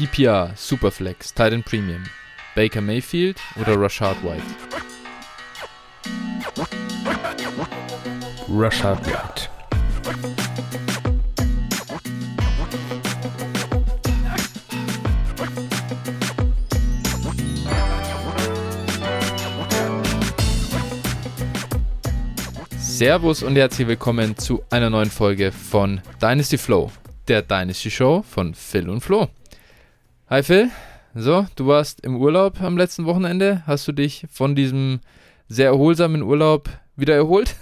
PPR, Superflex, Titan Premium, Baker Mayfield oder Rashad White? Rashad White. Servus und herzlich willkommen zu einer neuen Folge von Dynasty Flow, der Dynasty Show von Phil und Flo. Hi Phil, so, du warst im Urlaub am letzten Wochenende. Hast du dich von diesem sehr erholsamen Urlaub wieder erholt?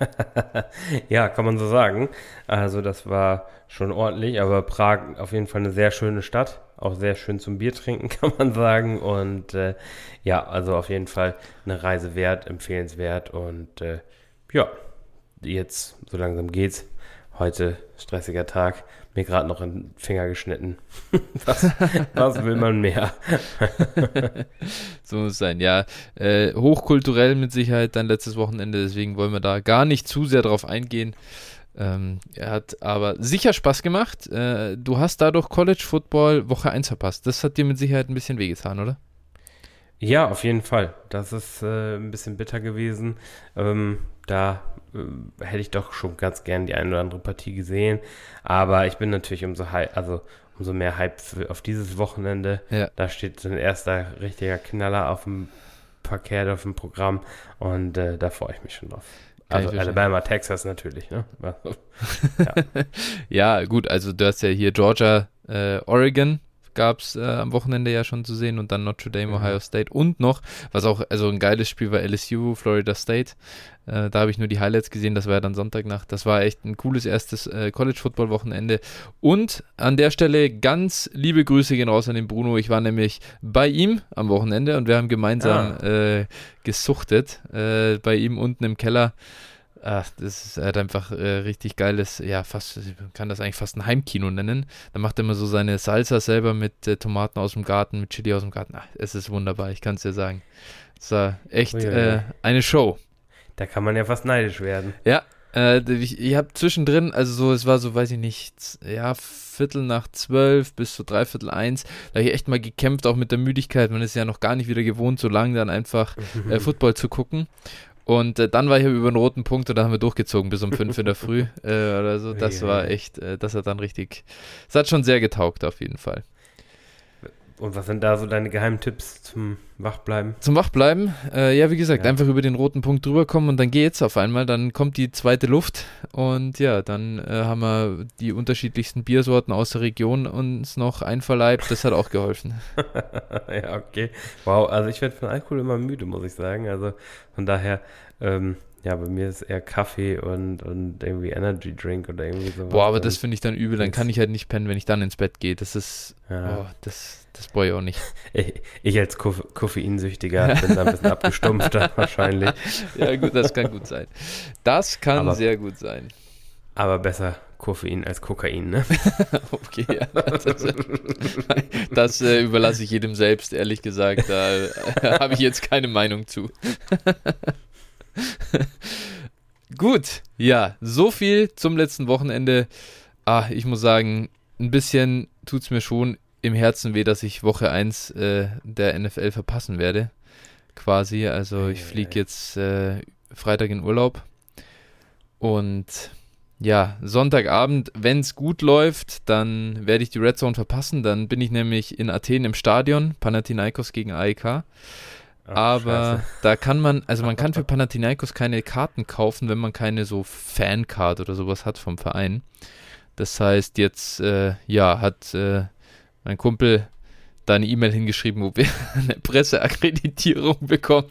ja, kann man so sagen. Also das war schon ordentlich, aber Prag auf jeden Fall eine sehr schöne Stadt. Auch sehr schön zum Bier trinken, kann man sagen. Und äh, ja, also auf jeden Fall eine Reise wert, empfehlenswert und äh, ja, jetzt so langsam geht's. Heute stressiger Tag. Mir gerade noch in den Finger geschnitten. was, was will man mehr? so muss es sein, ja. Äh, hochkulturell mit Sicherheit dein letztes Wochenende, deswegen wollen wir da gar nicht zu sehr drauf eingehen. Ähm, er hat aber sicher Spaß gemacht. Äh, du hast dadurch College Football Woche 1 verpasst. Das hat dir mit Sicherheit ein bisschen wehgetan, oder? Ja, auf jeden Fall. Das ist äh, ein bisschen bitter gewesen. Ähm, da äh, hätte ich doch schon ganz gern die eine oder andere Partie gesehen. Aber ich bin natürlich umso, also umso mehr Hype für, auf dieses Wochenende. Ja. Da steht so ein erster richtiger Knaller auf dem Parkett, auf dem Programm. Und äh, da freue ich mich schon drauf. Also Alabama, Texas natürlich, ne? ja. ja. gut, also du hast ja hier Georgia, äh, Oregon gab es äh, am Wochenende ja schon zu sehen und dann Notre Dame, mhm. Ohio State und noch, was auch, also ein geiles Spiel war LSU, Florida State. Äh, da habe ich nur die Highlights gesehen, das war ja dann Sonntagnacht. Das war echt ein cooles erstes äh, College-Football-Wochenende. Und an der Stelle ganz liebe Grüße gehen raus an den Bruno. Ich war nämlich bei ihm am Wochenende und wir haben gemeinsam ah. äh, gesuchtet äh, bei ihm unten im Keller. Ach, das ist halt einfach äh, richtig geiles, ja, fast, man kann das eigentlich fast ein Heimkino nennen. Da macht er immer so seine Salsa selber mit äh, Tomaten aus dem Garten, mit Chili aus dem Garten. Ach, es ist wunderbar, ich kann es dir sagen. Es war echt äh, eine Show. Da kann man ja fast neidisch werden. Ja, äh, ich, ich habe zwischendrin, also so, es war so, weiß ich nicht, ja, Viertel nach zwölf bis so dreiviertel eins, da habe ich echt mal gekämpft, auch mit der Müdigkeit. Man ist ja noch gar nicht wieder gewohnt, so lange dann einfach äh, Football zu gucken. Und äh, dann war ich über den roten Punkt und da haben wir durchgezogen bis um fünf in der Früh äh, oder so. Das ja, war echt, äh, das hat dann richtig, das hat schon sehr getaugt auf jeden Fall. Und was sind da so deine Geheimtipps zum Wachbleiben? Zum Wachbleiben? Äh, ja, wie gesagt, ja. einfach über den roten Punkt drüber kommen und dann geht's auf einmal. Dann kommt die zweite Luft und ja, dann äh, haben wir die unterschiedlichsten Biersorten aus der Region uns noch einverleibt. Das hat auch geholfen. ja, okay. Wow, also ich werde von Alkohol immer müde, muss ich sagen. Also von daher, ähm, ja, bei mir ist eher Kaffee und, und irgendwie Energy Drink oder irgendwie so. Boah, aber das finde ich dann übel. Dann kann ich halt nicht pennen, wenn ich dann ins Bett gehe. Das ist, ja. oh, das, das brauche ich auch nicht. Ich, ich als Koff Koffeinsüchtiger bin da ein bisschen abgestumpfter wahrscheinlich. Ja, gut, das kann gut sein. Das kann aber, sehr gut sein. Aber besser Koffein als Kokain, ne? okay, ja. Das, das äh, überlasse ich jedem selbst, ehrlich gesagt. Da äh, habe ich jetzt keine Meinung zu. Gut, ja, so viel zum letzten Wochenende. Ah, ich muss sagen, ein bisschen tut es mir schon im Herzen weh, dass ich Woche 1 äh, der NFL verpassen werde. Quasi. Also ich fliege jetzt äh, Freitag in Urlaub. Und ja, Sonntagabend, wenn es gut läuft, dann werde ich die Red Zone verpassen. Dann bin ich nämlich in Athen im Stadion, Panathinaikos gegen AEK. Ach, aber Scheiße. da kann man, also man kann für Panathinaikos keine Karten kaufen, wenn man keine so Fancard oder sowas hat vom Verein. Das heißt, jetzt, äh, ja, hat äh, mein Kumpel da eine E-Mail hingeschrieben, wo wir eine Presseakkreditierung bekommen.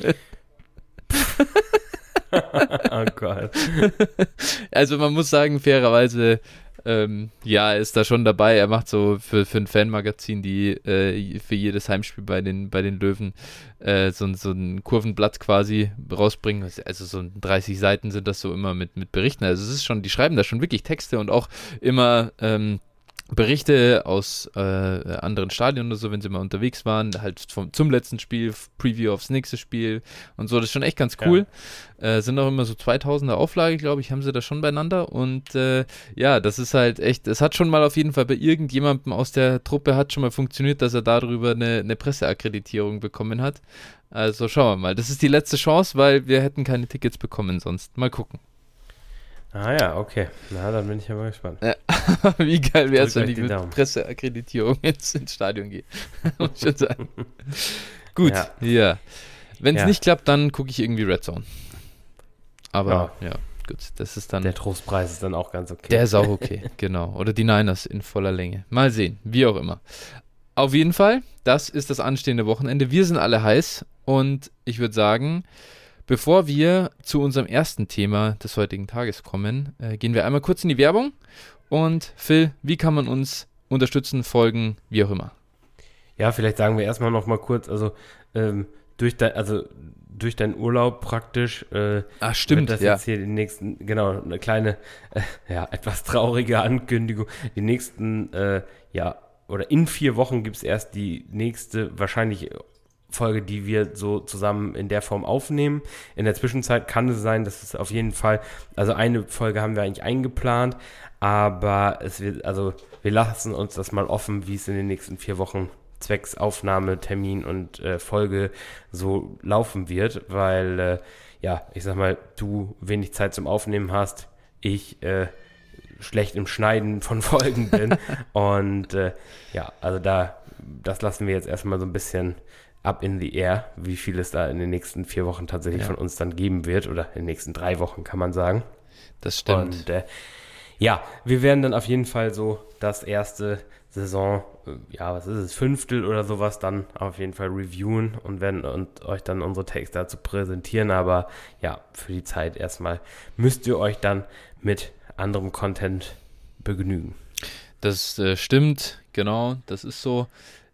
oh Gott. Also man muss sagen, fairerweise ähm, ja, er ist da schon dabei. Er macht so für, für ein Fanmagazin, die äh, für jedes Heimspiel bei den, bei den Löwen äh, so, so ein Kurvenblatt quasi rausbringen. Also so 30 Seiten sind das so immer mit, mit Berichten. Also es ist schon, die schreiben da schon wirklich Texte und auch immer ähm, Berichte aus äh, anderen Stadien oder so, wenn sie mal unterwegs waren, halt vom, zum letzten Spiel, Preview aufs nächste Spiel und so. Das ist schon echt ganz cool. Ja. Äh, sind auch immer so 2000er Auflage, glaube ich, haben sie da schon beieinander. Und äh, ja, das ist halt echt, es hat schon mal auf jeden Fall bei irgendjemandem aus der Truppe hat schon mal funktioniert, dass er darüber eine, eine Presseakkreditierung bekommen hat. Also schauen wir mal. Das ist die letzte Chance, weil wir hätten keine Tickets bekommen sonst. Mal gucken. Ah ja, okay. Na, dann bin ich aber gespannt. Ja, wie geil wäre es, wenn ich mit. Presseakkreditierung jetzt ins Stadion gehe. Muss schon sagen. Gut, ja. ja. Wenn es ja. nicht klappt, dann gucke ich irgendwie Red Zone. Aber ja. ja. gut, das ist dann. Der Trostpreis ist dann auch ganz okay. Der ist auch okay, genau. Oder die Niners in voller Länge. Mal sehen, wie auch immer. Auf jeden Fall, das ist das anstehende Wochenende. Wir sind alle heiß und ich würde sagen, Bevor wir zu unserem ersten Thema des heutigen Tages kommen, äh, gehen wir einmal kurz in die Werbung. Und Phil, wie kann man uns unterstützen, folgen, wie auch immer? Ja, vielleicht sagen wir erstmal noch mal kurz, also ähm, durch dein, also durch deinen Urlaub praktisch. Äh, Ach, stimmt. das ja. jetzt hier die nächsten, genau, eine kleine, äh, ja, etwas traurige Ankündigung. Die nächsten, äh, ja, oder in vier Wochen gibt es erst die nächste, wahrscheinlich Folge, die wir so zusammen in der Form aufnehmen. In der Zwischenzeit kann es sein, dass es auf jeden Fall, also eine Folge haben wir eigentlich eingeplant, aber es wird, also wir lassen uns das mal offen, wie es in den nächsten vier Wochen zwecks Aufnahme, Termin und äh, Folge so laufen wird, weil, äh, ja, ich sag mal, du wenig Zeit zum Aufnehmen hast, ich äh, schlecht im Schneiden von Folgen bin und äh, ja, also da, das lassen wir jetzt erstmal so ein bisschen up in the air, wie viel es da in den nächsten vier Wochen tatsächlich ja. von uns dann geben wird oder in den nächsten drei Wochen kann man sagen. Das stimmt. Und äh, ja, wir werden dann auf jeden Fall so das erste Saison, äh, ja, was ist es, Fünftel oder sowas dann auf jeden Fall reviewen und werden und euch dann unsere Texte dazu präsentieren. Aber ja, für die Zeit erstmal müsst ihr euch dann mit anderem Content begnügen. Das äh, stimmt, genau, das ist so.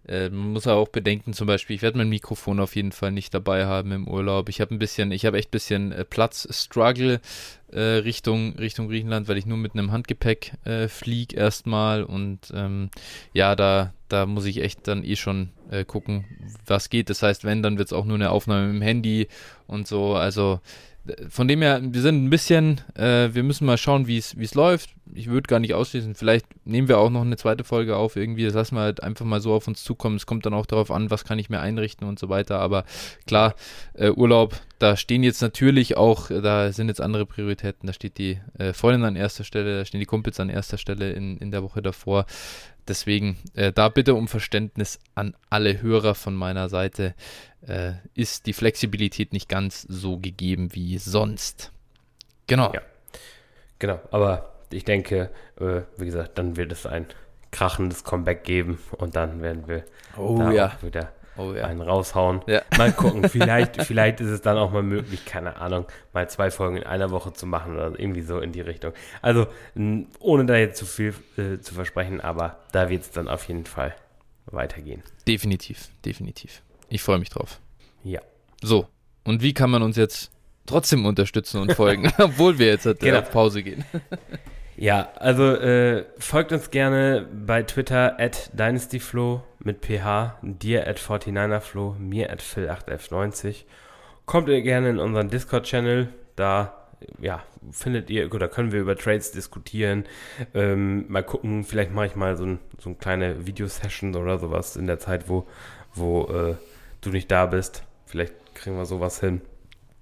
Äh, man muss auch bedenken, zum Beispiel, ich werde mein Mikrofon auf jeden Fall nicht dabei haben im Urlaub. Ich habe ein bisschen, ich habe echt ein bisschen äh, Platz-Struggle äh, Richtung, Richtung Griechenland, weil ich nur mit einem Handgepäck äh, fliege erstmal und ähm, ja, da, da muss ich echt dann eh schon äh, gucken, was geht. Das heißt, wenn, dann wird es auch nur eine Aufnahme mit dem Handy und so. Also von dem her, wir sind ein bisschen, äh, wir müssen mal schauen, wie es läuft. Ich würde gar nicht ausschließen, vielleicht nehmen wir auch noch eine zweite Folge auf irgendwie. Das lassen wir halt einfach mal so auf uns zukommen. Es kommt dann auch darauf an, was kann ich mir einrichten und so weiter. Aber klar, äh, Urlaub, da stehen jetzt natürlich auch, da sind jetzt andere Prioritäten. Da steht die äh, Freundin an erster Stelle, da stehen die Kumpels an erster Stelle in, in der Woche davor. Deswegen äh, da bitte um Verständnis an alle Hörer von meiner Seite. Äh, ist die Flexibilität nicht ganz so gegeben wie sonst. Genau. Ja. Genau, aber ich denke, äh, wie gesagt, dann wird es ein krachendes Comeback geben und dann werden wir oh, da ja. wieder oh, ja. einen raushauen. Ja. Mal gucken, vielleicht, vielleicht ist es dann auch mal möglich, keine Ahnung, mal zwei Folgen in einer Woche zu machen oder irgendwie so in die Richtung. Also, ohne da jetzt zu viel äh, zu versprechen, aber da wird es dann auf jeden Fall weitergehen. Definitiv, definitiv. Ich freue mich drauf. Ja. So, und wie kann man uns jetzt trotzdem unterstützen und folgen, obwohl wir jetzt halt, genau. auf Pause gehen? Ja, also äh, folgt uns gerne bei Twitter at DynastyFlow mit PH, dir at 49erFlow, mir at Phil8F90. Kommt ihr gerne in unseren Discord-Channel, da ja, findet ihr, oder können wir über Trades diskutieren. Ähm, mal gucken, vielleicht mache ich mal so, ein, so eine kleine Videosession oder sowas in der Zeit, wo, wo äh, du nicht da bist. Vielleicht kriegen wir sowas hin.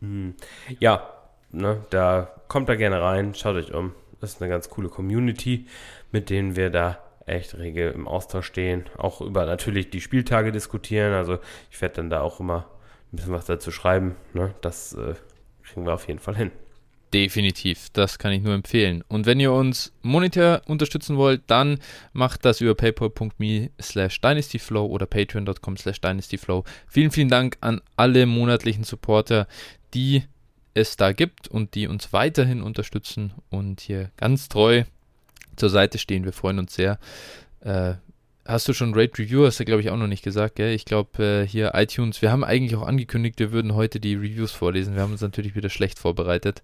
Hm. Ja, ne, da kommt da gerne rein, schaut euch um. Das ist eine ganz coole Community, mit denen wir da echt rege im Austausch stehen. Auch über natürlich die Spieltage diskutieren. Also ich werde dann da auch immer ein bisschen was dazu schreiben. Ne? Das äh, kriegen wir auf jeden Fall hin. Definitiv, das kann ich nur empfehlen. Und wenn ihr uns monetär unterstützen wollt, dann macht das über paypal.me slash dynastyflow oder patreon.com slash dynastyflow. Vielen, vielen Dank an alle monatlichen Supporter, die es da gibt und die uns weiterhin unterstützen und hier ganz treu zur Seite stehen. Wir freuen uns sehr. Äh, hast du schon Rate Review, hast du glaube ich auch noch nicht gesagt, gell? Ich glaube äh, hier iTunes, wir haben eigentlich auch angekündigt, wir würden heute die Reviews vorlesen. Wir haben uns natürlich wieder schlecht vorbereitet.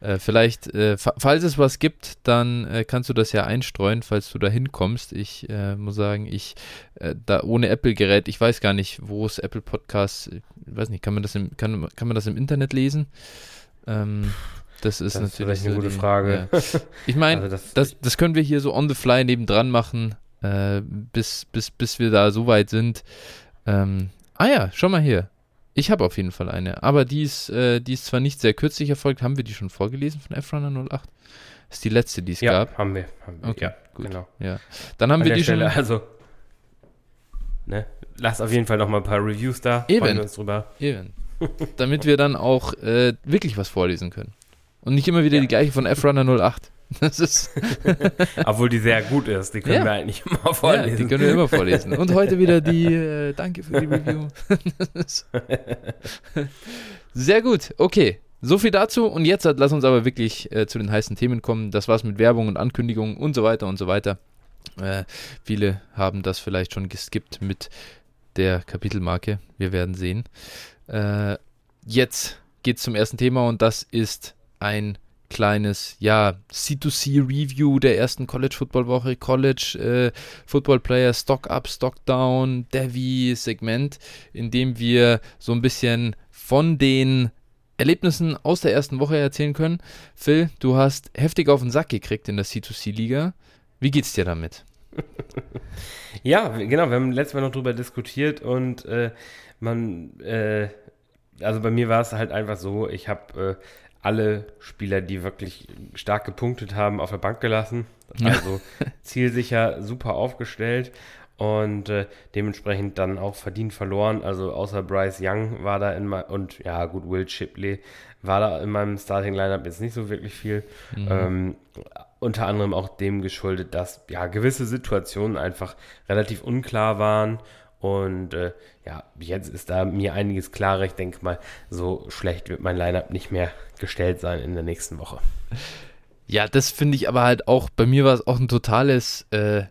Äh, vielleicht, äh, falls es was gibt, dann äh, kannst du das ja einstreuen, falls du da hinkommst. Ich äh, muss sagen, ich äh, da ohne Apple-Gerät, ich weiß gar nicht, wo es Apple Podcasts, ich weiß nicht, kann man das im, kann, kann man das im Internet lesen? Ähm, das ist das natürlich ist eine gute die, Frage. Ja. Ich meine, also das, das, das können wir hier so on the fly nebendran machen äh, bis, bis, bis wir da so weit sind. Ähm, ah ja, schau mal hier. Ich habe auf jeden Fall eine, aber die ist, äh, die ist zwar nicht sehr kürzlich erfolgt. Haben wir die schon vorgelesen von F-Runner 08? Das ist die letzte, die es ja, gab. haben wir. Haben wir. Okay, ja, gut. Genau. Ja. Dann haben An wir die Stelle, schon. Also, ne? Lass auf jeden Fall noch mal ein paar Reviews da. Eben. Freuen wir uns drüber. Eben. Damit wir dann auch äh, wirklich was vorlesen können. Und nicht immer wieder ja. die gleiche von F-Runner 08. Das ist. Obwohl die sehr gut ist, die können ja. wir eigentlich immer vorlesen. Ja, die können wir immer vorlesen. Und heute wieder die, äh, danke für die Review. sehr gut, okay. So viel dazu und jetzt lass uns aber wirklich äh, zu den heißen Themen kommen. Das war's mit Werbung und Ankündigungen und so weiter und so weiter. Äh, viele haben das vielleicht schon geskippt mit der Kapitelmarke. Wir werden sehen. Äh, jetzt geht's zum ersten Thema und das ist ein kleines, ja, C2C-Review der ersten College Football Woche, College äh, Football Player Stock Up, Stock Down, Devi Segment, in dem wir so ein bisschen von den Erlebnissen aus der ersten Woche erzählen können. Phil, du hast heftig auf den Sack gekriegt in der C2C-Liga. Wie geht's dir damit? ja, genau, wir haben letztes Mal noch drüber diskutiert und äh, man, äh, also bei mir war es halt einfach so, ich habe äh, alle Spieler, die wirklich stark gepunktet haben, auf der Bank gelassen. Also zielsicher, super aufgestellt und äh, dementsprechend dann auch verdient verloren. Also außer Bryce Young war da in meinem, und ja gut, Will Shipley war da in meinem Starting Lineup jetzt nicht so wirklich viel. Mhm. Ähm, unter anderem auch dem geschuldet, dass ja gewisse Situationen einfach relativ unklar waren und äh, ja, jetzt ist da mir einiges klarer. Ich denke mal, so schlecht wird mein Lineup nicht mehr gestellt sein in der nächsten Woche. Ja, das finde ich aber halt auch, bei mir war es auch ein totales, äh,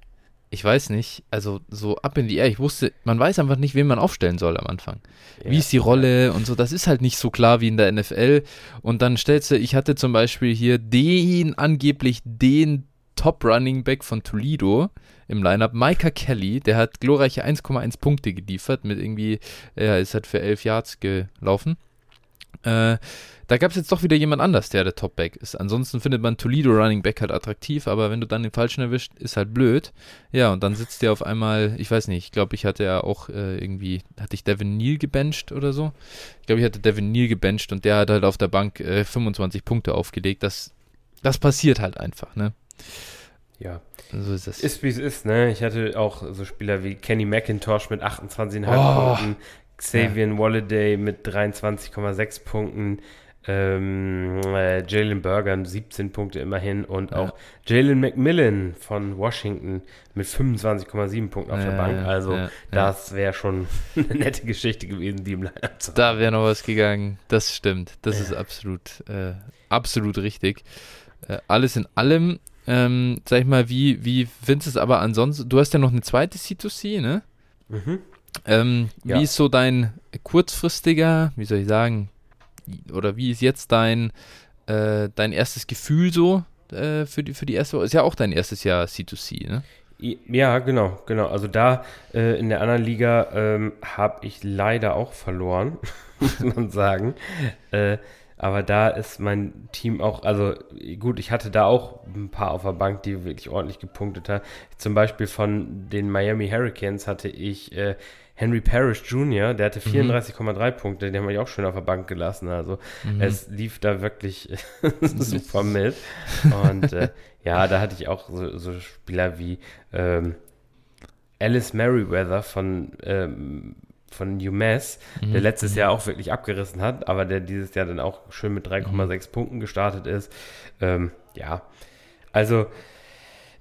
ich weiß nicht, also so ab in die Air. Ich wusste, man weiß einfach nicht, wen man aufstellen soll am Anfang. Ja, wie ist die Rolle und so, das ist halt nicht so klar wie in der NFL. Und dann stellst du, ich hatte zum Beispiel hier den, angeblich den Top Running Back von Toledo im Lineup, Micah Kelly, der hat glorreiche 1,1 Punkte geliefert mit irgendwie, er ist halt für 11 Yards gelaufen. Äh, da gab es jetzt doch wieder jemand anders, der der Top-Back ist. Ansonsten findet man Toledo Running Back halt attraktiv, aber wenn du dann den falschen erwischt, ist halt blöd. Ja, und dann sitzt der auf einmal, ich weiß nicht, ich glaube, ich hatte ja auch äh, irgendwie, hatte ich Devin Neal gebencht oder so? Ich glaube, ich hatte Devin Neal gebencht und der hat halt auf der Bank äh, 25 Punkte aufgelegt. Das, das passiert halt einfach, ne? Ja. So ist es. Ist wie es ist, ne? Ich hatte auch so Spieler wie Kenny McIntosh mit 28,5 oh. Punkten, Xavier ja. Walladay mit 23,6 Punkten, ähm, äh, Jalen Burger 17 Punkte immerhin und ja. auch Jalen McMillan von Washington mit 25,7 Punkten auf ja, der Bank. Also das wäre schon eine nette Geschichte gewesen, die im Line-Up zu Da wäre noch was gegangen. Das stimmt. Das ist absolut, äh, absolut richtig. Äh, alles in allem ähm, sag ich mal, wie, wie findest du es aber ansonsten? Du hast ja noch eine zweite C2C, ne? Mhm. Ähm, ja. Wie ist so dein kurzfristiger, wie soll ich sagen, oder wie ist jetzt dein, äh, dein erstes Gefühl so äh, für, die, für die erste Woche? Ist ja auch dein erstes Jahr C2C, ne? Ja, genau, genau. Also da äh, in der anderen Liga ähm, habe ich leider auch verloren, muss man sagen. Äh, aber da ist mein Team auch, also gut, ich hatte da auch ein paar auf der Bank, die wirklich ordentlich gepunktet haben. Zum Beispiel von den Miami Hurricanes hatte ich äh, Henry Parrish Jr., der hatte 34,3 mhm. Punkte, den habe ich auch schön auf der Bank gelassen. Also mhm. es lief da wirklich super mit. Und äh, ja, da hatte ich auch so, so Spieler wie ähm, Alice Merriweather von ähm, von UMass, mhm. der letztes Jahr auch wirklich abgerissen hat, aber der dieses Jahr dann auch schön mit 3,6 mhm. Punkten gestartet ist. Ähm, ja, also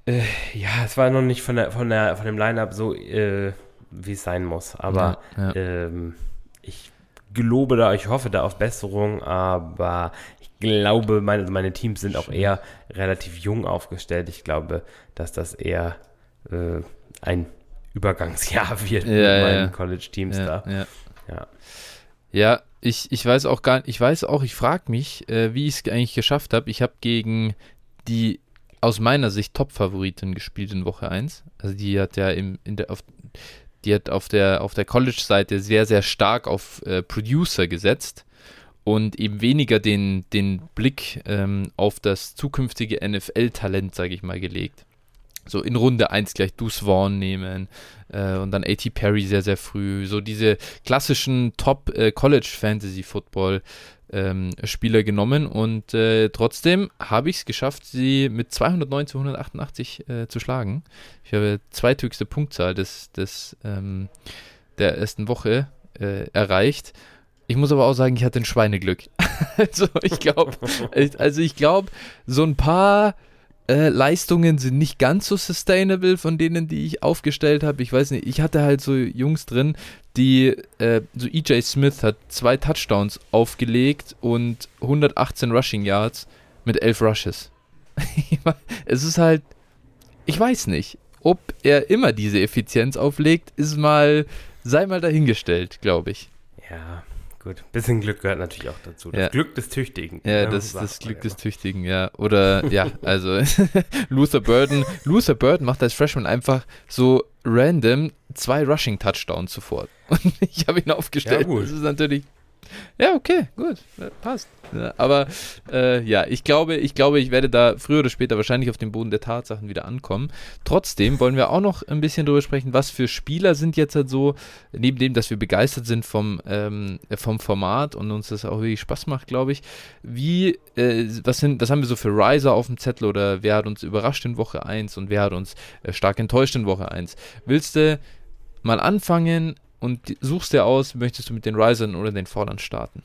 äh, ja, es war noch nicht von, der, von, der, von dem Line-Up so, äh, wie es sein muss, aber ja, ja. Ähm, ich gelobe da, ich hoffe da auf Besserung, aber ich glaube, meine, meine Teams sind auch eher relativ jung aufgestellt. Ich glaube, dass das eher äh, ein Übergangsjahr wird ja, mit ja, meinen ja. College-Teams da. Ja. Ja. Ich, ich weiß auch gar ich weiß auch, ich frage mich, äh, wie ich es eigentlich geschafft habe. Ich habe gegen die aus meiner Sicht Top-Favoritin gespielt in Woche 1. Also die hat ja im, in der, auf, die hat auf der, auf der College-Seite sehr, sehr stark auf äh, Producer gesetzt und eben weniger den, den Blick ähm, auf das zukünftige NFL-Talent, sage ich mal, gelegt. So in Runde 1 gleich Deuce Vaughn nehmen äh, und dann A.T. Perry sehr, sehr früh. So diese klassischen Top-College-Fantasy-Football- ähm, Spieler genommen und äh, trotzdem habe ich es geschafft, sie mit 209 zu 188 äh, zu schlagen. Ich habe zweithöchste Punktzahl des, des, ähm, der ersten Woche äh, erreicht. Ich muss aber auch sagen, ich hatte ein Schweineglück. also ich glaube, also ich glaube, so ein paar äh, Leistungen sind nicht ganz so sustainable von denen, die ich aufgestellt habe. Ich weiß nicht, ich hatte halt so Jungs drin, die, äh, so EJ Smith hat zwei Touchdowns aufgelegt und 118 Rushing Yards mit 11 Rushes. es ist halt, ich weiß nicht, ob er immer diese Effizienz auflegt, ist mal, sei mal dahingestellt, glaube ich. Ja, gut. Bisschen Glück gehört natürlich auch dazu. Das Ja. Glück des Tüchtigen. Ja, das, das Glück des. Tüchtigen, ja. Oder, ja, also Luther Burden, Luther Burden macht als Freshman einfach so random zwei Rushing Touchdowns sofort. Und ich habe ihn aufgestellt. Ja, gut. Das ist natürlich, ja, okay, gut, ja, passt. Ja, aber äh, ja, ich glaube, ich glaube, ich werde da früher oder später wahrscheinlich auf den Boden der Tatsachen wieder ankommen. Trotzdem wollen wir auch noch ein bisschen darüber sprechen, was für Spieler sind jetzt halt so, neben dem, dass wir begeistert sind vom, ähm, vom Format und uns das auch wirklich Spaß macht, glaube ich. Wie, äh, was sind, was haben wir so für Riser auf dem Zettel oder wer hat uns überrascht in Woche 1 und wer hat uns äh, stark enttäuscht in Woche 1? Willst du mal anfangen und suchst dir aus, möchtest du mit den Risern oder den Fallern starten?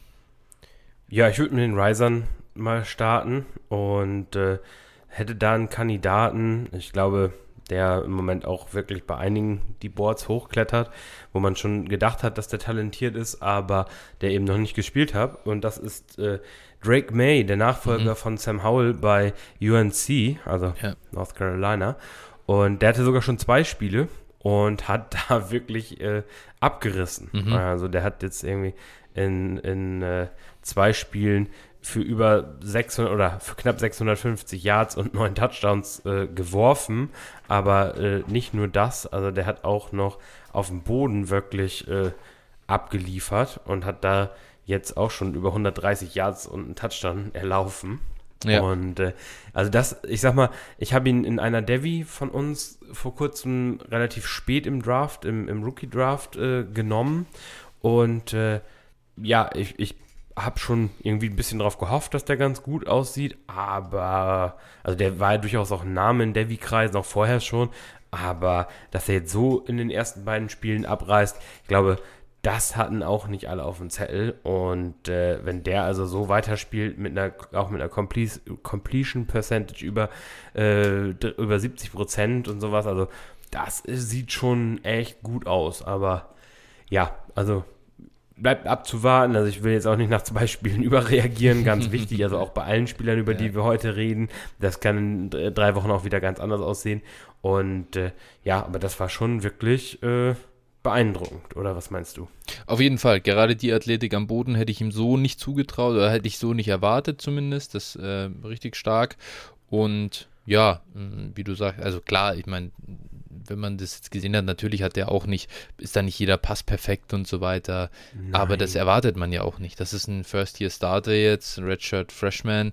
Ja, ich würde mit den Risern mal starten und äh, hätte da einen Kandidaten, ich glaube, der im Moment auch wirklich bei einigen die Boards hochklettert, wo man schon gedacht hat, dass der talentiert ist, aber der eben noch nicht gespielt hat. Und das ist äh, Drake May, der Nachfolger Mhm. von Sam Howell bei UNC, also Ja. North Carolina. Und der hatte sogar schon zwei Spiele und hat da wirklich äh, abgerissen. Mhm. Also der hat jetzt irgendwie in, in äh, zwei Spielen für über 600 oder für knapp 650 Yards und neun Touchdowns äh, geworfen. Aber äh, nicht nur das, also der hat auch noch auf dem Boden wirklich äh, abgeliefert und hat da jetzt auch schon über 130 Yards und einen Touchdown erlaufen. Ja. Und äh, also das, ich sag mal, ich habe ihn in einer Devi von uns vor kurzem relativ spät im Draft, im, im Rookie-Draft äh, genommen. Und äh, ja, ich, ich habe schon irgendwie ein bisschen darauf gehofft, dass der ganz gut aussieht, aber, also der war ja durchaus auch ein Name in Devi-Kreisen, auch vorher schon, aber dass er jetzt so in den ersten beiden Spielen abreißt, ich glaube, das hatten auch nicht alle auf dem Zettel und äh, wenn der also so weiterspielt, mit einer, auch mit einer Comple Completion Percentage über, äh, über 70 Prozent und sowas, also das ist, sieht schon echt gut aus, aber ja, also bleibt abzuwarten. Also ich will jetzt auch nicht nach zwei Spielen überreagieren, ganz wichtig. Also auch bei allen Spielern, über Ja. die wir heute reden, das kann in dr- drei Wochen auch wieder ganz anders aussehen. Und äh, ja, aber das war schon wirklich äh, beeindruckend, oder was meinst du? Auf jeden Fall, gerade die Athletik am Boden hätte ich ihm so nicht zugetraut oder hätte ich so nicht erwartet zumindest. Das äh, richtig stark. Und ja, mh, wie du sagst, also klar, ich meine, wenn man das jetzt gesehen hat, natürlich hat er auch nicht, ist da nicht jeder Pass perfekt und so weiter. Aber das erwartet man ja auch nicht. Das ist ein First-Year-Starter jetzt, ein Redshirt-Freshman.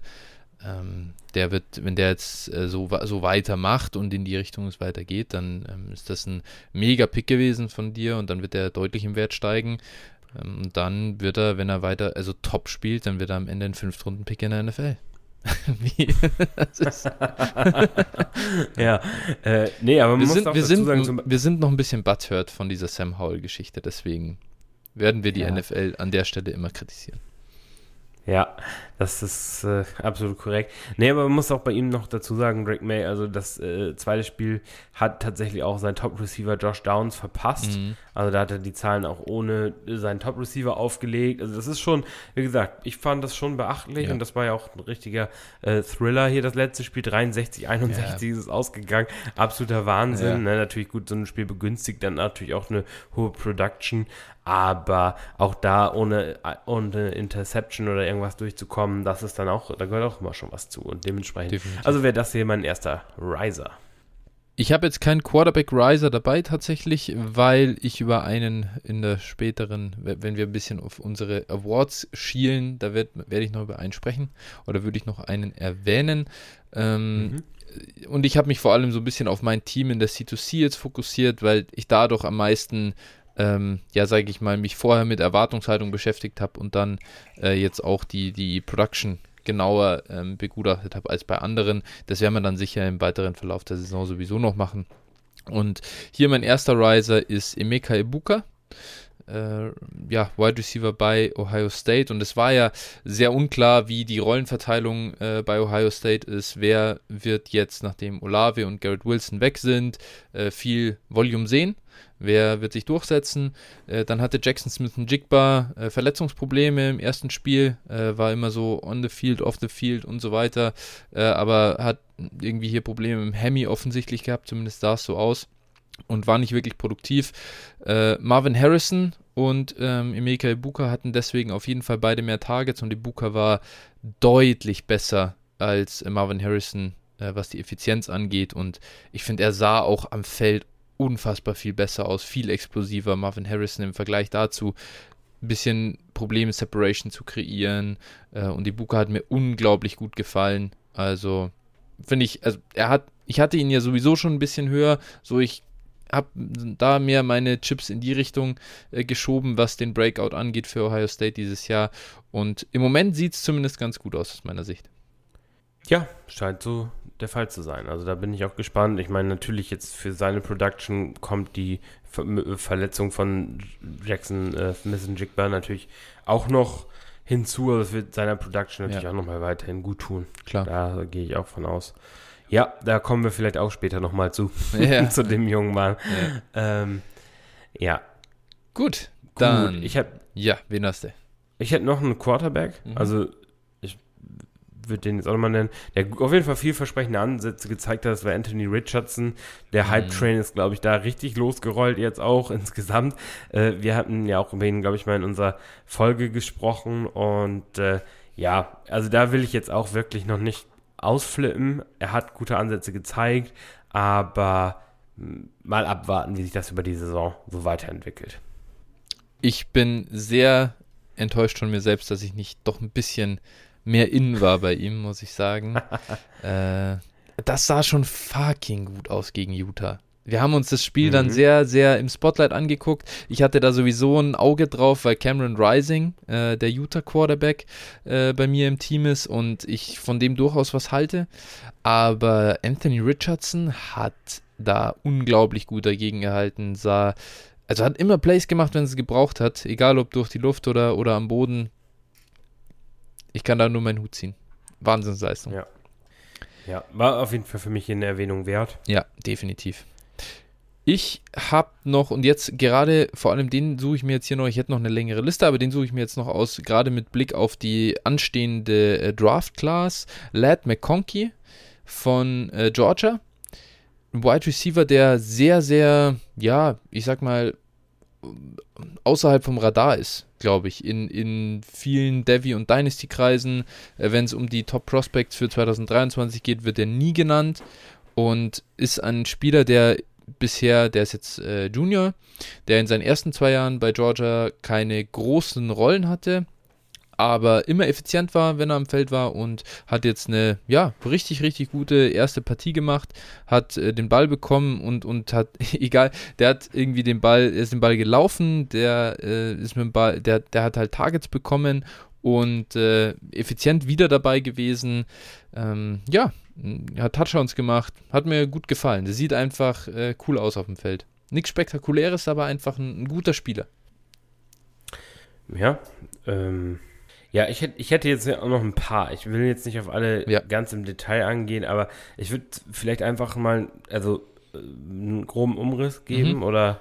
Ähm, der wird, wenn der jetzt äh, so, so weitermacht und in die Richtung es weitergeht, dann ähm, ist das ein mega Pick gewesen von dir und dann wird er deutlich im Wert steigen. Ähm, und dann wird er, wenn er weiter, also top spielt, dann wird er am Ende ein Fünftrunden-Pick in der NFL. Ja, äh, nee, aber man wir, muss sind, auch wir, dazu sind, sagen, wir sind noch ein bisschen butthurt von dieser Sam Howell-Geschichte, deswegen werden wir die Ja. NFL an der Stelle immer kritisieren. Ja, das ist äh, absolut korrekt. Nee, aber man muss auch bei ihm noch dazu sagen, Drake May, also das äh, zweite Spiel hat tatsächlich auch sein Top-Receiver Josh Downs verpasst. Mhm. Also da hat er die Zahlen auch ohne seinen Top-Receiver aufgelegt. Also das ist schon, wie gesagt, ich fand das schon beachtlich ja. und das war ja auch ein richtiger äh, Thriller hier, das letzte Spiel. 63, 61 ja. ist es ausgegangen. Absoluter Wahnsinn. Ja. Ne? Natürlich gut, so ein Spiel begünstigt dann natürlich auch eine hohe Production aber auch da ohne, ohne Interception oder irgendwas durchzukommen, das ist dann auch, da gehört auch immer schon was zu und dementsprechend, Definitiv. also wäre das hier mein erster Riser. Ich habe jetzt keinen Quarterback Riser dabei tatsächlich, weil ich über einen in der späteren, wenn wir ein bisschen auf unsere Awards schielen, da werde werd ich noch über einen sprechen oder würde ich noch einen erwähnen. Ähm, mhm und ich habe mich vor allem so ein bisschen auf mein Team in der C2C jetzt fokussiert, weil ich dadurch am meisten ähm, ja, sage ich mal, mich vorher mit Erwartungshaltung beschäftigt habe und dann äh, jetzt auch die, die Production genauer ähm, begutachtet habe als bei anderen. Das werden wir dann sicher im weiteren Verlauf der Saison sowieso noch machen. Und hier mein erster Riser ist Emeka Ibuka. Äh, ja, Wide Receiver bei Ohio State und es war ja sehr unklar, wie die Rollenverteilung äh, bei Ohio State ist. Wer wird jetzt, nachdem Olave und Garrett Wilson weg sind, äh, viel Volume sehen? Wer wird sich durchsetzen? Äh, dann hatte Jackson Smith ein Jigba äh, Verletzungsprobleme im ersten Spiel, äh, war immer so on the field, off the field und so weiter, aber hat irgendwie hier Probleme im Hemi offensichtlich gehabt, zumindest sah es so aus und war nicht wirklich produktiv. Äh, Marvin Harrison und ähm, Emeka Ibuka hatten deswegen auf jeden Fall beide mehr Targets und Ibuka war deutlich besser als Marvin Harrison äh, was die Effizienz angeht. Und ich finde, er sah auch am Feld unfassbar viel besser aus, viel explosiver. Marvin Harrison im Vergleich dazu ein bisschen Probleme, Separation zu kreieren. Äh, und die Buka hat mir unglaublich gut gefallen. Also finde ich, also er hat, ich hatte ihn ja sowieso schon ein bisschen höher, so ich habe da mehr meine Chips in die Richtung äh, geschoben, was den Breakout angeht für Ohio State dieses Jahr. Und im Moment sieht es zumindest ganz gut aus aus meiner Sicht. Ja, scheint so der Fall zu sein. Also da bin ich auch gespannt. Ich meine, natürlich jetzt für seine Production kommt die Ver Verletzung von Jackson äh, und Jigba natürlich auch noch hinzu, aber es wird seiner Production natürlich ja. auch nochmal weiterhin gut tun. Klar. Da gehe ich auch von aus. Ja, da kommen wir vielleicht auch später nochmal zu, ja. zu dem jungen Mann. Ja. Ähm, ja. Gut, dann. Ich hab, ja, wen hast du? Ich hätte noch einen Quarterback. Mhm. Also würde den jetzt auch nochmal nennen, der auf jeden Fall vielversprechende Ansätze gezeigt hat, das war Anthony Richardson. Der mhm. Hype-Train ist, glaube ich, da richtig losgerollt jetzt auch insgesamt. Äh, wir hatten ja auch über ihn, glaube ich, mal in unserer Folge gesprochen und äh, ja, also da will ich jetzt auch wirklich noch nicht ausflippen. Er hat gute Ansätze gezeigt, aber hm, mal abwarten, wie sich das über die Saison so weiterentwickelt. Ich bin sehr enttäuscht von mir selbst, dass ich nicht doch ein bisschen mehr innen war bei ihm, muss ich sagen. äh, das sah schon fucking gut aus gegen Utah. Wir haben uns das Spiel mhm. dann sehr, sehr im Spotlight angeguckt. Ich hatte da sowieso ein Auge drauf, weil Cameron Rising, äh, der Utah Quarterback, äh, bei mir im Team ist und ich von dem durchaus was halte. Aber Anthony Richardson hat da unglaublich gut dagegen gehalten, sah, also hat immer Plays gemacht, wenn es gebraucht hat, egal ob durch die Luft oder, oder am Boden. Ich kann da nur meinen Hut ziehen. Wahnsinnsleistung. Ja. Ja, war auf jeden Fall für mich eine Erwähnung wert. Ja, definitiv. Ich habe noch, und jetzt gerade, vor allem den suche ich mir jetzt hier noch, ich hätte noch eine längere Liste, aber den suche ich mir jetzt noch aus, gerade mit Blick auf die anstehende äh, Draft-Class. Lad McConkey von äh, Georgia. Ein Wide Receiver, der sehr, sehr, ja, ich sag mal, außerhalb vom Radar ist, glaube ich, in, in vielen Devi- und Dynasty-Kreisen. Äh, Wenn es um die Top Prospects für 2023 geht, wird er nie genannt und ist ein Spieler, der bisher, der ist jetzt äh, Junior, der in seinen ersten zwei Jahren bei Georgia keine großen Rollen hatte, aber immer effizient war, wenn er am Feld war und hat jetzt eine, ja, richtig, richtig gute erste Partie gemacht, hat äh, den Ball bekommen und, und hat, egal, der hat irgendwie den Ball, ist den Ball gelaufen, der äh, ist mit dem Ball, der, der hat halt Targets bekommen und äh, effizient wieder dabei gewesen. Ähm, ja, hat Touchdowns gemacht, hat mir gut gefallen. Der sieht einfach äh, cool aus auf dem Feld. Nichts Spektakuläres, aber einfach ein, ein guter Spieler. Ja, ähm, Ja, ich hätte, ich hätte jetzt auch noch ein paar. Ich will jetzt nicht auf alle Ja. ganz im Detail angehen, aber ich würde vielleicht einfach mal, also äh, einen groben Umriss geben Mhm. oder,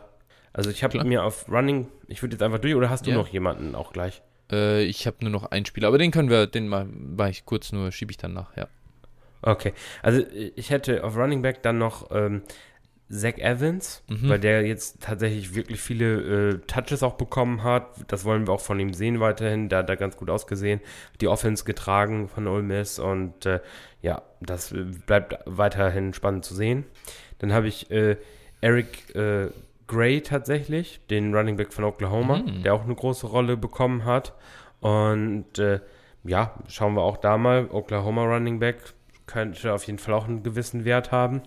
also ich habe mir auf Running, ich würde jetzt einfach durch, oder hast du Ja. noch jemanden auch gleich? Äh, ich habe nur noch ein Spiel, aber den können wir, den mal, war ich kurz nur, schiebe ich dann nach, ja. Okay, also äh, ich hätte auf Running Back dann noch ähm, Zach Evans, Mhm. weil der jetzt tatsächlich wirklich viele äh, Touches auch bekommen hat. Das wollen wir auch von ihm sehen weiterhin. Da hat er ganz gut ausgesehen. Die Offense getragen von Ole Miss und äh, ja, das äh, bleibt weiterhin spannend zu sehen. Dann habe ich äh, Eric äh, Gray tatsächlich, den Running Back von Oklahoma, Mhm. der auch eine große Rolle bekommen hat. Und ja, schauen wir auch da mal. Oklahoma Running Back könnte auf jeden Fall auch einen gewissen Wert haben.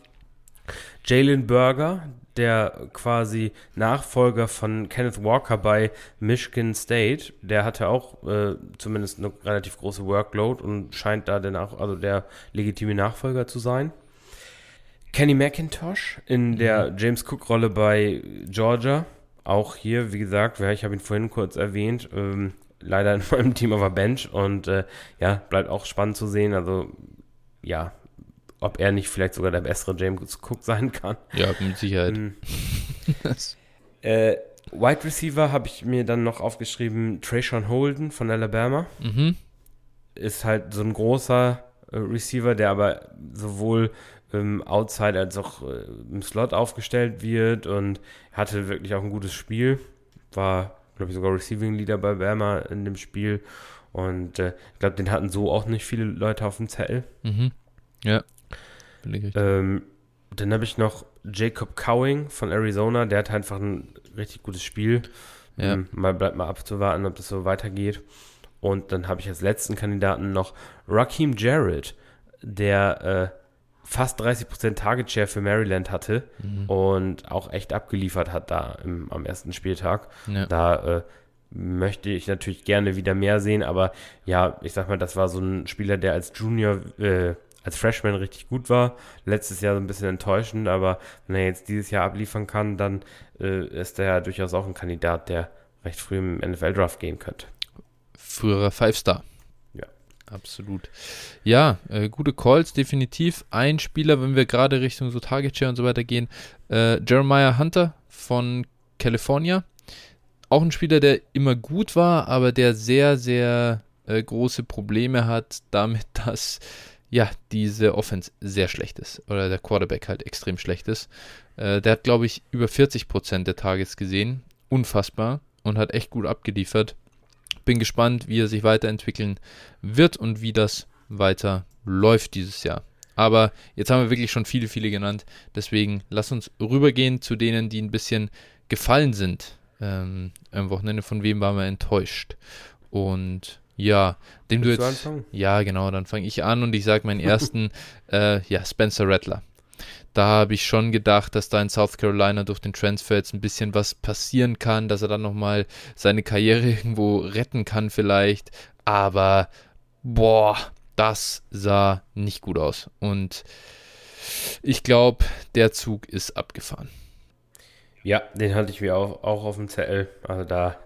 Jalen Burger, der quasi Nachfolger von Kenneth Walker bei Michigan State, der hatte auch äh, zumindest eine relativ große Workload und scheint da der, Nach also der legitime Nachfolger zu sein. Kenny McIntosh in der James Cook-Rolle bei Georgia. Auch hier, wie gesagt, ich habe ihn vorhin kurz erwähnt, ähm, leider in meinem Team auf der Bench und äh, ja, bleibt auch spannend zu sehen. Also, ja, ob er nicht vielleicht sogar der bessere James Cook sein kann. Ja, mit Sicherheit. Mhm. Äh, Wide Receiver habe ich mir dann noch aufgeschrieben, Trayshawn Holden von Alabama. mhm. Ist halt so ein großer äh, Receiver, der aber sowohl ähm, outside als auch äh, im Slot aufgestellt wird und hatte wirklich auch ein gutes Spiel. War, glaube ich, sogar Receiving Leader bei Bama in dem Spiel. Und äh, ich glaube, den hatten so auch nicht viele Leute auf dem Zettel. Mhm. Ja. Ähm, dann habe ich noch Jacob Cowing von Arizona, der hat einfach ein richtig gutes Spiel. Ja. Ähm, mal bleibt mal abzuwarten, ob das so weitergeht. Und dann habe ich als letzten Kandidaten noch Raheem Jarrett, der äh, fast 30% Target Share für Maryland hatte Mhm. und auch echt abgeliefert hat da im, am ersten Spieltag. Ja. Da äh, möchte ich natürlich gerne wieder mehr sehen, aber ja, ich sag mal, das war so ein Spieler, der als Junior, äh, als Freshman richtig gut war. Letztes Jahr so ein bisschen enttäuschend, aber wenn er jetzt dieses Jahr abliefern kann, dann äh, ist er ja durchaus auch ein Kandidat, der recht früh im NFL-Draft gehen könnte. Früherer Five-Star. Ja. Absolut. Ja, äh, gute Calls, definitiv. Ein Spieler, wenn wir gerade Richtung so Target Share und so weiter gehen, äh, Jeremiah Hunter von California. Auch ein Spieler, der immer gut war, aber der sehr, sehr äh, große Probleme hat damit, dass ja, diese Offense sehr schlecht ist oder der Quarterback halt extrem schlecht ist. Äh, der hat, glaube ich, über 40% der Targets gesehen. Unfassbar und hat echt gut abgeliefert. Bin gespannt, wie er sich weiterentwickeln wird und wie das weiter läuft dieses Jahr. Aber jetzt haben wir wirklich schon viele, viele genannt. Deswegen lass uns rübergehen zu denen, die ein bisschen gefallen sind. Ähm, am Wochenende von wem waren wir enttäuscht? Und ja, dem du jetzt. du? Ja, genau, dann fange ich an und ich sage meinen ersten, äh, ja, Spencer Rattler. Da habe ich schon gedacht, dass da in South Carolina durch den Transfer jetzt ein bisschen was passieren kann, dass er dann nochmal seine Karriere irgendwo retten kann vielleicht. Aber, boah, das sah nicht gut aus. Und ich glaube, der Zug ist abgefahren. Ja, den hatte ich mir auch, auch auf dem Zettel. Also da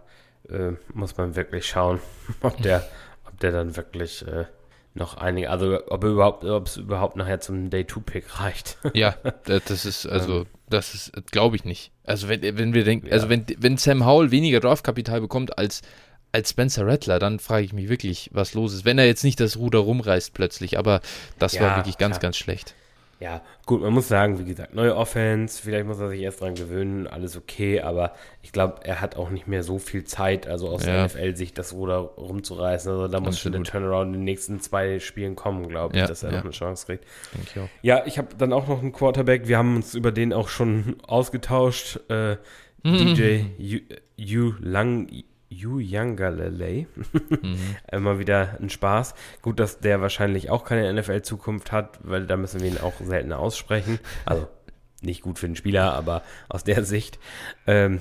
äh, muss man wirklich schauen, ob der, ob der dann wirklich äh, noch einige, also ob er überhaupt, ob es überhaupt nachher zum Day-2-Pick reicht. Ja, da- das ist, also, das ist, glaube ich nicht. Also, wenn, wenn wir denken, Ja. also, wenn, wenn Sam Howell weniger Draftkapital bekommt als, als Spencer Rattler, dann frage ich mich wirklich, was los ist. Wenn er jetzt nicht das Ruder rumreißt plötzlich, aber das Ja, war wirklich ganz, klar. ganz schlecht. Ja, gut, man muss sagen, wie gesagt, neue Offense, vielleicht muss er sich erst dran gewöhnen, alles okay, aber ich glaube, er hat auch nicht mehr so viel Zeit, also aus Ja. der NFL-Sicht das Ruder rumzureißen. Also da muss schon der. Turnaround in den nächsten zwei Spielen kommen, glaube ich, Ja, dass er ja. noch eine Chance kriegt. Ich. Ja, ich habe dann auch noch einen Quarterback, wir haben uns über den auch schon ausgetauscht. Äh, DJ Yu Lang. Yu Yangalele. Mhm. Immer wieder ein Spaß. Gut, dass der wahrscheinlich auch keine NFL-Zukunft hat, weil da müssen wir ihn auch seltener aussprechen. Also nicht gut für den Spieler, aber aus der Sicht. Ähm,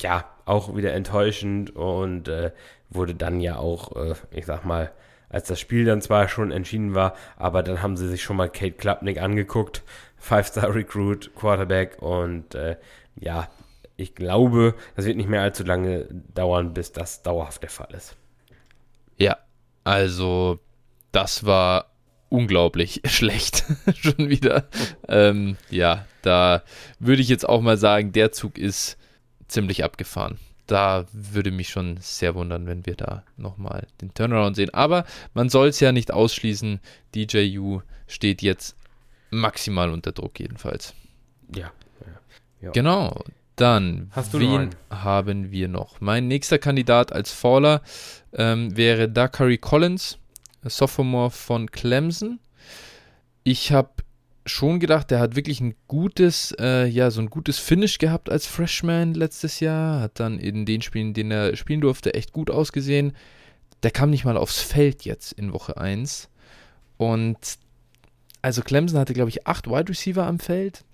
ja, auch wieder enttäuschend und äh, wurde dann ja auch, äh, ich sag mal, als das Spiel dann zwar schon entschieden war, aber dann haben sie sich schon mal Kate Klapnick angeguckt, Five-Star-Recruit, Quarterback und äh, ja, ich glaube, das wird nicht mehr allzu lange dauern, bis das dauerhaft der Fall ist. Ja, also das war unglaublich schlecht schon wieder. Ähm, ja, da würde ich jetzt auch mal sagen, der Zug ist ziemlich abgefahren. Da würde mich schon sehr wundern, wenn wir da nochmal den Turnaround sehen. Aber man soll es ja nicht ausschließen. DJU steht jetzt maximal unter Druck jedenfalls. Ja. ja. Genau. Dann, wen haben wir noch? Mein nächster Kandidat als Faller ähm, wäre Dakari Collins, Sophomore von Clemson. Ich habe schon gedacht, der hat wirklich ein gutes, äh, ja, so ein gutes Finish gehabt als Freshman letztes Jahr. Hat dann in den Spielen, in denen er spielen durfte, echt gut ausgesehen. Der kam nicht mal aufs Feld jetzt in Woche 1. Und also Clemson hatte, glaube ich, acht Wide Receiver am Feld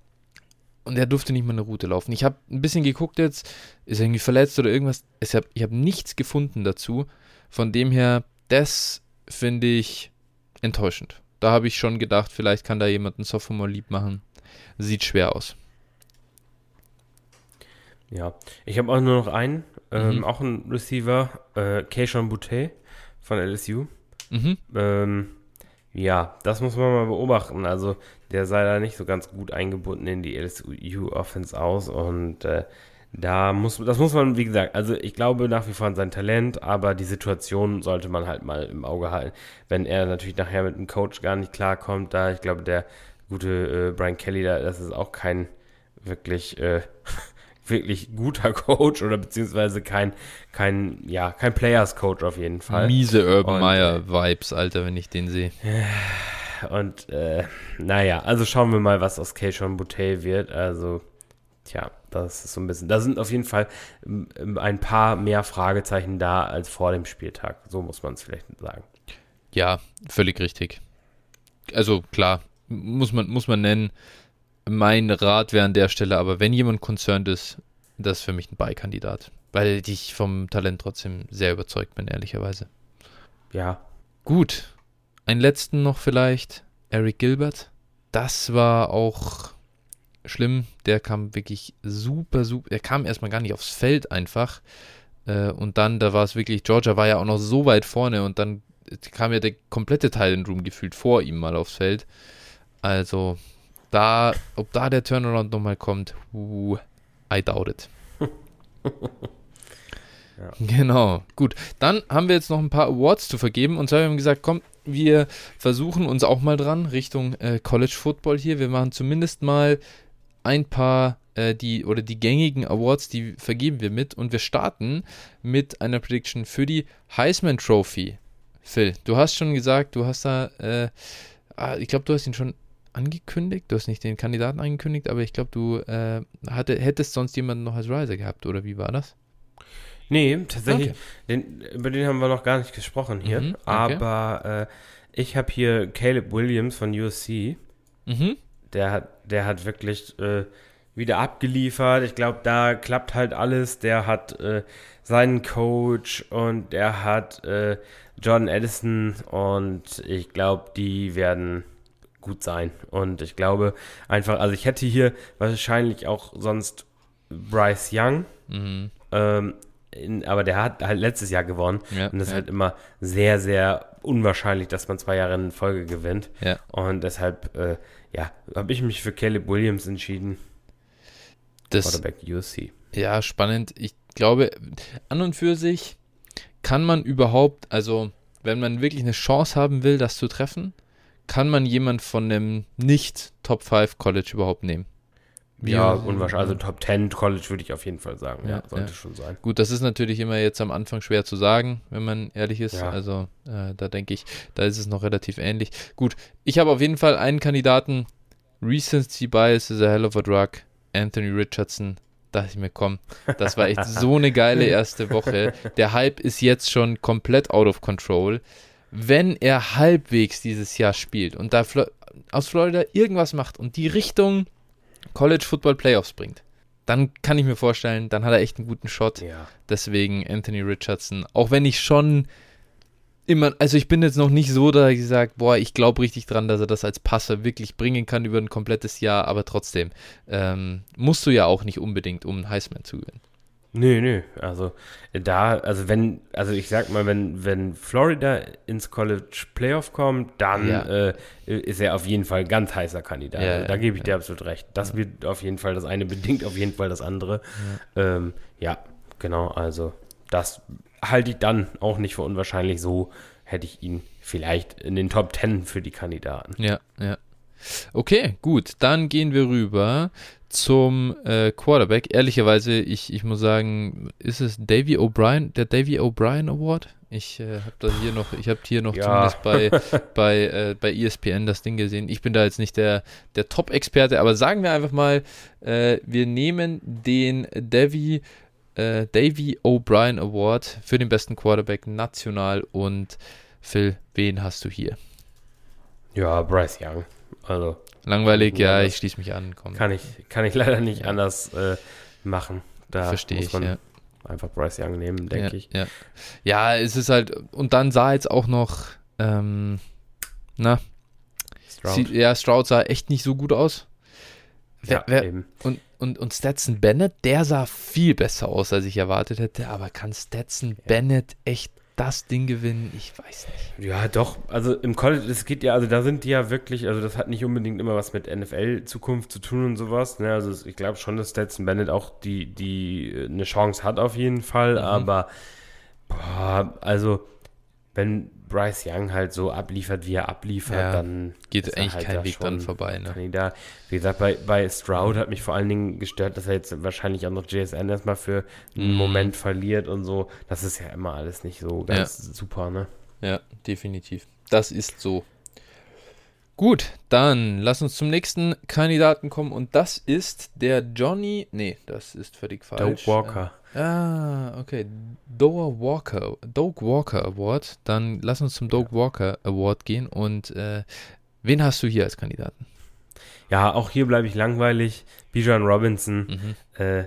und er durfte nicht mal eine Route laufen. Ich habe ein bisschen geguckt jetzt, ist er irgendwie verletzt oder irgendwas. Ich habe hab nichts gefunden dazu. Von dem her, das finde ich enttäuschend. Da habe ich schon gedacht, vielleicht kann da jemand einen Sophomore lieb machen. Sieht schwer aus. Ja, ich habe auch nur noch einen, ähm, mhm. auch ein Receiver, äh, Keishon Boutte von LSU. Mhm. Ähm, ja, das muss man mal beobachten. Also der sei da nicht so ganz gut eingebunden in die LSU-Offense aus und äh, da muss, das muss man, wie gesagt, also ich glaube nach wie vor an sein Talent, aber die Situation sollte man halt mal im Auge halten. Wenn er natürlich nachher mit dem Coach gar nicht klarkommt, da, ich glaube, der gute äh, Brian Kelly, da, das ist auch kein wirklich äh, wirklich guter Coach oder beziehungsweise kein, kein, ja, kein Players Coach auf jeden Fall. Miese Urban Meyer Vibes, Alter, wenn ich den sehe. Und äh, naja, also schauen wir mal, was aus Keishon Boutte wird. Also, tja, das ist so ein bisschen. Da sind auf jeden Fall ähm, ein paar mehr Fragezeichen da als vor dem Spieltag. So muss man es vielleicht sagen. Ja, völlig richtig. Also klar, muss man, muss man nennen mein Rat wäre an der Stelle, aber wenn jemand concerned ist, das ist für mich ein Beikandidat. Weil ich vom Talent trotzdem sehr überzeugt bin, ehrlicherweise. Ja. Gut. Einen letzten noch vielleicht. Eric Gilbert. Das war auch schlimm. Der kam wirklich super, super. Er kam erstmal gar nicht aufs Feld einfach. Äh, und dann, da war es wirklich, Georgia war ja auch noch so weit vorne und dann kam ja der komplette Thailand Room gefühlt vor ihm mal aufs Feld. Also, da, ob da der Turnaround nochmal kommt, I doubt it. Genau, gut. Dann haben wir jetzt noch ein paar Awards zu vergeben und zwar haben wir gesagt, komm, wir versuchen uns auch mal dran Richtung äh, College Football hier. Wir machen zumindest mal ein paar äh, die oder die gängigen Awards, die vergeben wir mit und wir starten mit einer Prediction für die Heisman Trophy. Phil, du hast schon gesagt, du hast da, äh, ah, ich glaube, du hast ihn schon angekündigt. Du hast nicht den Kandidaten angekündigt, aber ich glaube, du äh, hatte, hättest sonst jemanden noch als Riser gehabt, oder wie war das? Nee, tatsächlich. Okay. Den, über den haben wir noch gar nicht gesprochen hier. Mhm, okay. Aber äh, ich habe hier Caleb Williams von USC. Mhm. Der hat, der hat wirklich äh, wieder abgeliefert. Ich glaube, da klappt halt alles. Der hat äh, seinen Coach und der hat äh, John Edison und ich glaube, die werden gut sein. Und ich glaube einfach, also ich hätte hier wahrscheinlich auch sonst Bryce Young, mhm. ähm, in, aber der hat halt letztes Jahr gewonnen. Ja, und das ja. ist halt immer sehr, sehr unwahrscheinlich, dass man zwei Jahre in Folge gewinnt. Ja. Und deshalb, äh, ja, habe ich mich für Caleb Williams entschieden. Das, Quarterback USC. Ja, spannend. Ich glaube, an und für sich kann man überhaupt, also wenn man wirklich eine Chance haben will, das zu treffen, kann man jemand von einem nicht Top 5 College überhaupt nehmen? Wie ja, unwahrscheinlich. Also Top 10 College würde ich auf jeden Fall sagen. Ja, ja sollte ja. schon sein. Gut, das ist natürlich immer jetzt am Anfang schwer zu sagen, wenn man ehrlich ist. Ja. Also äh, da denke ich, da ist es noch relativ ähnlich. Gut, ich habe auf jeden Fall einen Kandidaten. Recency Bias is a hell of a drug. Anthony Richardson. Da dachte ich mir, komm, das war echt so eine geile erste Woche. Der Hype ist jetzt schon komplett out of control wenn er halbwegs dieses Jahr spielt und da aus Florida irgendwas macht und die Richtung College Football Playoffs bringt, dann kann ich mir vorstellen, dann hat er echt einen guten Shot. Ja. Deswegen Anthony Richardson. Auch wenn ich schon immer, also ich bin jetzt noch nicht so, da ich sage, boah, ich glaube richtig dran, dass er das als Passer wirklich bringen kann über ein komplettes Jahr, aber trotzdem ähm, musst du ja auch nicht unbedingt, um einen Heisman zu gewinnen. Nö, nö. Also da, also wenn, also ich sag mal, wenn, wenn Florida ins College Playoff kommt, dann Ja. äh, ist er auf jeden Fall ein ganz heißer Kandidat. Ja, also, da gebe ich dir ja. absolut recht. Das wird auf jeden Fall das eine bedingt auf jeden Fall das andere. Ja, ähm, ja genau. Also das halte ich dann auch nicht für unwahrscheinlich. So hätte ich ihn vielleicht in den Top Ten für die Kandidaten. Ja, ja. Okay, gut. Dann gehen wir rüber zum äh, Quarterback. Ehrlicherweise, ich, ich muss sagen, ist es Davy O'Brien, der Davy O'Brien Award? Ich äh, habe da hier noch, ich habe hier noch Ja. zumindest bei, bei, äh, bei ESPN das Ding gesehen. Ich bin da jetzt nicht der, der Top-Experte, aber sagen wir einfach mal, äh, wir nehmen den Davy, äh, Davy O'Brien Award für den besten Quarterback national und Phil, wen hast du hier? Ja, Bryce Young. Also Langweilig, Ja, ja, ich schließe mich an. Komm. kann ich, kann ich leider nicht anders äh, machen. Da Verstehe ich, ja. einfach Bryce Young nehmen, denke ja, ich. Ja. ja, es ist halt, und dann sah jetzt auch noch, ähm, na, Stroud. sie, ja, Stroud sah echt nicht so gut aus. Wer, ja, wer, eben. und, und, und Stetson Bennett, der sah viel besser aus, als ich erwartet hätte, aber kann Stetson Bennett echt das Ding gewinnen? Ich weiß nicht. Ja, doch. Also im College, es geht ja, also da sind die ja wirklich, also das hat nicht unbedingt immer was mit NFL-Zukunft zu tun und sowas. Ne? Also ich glaube schon, dass Stetson Bennett auch die, die äh, eine Chance hat auf jeden Fall, Mhm. aber boah, also wenn Bryce Young halt so abliefert, wie er abliefert, Ja, dann Geht ist er eigentlich halt kein da Weg dran schon vorbei, ne? Kandidat. Wie gesagt, bei, bei Stroud hat mich vor allen Dingen gestört, dass er jetzt wahrscheinlich auch noch JSN erstmal für einen Mhm. Moment verliert und so. Das ist ja immer alles nicht so ganz super, ne? Ja, definitiv. Das ist so. Gut, dann lass uns zum nächsten Kandidaten kommen und das ist der Johnny. Nee, das ist völlig falsch. Dope Walker. Ah, okay. Doe Walker, Doak Walker Award. Dann lass uns zum Doak Walker Award gehen und äh, wen hast du hier als Kandidaten? Ja, auch hier bleibe ich langweilig. Bijan Robinson. Mhm. Äh,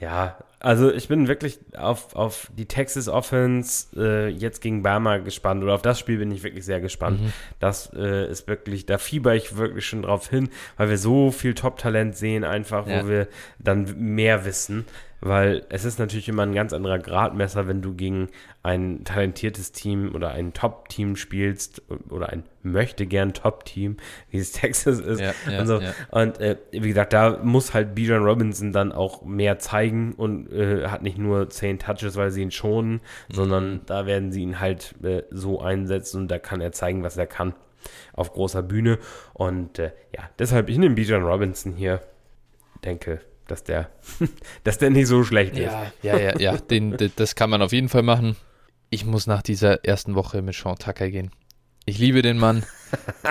ja, also ich bin wirklich auf, auf die Texas Offense äh, jetzt gegen Bama gespannt oder auf das Spiel bin ich wirklich sehr gespannt. Mhm. Das äh, ist wirklich, da fieber ich wirklich schon drauf hin, weil wir so viel Top-Talent sehen, einfach, Ja. wo wir dann mehr wissen. Weil es ist natürlich immer ein ganz anderer Gradmesser, wenn du gegen ein talentiertes Team oder ein Top-Team spielst oder ein möchte gern Top-Team, wie es Texas ist. Ja, ja, und, so. ja. und äh, wie gesagt, da muss halt Bijan Robinson dann auch mehr zeigen und äh, hat nicht nur 10 Touches, weil sie ihn schonen, Mhm. sondern da werden sie ihn halt äh, so einsetzen und da kann er zeigen, was er kann auf großer Bühne. Und äh, ja, deshalb, ich nehme Bijan Robinson hier. Denke, dass der, dass der nicht so schlecht ist. Ja, ja, ja, ja. Den, d- das kann man auf jeden Fall machen. Ich muss nach dieser ersten Woche mit Sean Tucker gehen. Ich liebe den Mann.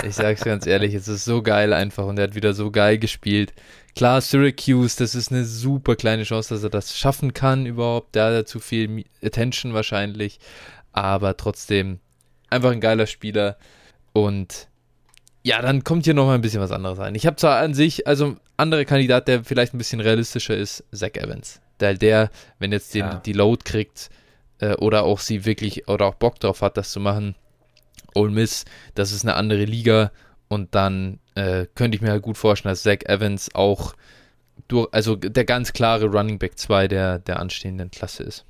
Ich sag's ganz ehrlich, es ist so geil einfach und er hat wieder so geil gespielt. Klar, Syracuse, das ist eine super kleine Chance, dass er das schaffen kann überhaupt. Da hat er zu viel Attention wahrscheinlich. Aber trotzdem einfach ein geiler Spieler. Und ja, dann kommt hier nochmal ein bisschen was anderes rein. Ich habe zwar an sich, also anderer Kandidat, der vielleicht ein bisschen realistischer ist, Zach Evans. Der, der wenn jetzt den, Ja. die Load kriegt äh, oder auch sie wirklich oder auch Bock drauf hat, das zu machen, Ole Miss, das ist eine andere Liga und dann äh, könnte ich mir halt gut vorstellen, dass Zach Evans auch durch, also der ganz klare Running Back 2 der, der anstehenden Klasse ist.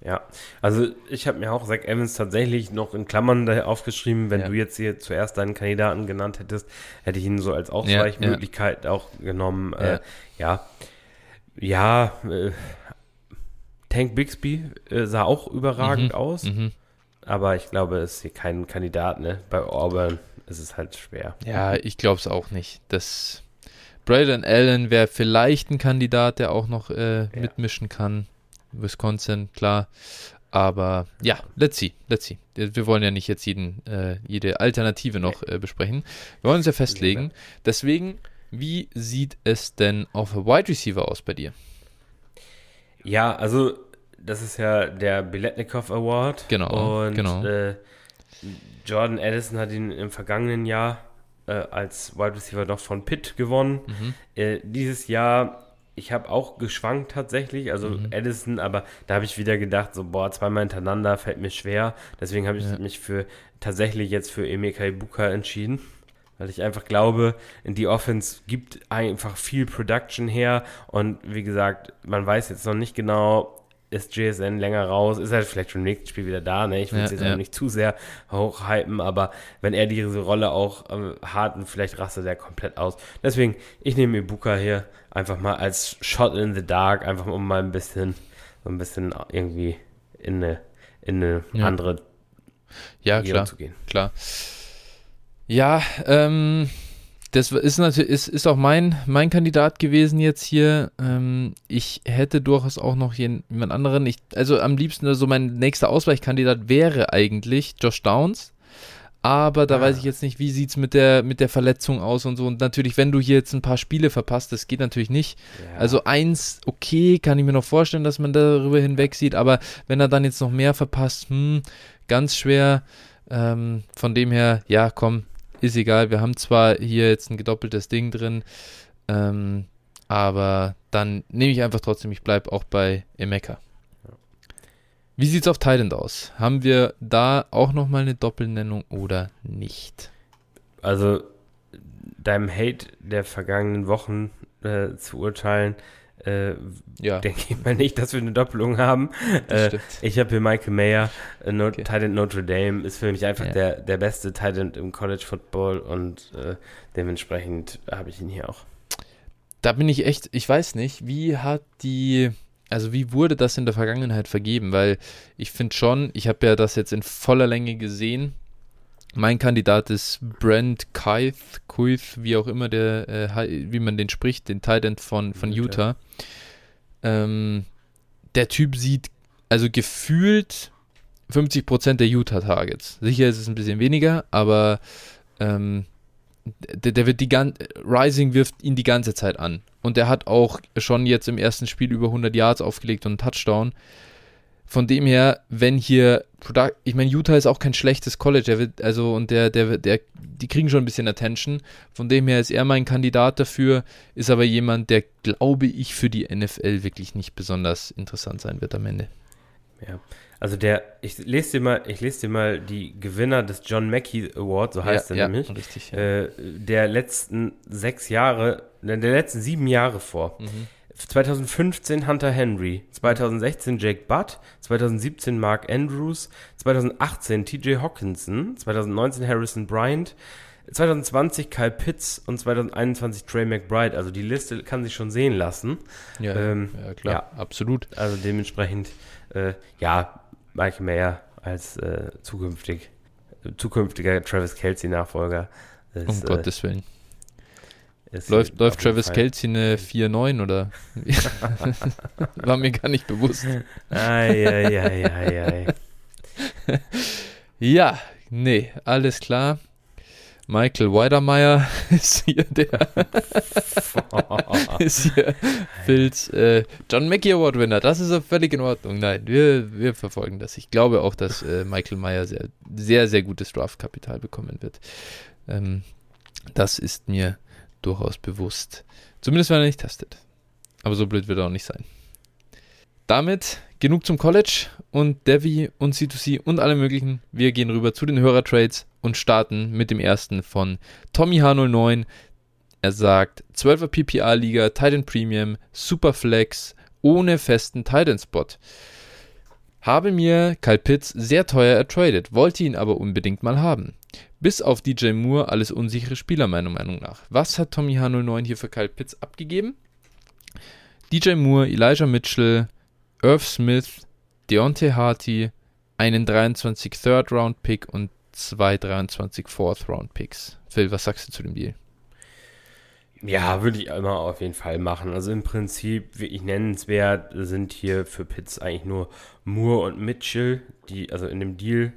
Ja, also ich habe mir auch Zach Evans tatsächlich noch in Klammern da aufgeschrieben. Wenn Ja. du jetzt hier zuerst deinen Kandidaten genannt hättest, hätte ich ihn so als Ja, Ausweichmöglichkeit auch genommen. Äh, ja, ja, äh, Tank Bixby äh, sah auch überragend Mhm, aus, Mhm. aber ich glaube, es ist hier kein Kandidat. Ne? Bei Auburn ist es halt schwer. Ja, ich glaube es auch nicht. Das Braden Allen wäre vielleicht ein Kandidat, der auch noch äh, mitmischen kann. Wisconsin, klar. Aber ja, let's see, let's see. Wir wollen ja nicht jetzt jeden, äh, jede Alternative noch äh, besprechen. Wir wollen uns ja festlegen. Deswegen, wie sieht es denn auf Wide Receiver aus bei dir? Ja, also das ist ja der Biletnikoff Award. Genau, Und genau. Äh, Jordan Addison hat ihn im vergangenen Jahr äh, als Wide Receiver noch von Pitt gewonnen. Mhm. Äh, dieses Jahr, ich habe auch geschwankt tatsächlich, also Mhm. Addison, aber da habe ich wieder gedacht, so boah, zweimal hintereinander fällt mir schwer. Deswegen habe ich Ja. mich für tatsächlich jetzt für Emeka Ibuka entschieden. Weil ich einfach glaube, die Offense gibt einfach viel Production her. Und wie gesagt, man weiß jetzt noch nicht genau, ist JSN länger raus, ist er vielleicht schon im nächsten Spiel wieder da. Ne? Ich will es ja, jetzt ja. auch nicht zu sehr hochhypen, aber wenn er diese Rolle auch ähm, hat, vielleicht rastet er komplett aus. Deswegen, ich nehme Ibuka hier einfach mal als Shot in the Dark, einfach um mal ein bisschen, so ein bisschen irgendwie in eine, in eine ja. andere ja, klar, zu gehen. Klar. Ja, ähm, das ist natürlich ist, ist auch mein, mein Kandidat gewesen jetzt hier. Ähm, ich hätte durchaus auch noch jemand anderen. Ich, also am liebsten, also mein nächster Ausweichkandidat wäre eigentlich Josh Downs. Aber da ah. weiß ich jetzt nicht, wie sieht es mit der, mit der Verletzung aus und so. Und natürlich, wenn du hier jetzt ein paar Spiele verpasst, das geht natürlich nicht. Ja. Also eins, okay, kann ich mir noch vorstellen, dass man darüber hinweg sieht. Aber wenn er dann jetzt noch mehr verpasst, hm, ganz schwer. Ähm, von dem her, ja, komm, ist egal. Wir haben zwar hier jetzt ein gedoppeltes Ding drin, ähm, aber dann nehme ich einfach trotzdem, ich bleibe auch bei Emeka. Wie sieht es auf Thailand aus? Haben wir da auch nochmal eine Doppelnennung oder nicht? Also, deinem Hate der vergangenen Wochen äh, zu urteilen, äh, ja. denke ich mal nicht, dass wir eine Doppelung haben. Äh, ich habe hier Michael Mayer, äh, no okay. Titan Notre Dame, ist für mich einfach ja. der, der beste Titan im College Football und äh, dementsprechend habe ich ihn hier auch. Da bin ich echt, ich weiß nicht, wie hat die, also wie wurde das in der Vergangenheit vergeben? Weil ich finde schon, ich habe ja das jetzt in voller Länge gesehen, mein Kandidat ist Brent Keith, Kuith, wie auch immer der, äh, wie man den spricht, den Titan von, von Utah. Ähm, der Typ sieht, also gefühlt 50% der Utah-Targets. Sicher ist es ein bisschen weniger, aber ähm, der, der, wird die ganze, Rising wirft ihn die ganze Zeit an. Und der hat auch schon jetzt im ersten Spiel über 100 Yards aufgelegt und einen Touchdown. Von dem her, wenn hier, ich meine, Utah ist auch kein schlechtes College, der wird, also, und der, der, der, die kriegen schon ein bisschen Attention. Von dem her ist er mein Kandidat dafür, ist aber jemand, der, glaube ich, für die NFL wirklich nicht besonders interessant sein wird am Ende. Ja, also der, ich lese dir mal, ich lese dir mal die Gewinner des John Mackey Award, so heißt ja, er ja, nämlich, richtig, ja. äh, der letzten sechs Jahre, der letzten sieben Jahre vor. Mhm. 2015 Hunter Henry, 2016 Jake Butt, 2017 Mark Andrews, 2018 TJ Hawkinson, 2019 Harrison Bryant, 2020 Kyle Pitts und 2021 Trey McBride. Also die Liste kann sich schon sehen lassen. Ja, ähm, ja klar, ja, absolut. Also dementsprechend, äh, ja, Mike Mayer als äh, zukünftig, zukünftiger Travis Kelsey-Nachfolger. Um äh, Gottes Willen. Ist läuft läuft Travis Kelsey eine 4-9 oder? War mir gar nicht bewusst. Ai, ai, ai, ai, ai. ja, nee, alles klar. Michael Weidermeier ist hier der ist hier Phils äh, John Mackey Award Winner. Das ist völlig in Ordnung. Nein, wir, wir verfolgen das. Ich glaube auch, dass äh, Michael Meyer sehr, sehr, sehr gutes Draftkapital bekommen wird. Ähm, das ist mir durchaus bewusst. Zumindest wenn er nicht testet. Aber so blöd wird er auch nicht sein. Damit genug zum College und Devi und C2C und alle möglichen. Wir gehen rüber zu den Hörertrades und starten mit dem ersten von Tommy H09. Er sagt 12er PPA-Liga, Titan Premium, Superflex, ohne festen Titan-Spot. Habe mir Kyle Pitts sehr teuer ertradet, wollte ihn aber unbedingt mal haben. Bis auf DJ Moore alles unsichere Spieler, meiner Meinung nach. Was hat Tommy H09 hier für Kyle Pitts abgegeben? DJ Moore, Elijah Mitchell, Irv Smith, Deontay Harty, einen 23 Third Round Pick und zwei 23 Fourth Round Picks. Phil, was sagst du zu dem Deal? Ja, würde ich immer auf jeden Fall machen. Also im Prinzip, wirklich nennenswert sind hier für Pitts eigentlich nur Moore und Mitchell, die, also in dem Deal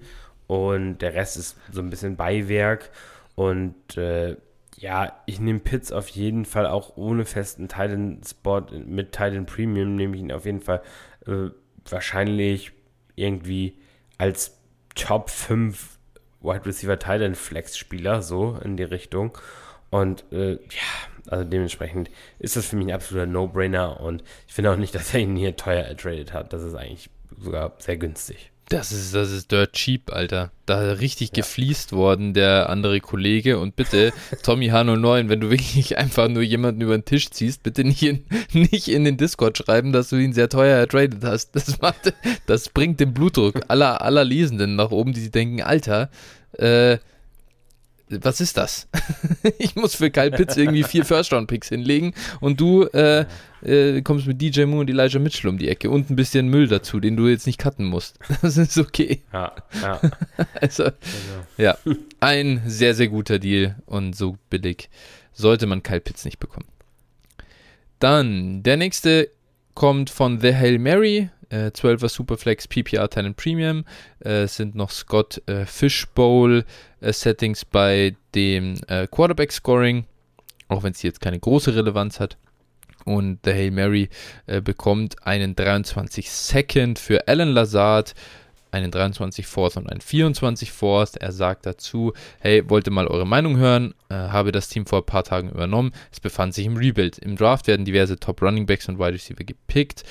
und der Rest ist so ein bisschen Beiwerk. Und äh, ja, ich nehme Pitts auf jeden Fall auch ohne festen Titan-Spot mit Titan Premium, nehme ich ihn auf jeden Fall äh, wahrscheinlich irgendwie als Top 5 Wide Receiver Titan Flex Spieler, so in die Richtung. Und äh, ja, also dementsprechend ist das für mich ein absoluter No-Brainer und ich finde auch nicht, dass er ihn hier teuer ertradet hat. Das ist eigentlich sogar sehr günstig. Das ist, das ist dirt cheap, Alter. Da richtig ja. gefliest worden, der andere Kollege. Und bitte, Tommy H09, wenn du wirklich einfach nur jemanden über den Tisch ziehst, bitte nicht in, nicht in den Discord schreiben, dass du ihn sehr teuer ertradet hast. Das, macht, das bringt den Blutdruck aller, aller Lesenden nach oben, die denken, Alter, äh, was ist das? ich muss für Kyle Pitts irgendwie vier First-Round-Picks hinlegen und du äh, äh, kommst mit DJ Moore und Elijah Mitchell um die Ecke und ein bisschen Müll dazu, den du jetzt nicht cutten musst. Das ist okay. Ja, ja. also, genau. ja, ein sehr, sehr guter Deal und so billig sollte man Kyle Pitts nicht bekommen. Dann, der nächste kommt von The Hail Mary, äh, 12er Superflex PPR Talent Premium. Äh, sind noch Scott äh, Fishbowl äh, Settings bei dem äh, Quarterback Scoring, auch wenn es jetzt keine große Relevanz hat. Und der Hail Mary äh, bekommt einen 23 Second für Alan Lazard einen 23 Fourth und einen 24 Fourth. Er sagt dazu, hey, wollte mal eure Meinung hören, äh, habe das Team vor ein paar Tagen übernommen. Es befand sich im Rebuild. Im Draft werden diverse Top Running Backs und Wide Receiver gepickt.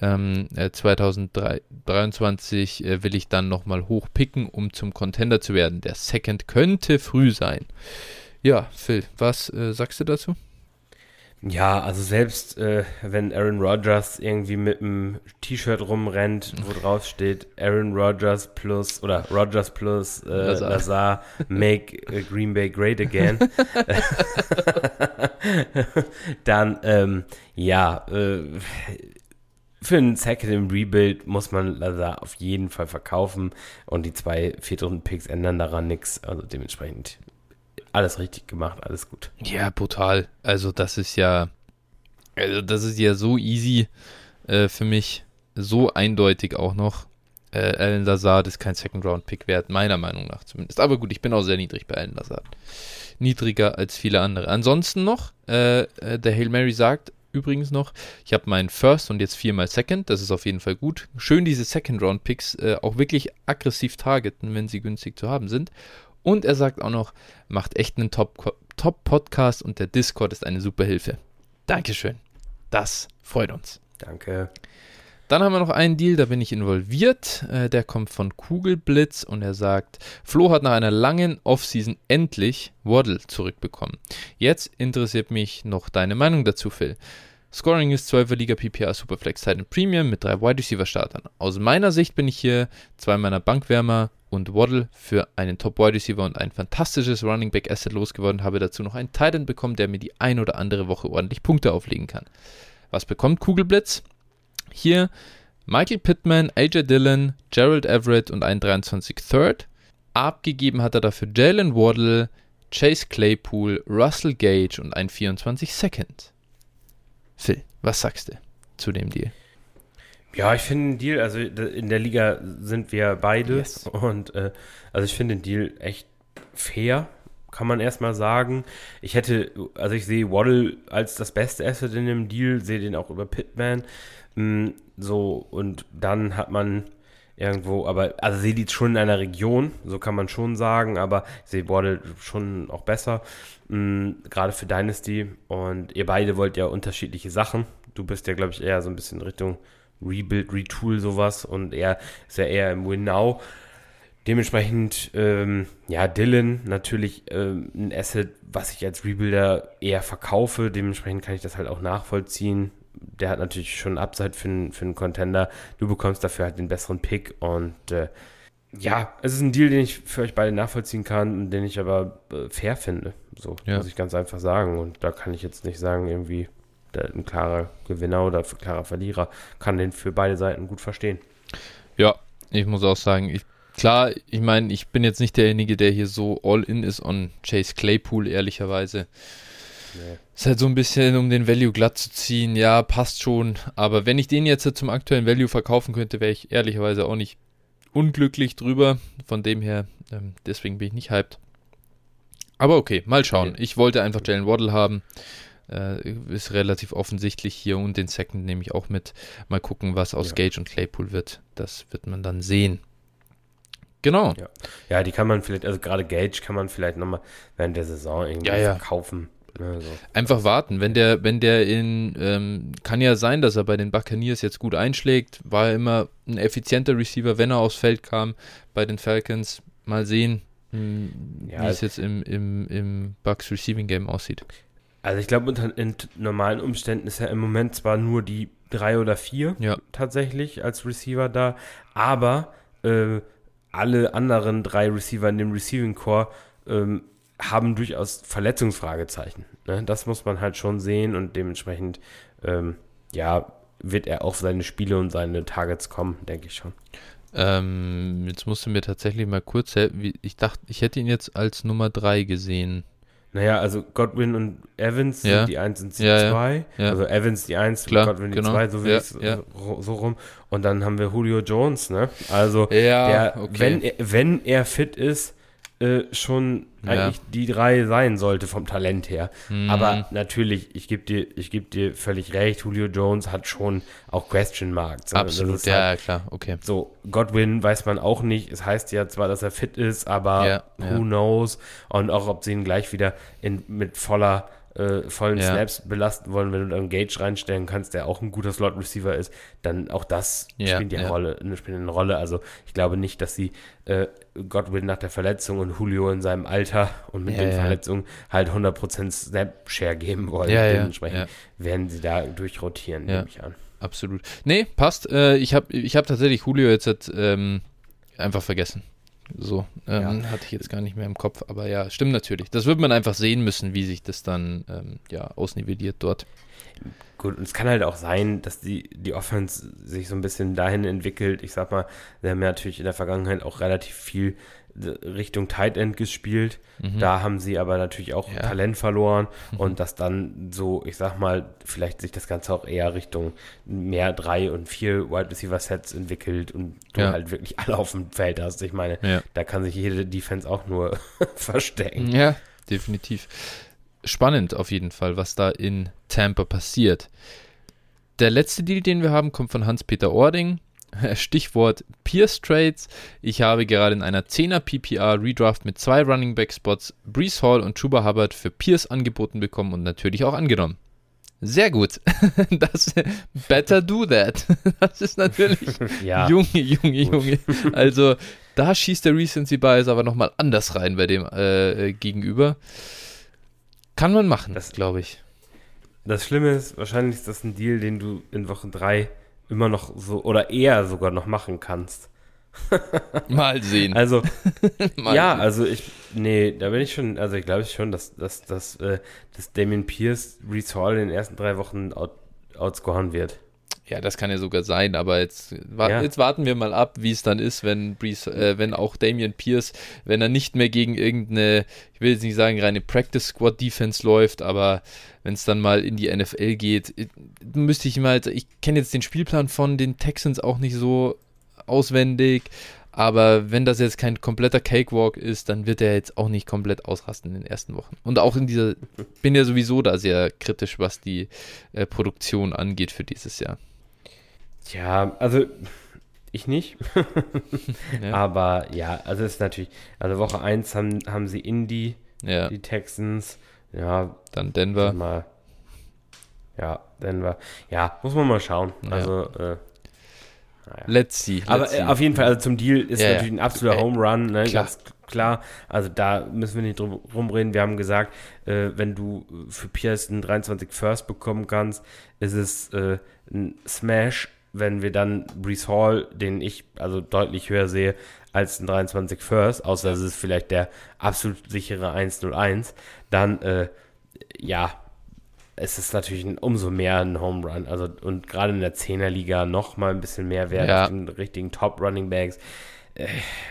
Ähm, äh, 2023 äh, will ich dann nochmal hochpicken, um zum Contender zu werden. Der Second könnte früh sein. Ja, Phil, was äh, sagst du dazu? Ja, also selbst äh, wenn Aaron Rodgers irgendwie mit einem T-Shirt rumrennt, wo drauf steht Aaron Rodgers plus oder Rodgers plus äh, Lazar. Lazar make Green Bay great again, dann ähm, ja, äh, für einen Second im Rebuild muss man Lazar auf jeden Fall verkaufen und die zwei Viertrunden-Picks ändern daran nichts. Also dementsprechend alles richtig gemacht, alles gut. Ja, brutal. Also das ist ja, also das ist ja so easy äh, für mich, so eindeutig auch noch. Äh, Alan Lazard ist kein Second-Round-Pick wert, meiner Meinung nach zumindest. Aber gut, ich bin auch sehr niedrig bei Alan Lazard. Niedriger als viele andere. Ansonsten noch, äh, äh der Hail Mary sagt, übrigens noch, ich habe meinen First und jetzt viermal Second, das ist auf jeden Fall gut. Schön diese Second-Round-Picks äh, auch wirklich aggressiv targeten, wenn sie günstig zu haben sind. Und er sagt auch noch, macht echt einen Top-Podcast und der Discord ist eine super Hilfe. Dankeschön. Das freut uns. Danke. Dann haben wir noch einen Deal, da bin ich involviert. Äh, der kommt von Kugelblitz und er sagt, Flo hat nach einer langen Offseason endlich Waddle zurückbekommen. Jetzt interessiert mich noch deine Meinung dazu, Phil. Scoring ist 12er Liga PPA Superflex Titan Premium mit drei Wide Receiver Startern. Aus meiner Sicht bin ich hier zwei meiner Bankwärmer und Waddle für einen Top Wide Receiver und ein fantastisches Running Back Asset losgeworden, habe dazu noch einen Titan bekommen, der mir die ein oder andere Woche ordentlich Punkte auflegen kann. Was bekommt Kugelblitz? Hier Michael Pittman, AJ Dillon, Gerald Everett und ein 23 Third. Abgegeben hat er dafür Jalen Waddle, Chase Claypool, Russell Gage und ein 24 Second. Phil, was sagst du zu dem Deal? Ja, ich finde den Deal, also in der Liga sind wir beide yes. und äh, also ich finde den Deal echt fair, kann man erstmal sagen. Ich hätte, also ich sehe Waddle als das beste Asset in dem Deal, sehe den auch über Pitman. Mm, so, und dann hat man irgendwo, aber, also sehe die schon in einer Region, so kann man schon sagen, aber ich sehe Waddle schon auch besser, mm, gerade für Dynasty. Und ihr beide wollt ja unterschiedliche Sachen. Du bist ja, glaube ich, eher so ein bisschen Richtung Rebuild, Retool, sowas und er ist ja eher im Win Now. Dementsprechend, ähm, ja, Dylan natürlich ähm, ein Asset, was ich als Rebuilder eher verkaufe. Dementsprechend kann ich das halt auch nachvollziehen. Der hat natürlich schon Upside für, für einen Contender. Du bekommst dafür halt den besseren Pick und äh, ja, es ist ein Deal, den ich für euch beide nachvollziehen kann und den ich aber äh, fair finde. So ja. muss ich ganz einfach sagen. Und da kann ich jetzt nicht sagen, irgendwie, ein klarer Gewinner oder ein klarer Verlierer kann den für beide Seiten gut verstehen. Ja, ich muss auch sagen, ich Klar, ich meine, ich bin jetzt nicht derjenige, der hier so all in ist on Chase Claypool, ehrlicherweise. Nee. Ist halt so ein bisschen, um den Value glatt zu ziehen. Ja, passt schon. Aber wenn ich den jetzt zum aktuellen Value verkaufen könnte, wäre ich ehrlicherweise auch nicht unglücklich drüber. Von dem her, ähm, deswegen bin ich nicht hyped. Aber okay, mal schauen. Ich wollte einfach Jalen Waddle haben. Äh, ist relativ offensichtlich hier und den Second nehme ich auch mit. Mal gucken, was aus ja. Gage und Claypool wird. Das wird man dann sehen. Genau. Ja. ja, die kann man vielleicht, also gerade Gage kann man vielleicht nochmal während der Saison irgendwie ja, kaufen. Ne, so. Einfach warten. Wenn der, wenn der in, ähm, kann ja sein, dass er bei den Buccaneers jetzt gut einschlägt, war er immer ein effizienter Receiver, wenn er aufs Feld kam bei den Falcons. Mal sehen, hm, wie es jetzt im, im, im Bucks Receiving Game aussieht. Also ich glaube, unter in normalen Umständen ist er im Moment zwar nur die drei oder vier ja. tatsächlich als Receiver da, aber äh, alle anderen drei Receiver in dem Receiving Core ähm, haben durchaus Verletzungsfragezeichen. Ne? Das muss man halt schon sehen und dementsprechend, ähm, ja, wird er auf seine Spiele und seine Targets kommen, denke ich schon. Ähm, jetzt musst du mir tatsächlich mal kurz, ich dachte, ich hätte ihn jetzt als Nummer 3 gesehen. Naja, also Godwin und Evans ja. sind die 1 und die ja, 2. Ja. Also Evans die 1, Klar, Godwin die genau. 2, so wie Ja, es ja. so, so rum. Und dann haben wir Julio Jones, ne? Also Ja, der, okay. wenn, er, wenn er fit ist, äh, schon Ja. eigentlich die drei sein sollte vom Talent her. Mhm. Aber natürlich, ich gebe dir, ich geb dir völlig recht, Julio Jones hat schon auch Question Marks. ne? Absolut, ja, halt- klar, okay. so, Godwin weiß man auch nicht. Es heißt ja zwar, dass er fit ist, aber Ja, who ja. knows? Und auch, ob sie ihn gleich wieder in, mit voller, äh, vollen Ja. Snaps belasten wollen, wenn du dann Gage reinstellen kannst, der auch ein guter Slot-Receiver ist, dann auch das Ja, spielt, die ja. Rolle, eine, spielt eine Rolle. Also ich glaube nicht, dass sie äh, Godwin nach der Verletzung und Julio in seinem Alter und mit Ja, den ja. Verletzungen halt 100% Snap-Share geben wollen. Ja, Dementsprechend werden sie da durchrotieren, nehme ich an. Absolut. Nee, passt. Äh, ich habe ich hab tatsächlich Julio jetzt halt, ähm, einfach vergessen. So, ähm, hatte ich jetzt gar nicht mehr im Kopf, aber ja, stimmt natürlich. Das wird man einfach sehen müssen, wie sich das dann ähm, ja, ausnivelliert dort. Gut, und es kann halt auch sein, dass die, die Offense sich so ein bisschen dahin entwickelt. Ich sag mal, wir haben ja natürlich in der Vergangenheit auch relativ viel äh, Richtung Tight End gespielt. Mhm. Da haben sie aber natürlich auch Ja. Talent verloren und dass dann so, ich sag mal, vielleicht sich das Ganze auch eher Richtung mehr drei und vier Wide Receiver Sets entwickelt und du Ja. halt wirklich alle auf dem Feld hast. Ich meine, Ja. da kann sich jede Defense auch nur verstecken. Ja, definitiv. Spannend auf jeden Fall, was da in Tampa passiert. Der letzte Deal, den wir haben, kommt von Hans-Peter Ording. Stichwort Pierce Trades. Ich habe gerade in einer 10er PPR Redraft mit zwei Running Back Spots Brees Hall und Chuba Hubbard für Pierce angeboten bekommen und natürlich auch angenommen. Sehr gut. Das, better do that. Das ist natürlich Ja. Junge, Junge. Junge. Also da schießt der Recency Bias aber nochmal anders rein bei dem äh, äh, Gegenüber. Kann man machen, Das- glaube ich. Das Schlimme ist, wahrscheinlich ist das ein Deal, den du in Woche 3 immer noch so oder eher sogar noch machen kannst. Mal sehen. Also, Mal ja, sehen. also ich, nee, da bin ich schon, also ich glaube schon, dass, dass, dass, äh, dass Damien Pierce Reese Hall in den ersten drei Wochen out, outscoren wird. Ja, das kann ja sogar sein, aber jetzt, wa Ja. jetzt warten wir mal ab, wie es dann ist, wenn Brees, äh, wenn auch Damian Pierce, wenn er nicht mehr gegen irgendeine, ich will jetzt nicht sagen, reine Practice Squad Defense läuft, aber wenn es dann mal in die NFL geht, äh, müsste ich mal, ich kenne jetzt den Spielplan von den Texans auch nicht so auswendig, aber wenn das jetzt kein kompletter Cakewalk ist, dann wird er jetzt auch nicht komplett ausrasten in den ersten Wochen. Und auch in dieser, bin ja sowieso da sehr kritisch, was die äh, Produktion angeht für dieses Jahr. Ja, also ich nicht. Ja. Aber ja, also es ist natürlich, also Woche 1 haben, haben sie Indy, Ja, die Texans, ja, dann Denver. mal, ja, Denver, ja, muss man mal schauen. Ja. Also, äh, naja. Let's see. Let's Aber see. äh, auf jeden Fall, also zum Deal ist natürlich ein absoluter Äh, Home Run, ne? klar. ganz klar. Also da müssen wir nicht drum rumreden. Wir haben gesagt, äh, wenn du für Pierce einen 23 First bekommen kannst, ist es äh, ein Smash, wenn wir dann Brees Hall, den ich also deutlich höher sehe, als ein 23 First, außer es ist vielleicht der absolut sichere 101, dann äh, ja, es ist natürlich ein, umso mehr ein Home Run. Also, und gerade in der 10er-Liga noch mal ein bisschen mehr wert Ja. auf den richtigen Top-Running Backs. Äh,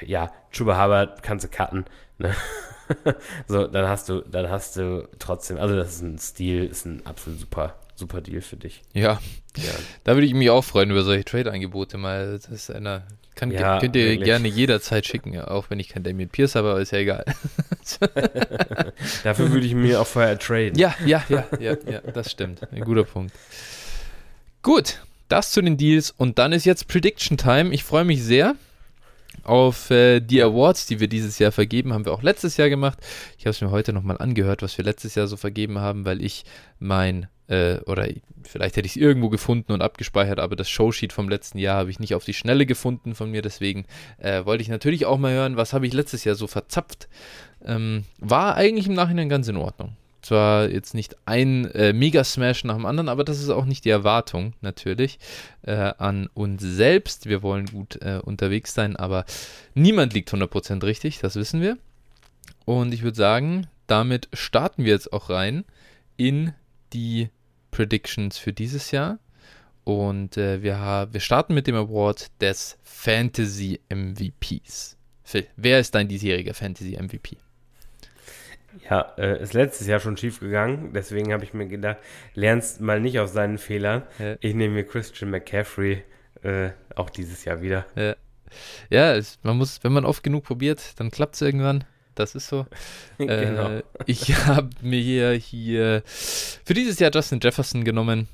ja, Chuba Hubbard kannst du cutten. Ne? so, dann hast du, dann hast du trotzdem, also das ist ein Stil, ist ein absolut super, super Deal für dich. ja, Ja. da würde ich mich auch freuen über solche Trade-Angebote mal. Das ist einer, kann, Ja, könnt ihr wirklich. gerne jederzeit schicken, auch wenn ich kein Damien Pierce habe, aber ist ja egal. Dafür würde ich mir auch vorher traden. Ja, ja, ja, ja, ja, das stimmt. Ein guter Punkt. Gut, das zu den Deals und dann ist jetzt Prediction Time. Ich freue mich sehr auf äh, die Awards, die wir dieses Jahr vergeben, haben wir auch letztes Jahr gemacht. Ich habe es mir heute nochmal angehört, was wir letztes Jahr so vergeben haben, weil ich mein, äh, oder vielleicht hätte ich es irgendwo gefunden und abgespeichert, aber das Showsheet vom letzten Jahr habe ich nicht auf die Schnelle gefunden von mir, deswegen äh, wollte ich natürlich auch mal hören, was habe ich letztes Jahr so verzapft. Ähm, war eigentlich im Nachhinein ganz in Ordnung. Zwar jetzt nicht ein äh, Mega-Smash nach dem anderen, aber das ist auch nicht die Erwartung natürlich äh, an uns selbst. Wir wollen gut äh, unterwegs sein, aber niemand liegt 100% richtig, das wissen wir. Und ich würde sagen, damit starten wir jetzt auch rein in die Predictions für dieses Jahr. Und äh, wir, wir starten mit dem Award des Fantasy MVPs. Phil, wer ist dein diesjähriger Fantasy MVP? Ja, äh, ist letztes Jahr schon schief gegangen, deswegen habe ich mir gedacht, lernst mal nicht aus seinen Fehlern. Ja. Ich nehme mir Christian McCaffrey äh, auch dieses Jahr wieder. Ja, ja es, man muss, wenn man oft genug probiert, dann klappt es irgendwann. Das ist so. genau. Äh, ich habe mir hier, für dieses Jahr Justin Jefferson genommen.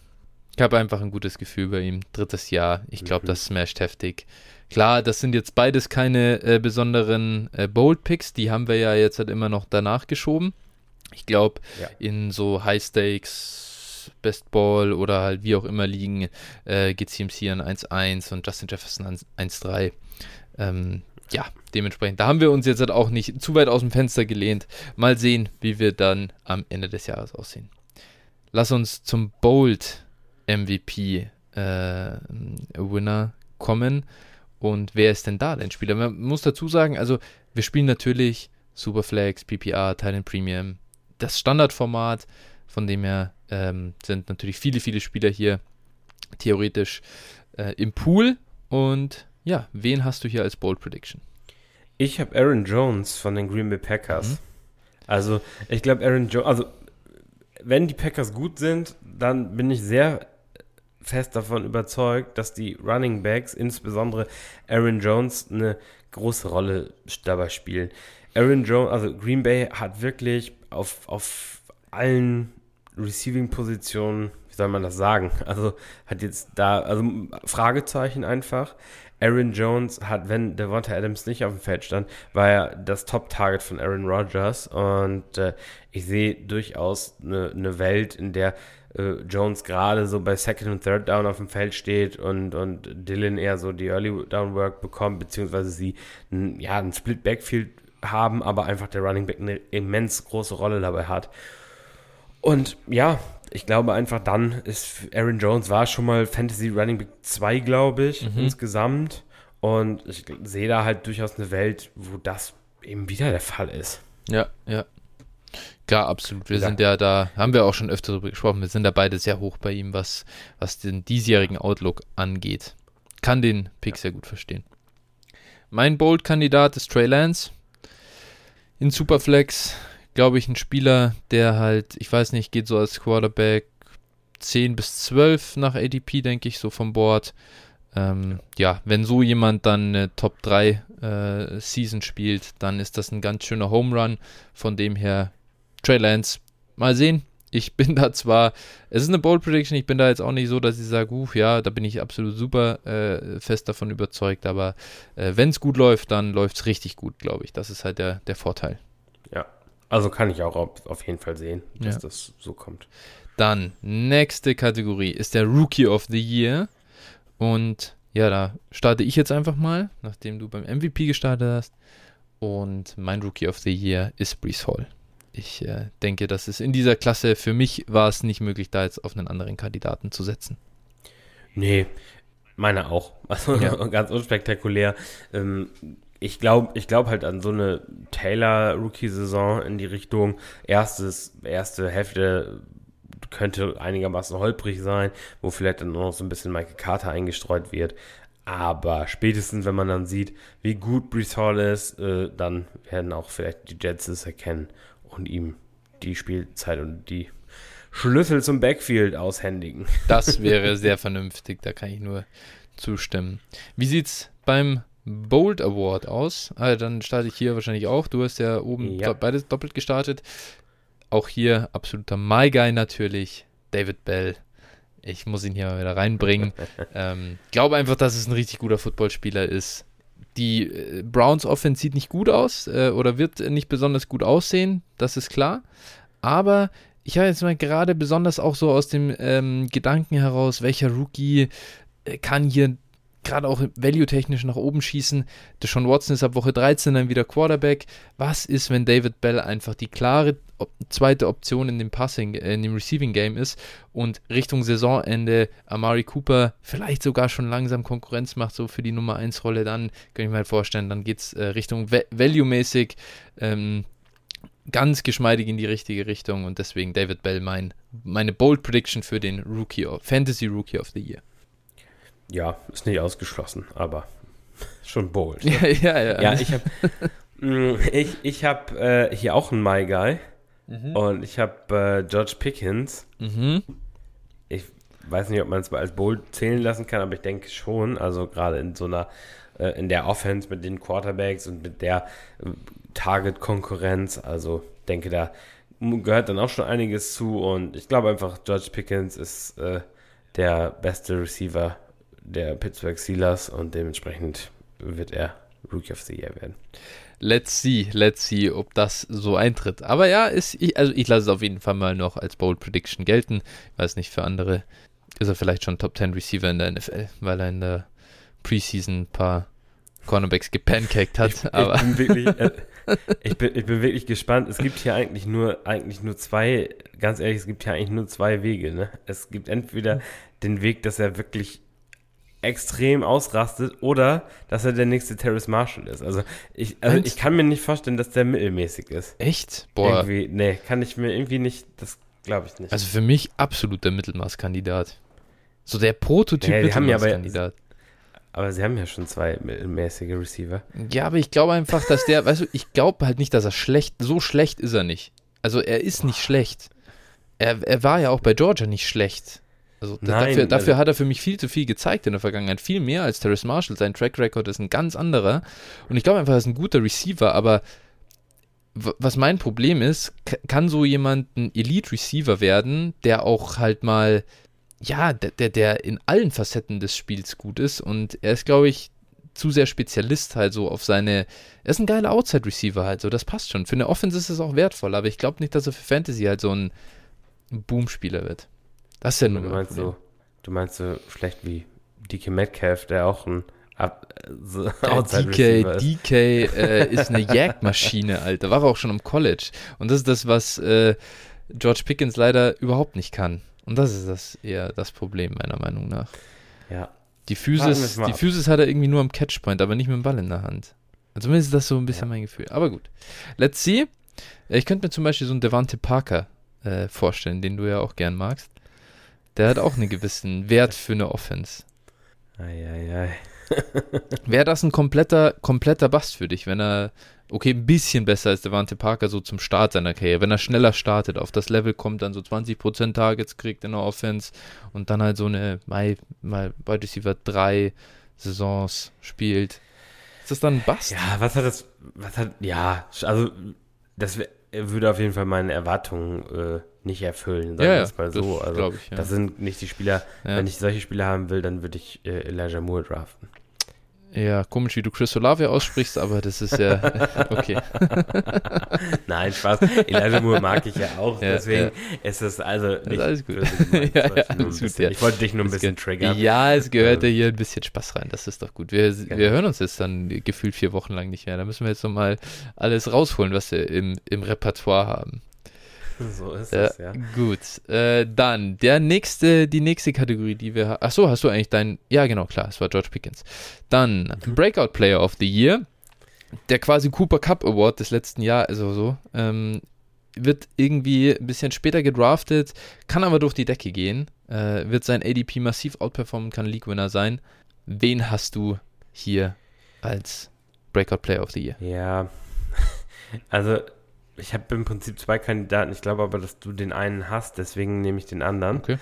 Ich habe einfach ein gutes Gefühl bei ihm. Drittes Jahr. Ich glaube, mhm. das smasht heftig. Klar, das sind jetzt beides keine äh, besonderen äh, Bold-Picks, die haben wir ja jetzt halt immer noch danach geschoben. Ich glaube, ja. in so High-Stakes, Best Ball oder halt wie auch immer liegen, äh, geht CMC an 1-1 und Justin Jefferson an 1-3. Ähm, ja, dementsprechend, da haben wir uns jetzt halt auch nicht zu weit aus dem Fenster gelehnt. Mal sehen, wie wir dann am Ende des Jahres aussehen. Lass uns zum Bold MVP äh, Winner kommen. Und wer ist denn da dein Spieler? Man muss dazu sagen, also wir spielen natürlich Superflex, PPR, Titan Premium, das Standardformat, von dem her ähm, sind natürlich viele, viele Spieler hier theoretisch äh, im Pool. Und ja, wen hast du hier als Bold Prediction? Ich habe Aaron Jones von den Green Bay Packers. Mhm. Also, ich glaube, Aaron Jones, also wenn die Packers gut sind, dann bin ich sehr fest davon überzeugt, dass die Running Backs, insbesondere Aaron Jones, eine große Rolle dabei spielen. Aaron Jones, also Green Bay hat wirklich auf, auf allen Receiving-Positionen, wie soll man das sagen? Also hat jetzt da, also Fragezeichen einfach. Aaron Jones hat, wenn Devonta Adams nicht auf dem Feld stand, war er das Top-Target von Aaron Rodgers. Und äh, ich sehe durchaus eine, eine Welt, in der äh, Jones gerade so bei Second und Third Down auf dem Feld steht und, und Dylan eher so die Early Down Work bekommt, beziehungsweise sie ein, ja, ein Split Backfield haben, aber einfach der Running Back eine immens große Rolle dabei hat. Und ja, ich glaube einfach dann ist Aaron Jones war schon mal Fantasy Running Back 2, glaube ich, mhm. insgesamt. Und ich sehe da halt durchaus eine Welt, wo das eben wieder der Fall ist. Ja, ja. Klar, absolut. Wir ja. sind ja da, haben wir auch schon öfter darüber gesprochen, wir sind da beide sehr hoch bei ihm, was, was den diesjährigen Outlook angeht. Kann den Pick sehr gut verstehen. Mein Bold-Kandidat ist Trey Lance. In Superflex, glaube ich, ein Spieler, der halt, ich weiß nicht, geht so als Quarterback 10 bis 12 nach ADP, denke ich, so vom Board. Ähm, ja, wenn so jemand dann eine Top 3 äh, Season spielt, dann ist das ein ganz schöner Home Run. Von dem her Trey Lance, mal sehen. Ich bin da zwar, es ist eine Bold Prediction, ich bin da jetzt auch nicht so, dass ich sage, uh, ja, da bin ich absolut super äh, fest davon überzeugt, aber äh, wenn es gut läuft, dann läuft es richtig gut, glaube ich. Das ist halt der, der Vorteil. Also kann ich auch auf, jeden Fall sehen, dass ja. das so kommt. Dann, nächste Kategorie ist der Rookie of the Year. Und ja, da starte ich jetzt einfach mal, nachdem du beim MVP gestartet hast. Und mein Rookie of the Year ist Brees Hall ich äh, denke, dass es in dieser Klasse für mich war es nicht möglich, da jetzt auf einen anderen Kandidaten zu setzen. Nee, meine auch. Also ja. ganz unspektakulär. Ähm, ich glaube ich glaub halt an so eine Taylor-Rookie-Saison in die Richtung. Erstes, erste Hälfte könnte einigermaßen holprig sein, wo vielleicht dann noch so ein bisschen Michael Carter eingestreut wird. Aber spätestens, wenn man dann sieht, wie gut Brees Hall ist, äh, dann werden auch vielleicht die Jets es erkennen und ihm die Spielzeit und die Schlüssel zum Backfield aushändigen. Das wäre sehr vernünftig, da kann ich nur zustimmen. Wie sieht's beim Bold Award aus? Also dann starte ich hier wahrscheinlich auch. Du hast ja oben ja. beides doppelt gestartet. Auch hier absoluter My Guy natürlich, David Bell. Ich muss ihn hier mal wieder reinbringen. ähm, glaube einfach, dass es ein richtig guter Footballspieler ist die äh, Browns Offense sieht nicht gut aus äh, oder wird nicht besonders gut aussehen, das ist klar. Aber ich habe jetzt mal gerade besonders auch so aus dem ähm, Gedanken heraus, welcher Rookie äh, kann hier gerade auch value-technisch nach oben schießen. Deshaun Watson ist ab Woche 13 dann wieder Quarterback. Was ist, wenn David Bell einfach die klare zweite Option in dem Passing, äh, in dem Receiving Game ist und Richtung Saisonende Amari Cooper vielleicht sogar schon langsam Konkurrenz macht, so für die Nummer 1 Rolle, dann kann ich mir halt vorstellen, dann geht es äh, Richtung Va Value-mäßig ähm, ganz geschmeidig in die richtige Richtung und deswegen David Bell mein, meine Bold Prediction für den Rookie Fantasy Rookie of the Year. Ja, ist nicht ausgeschlossen, aber schon bold. Ne? Ja, ja, ja. Ja, ich habe mm, ich, ich hab, äh, hier auch einen My Guy mhm. und ich habe äh, George Pickens. Mhm. Ich weiß nicht, ob man es als bold zählen lassen kann, aber ich denke schon. Also gerade in so einer, äh, in der Offense mit den Quarterbacks und mit der äh, Target-Konkurrenz. Also denke, da gehört dann auch schon einiges zu und ich glaube einfach, George Pickens ist äh, der beste Receiver der Pittsburgh Steelers und dementsprechend wird er Rookie of the Year werden. Let's see, let's see, ob das so eintritt. Aber ja, ist, ich, also ich lasse es auf jeden Fall mal noch als Bold Prediction gelten. Ich weiß nicht, für andere ist er vielleicht schon Top 10 Receiver in der NFL, weil er in der Preseason ein paar Cornerbacks gepancaked hat. Ich, aber ich, bin wirklich, äh, ich, bin, ich bin wirklich gespannt. Es gibt hier eigentlich nur, eigentlich nur zwei, ganz ehrlich, es gibt hier eigentlich nur zwei Wege. Ne? Es gibt entweder den Weg, dass er wirklich extrem ausrastet oder dass er der nächste Terrace Marshall ist. Also ich, also ich kann mir nicht vorstellen, dass der mittelmäßig ist. Echt? Boah. Irgendwie, nee, kann ich mir irgendwie nicht, das glaube ich nicht. Also für mich absoluter Mittelmaßkandidat. So der Prototyp ja, Mittelmaßkandidat. Aber, aber sie haben ja schon zwei mittelmäßige Receiver. Ja, aber ich glaube einfach, dass der, weißt du, ich glaube halt nicht, dass er schlecht, so schlecht ist er nicht. Also er ist nicht schlecht. Er, er war ja auch bei Georgia nicht schlecht. Also Nein, dafür, dafür also hat er für mich viel zu viel gezeigt in der Vergangenheit. Viel mehr als Terrace Marshall. Sein Track Record ist ein ganz anderer. Und ich glaube einfach, er ist ein guter Receiver, aber was mein Problem ist, kann so jemand ein Elite Receiver werden, der auch halt mal, ja, der, der, der in allen Facetten des Spiels gut ist. Und er ist, glaube ich, zu sehr Spezialist halt so auf seine. Er ist ein geiler Outside Receiver halt so, das passt schon. Für eine Offense ist es auch wertvoll, aber ich glaube nicht, dass er für Fantasy halt so ein Boom-Spieler wird. Das ist ja nur du meinst so, Du meinst so schlecht wie DK Metcalf, der auch ein Ab, so DK, DK äh, ist eine Jagdmaschine, Alter. War auch schon im College. Und das ist das, was äh, George Pickens leider überhaupt nicht kann. Und das ist das eher das Problem, meiner Meinung nach. Ja. Die Physis, die Physis hat er irgendwie nur am Catchpoint, aber nicht mit dem Ball in der Hand. Also zumindest ist das so ein bisschen ja. mein Gefühl. Aber gut. Let's see. Ich könnte mir zum Beispiel so einen Devante Parker äh, vorstellen, den du ja auch gern magst. Der hat auch einen gewissen Wert für eine Offense. Eieiei. Wäre das ein kompletter, kompletter Bast für dich, wenn er, okay, ein bisschen besser als Devante Parker so zum Start seiner Karriere, wenn er schneller startet, auf das Level kommt, dann so 20% Targets kriegt in der Offense und dann halt so eine, mal, mal Wide Receiver 3 Saisons spielt. Ist das dann ein Bast? Ja, was hat das, was hat, ja, also, das würde auf jeden Fall meine Erwartungen äh, nicht erfüllen, sagen ja, wir es mal so. Das also, ich, ja. das sind nicht die Spieler, ja. wenn ich solche Spieler haben will, dann würde ich äh, Elijah Moore draften. Ja, komisch, wie du Chris Olave aussprichst, aber das ist ja okay. Nein, Spaß. Elijah Moore mag ich ja auch, ja, deswegen ja. ist es also nicht ist alles gut. Gemeint, ja, ja, alles gut ja. Ich wollte dich nur ein bisschen triggern. Ja, es gehört ja hier ein bisschen Spaß rein, das ist doch gut. Wir, genau. wir hören uns jetzt dann gefühlt vier Wochen lang nicht mehr. Da müssen wir jetzt nochmal alles rausholen, was wir im, im Repertoire haben. So ist es, ja. Gut, äh, dann der nächste, die nächste Kategorie, die wir haben. Achso, hast du eigentlich dein. Ja, genau, klar, es war George Pickens. Dann mhm. Breakout Player of the Year. Der quasi Cooper Cup Award des letzten Jahres, also so, ähm, wird irgendwie ein bisschen später gedraftet, kann aber durch die Decke gehen, äh, wird sein ADP massiv outperformen, kann League-Winner sein. Wen hast du hier als Breakout Player of the Year? Ja, also ich habe im Prinzip zwei Kandidaten. Ich glaube aber, dass du den einen hast, deswegen nehme ich den anderen. Okay.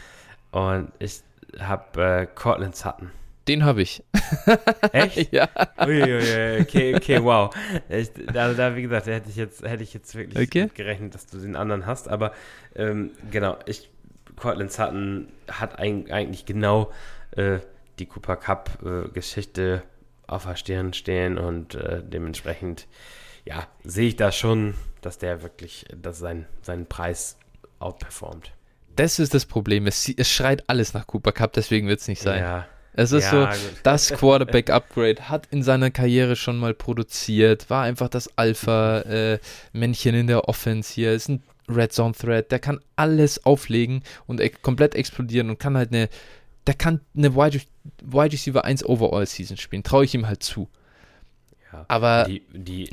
Und ich habe äh, Cortland Sutton. Den habe ich. Echt? ja. Uiuiui, okay, okay, wow. Ich, da, da, wie gesagt, hätte ich jetzt, hätte ich jetzt wirklich okay. gerechnet, dass du den anderen hast. Aber ähm, genau, ich, Cortland Sutton hat ein, eigentlich genau äh, die Cooper Cup äh, auf der Stirn stehen und äh, dementsprechend, ja, sehe ich da schon dass der wirklich, dass sein, seinen Preis outperformed. Das ist das Problem. Es, es schreit alles nach Cooper Cup, deswegen wird es nicht sein. Ja, Es ist Ja, so, gut. das Quarterback-Upgrade hat in seiner Karriere schon mal produziert, war einfach das Alpha-Männchen in der Offense hier, ist ein Red Zone Threat, der kann alles auflegen und e komplett explodieren und kann halt eine, der kann eine Wide, Wide Receiver 1 Overall Season spielen, traue ich ihm halt zu. ja. Aber die, die,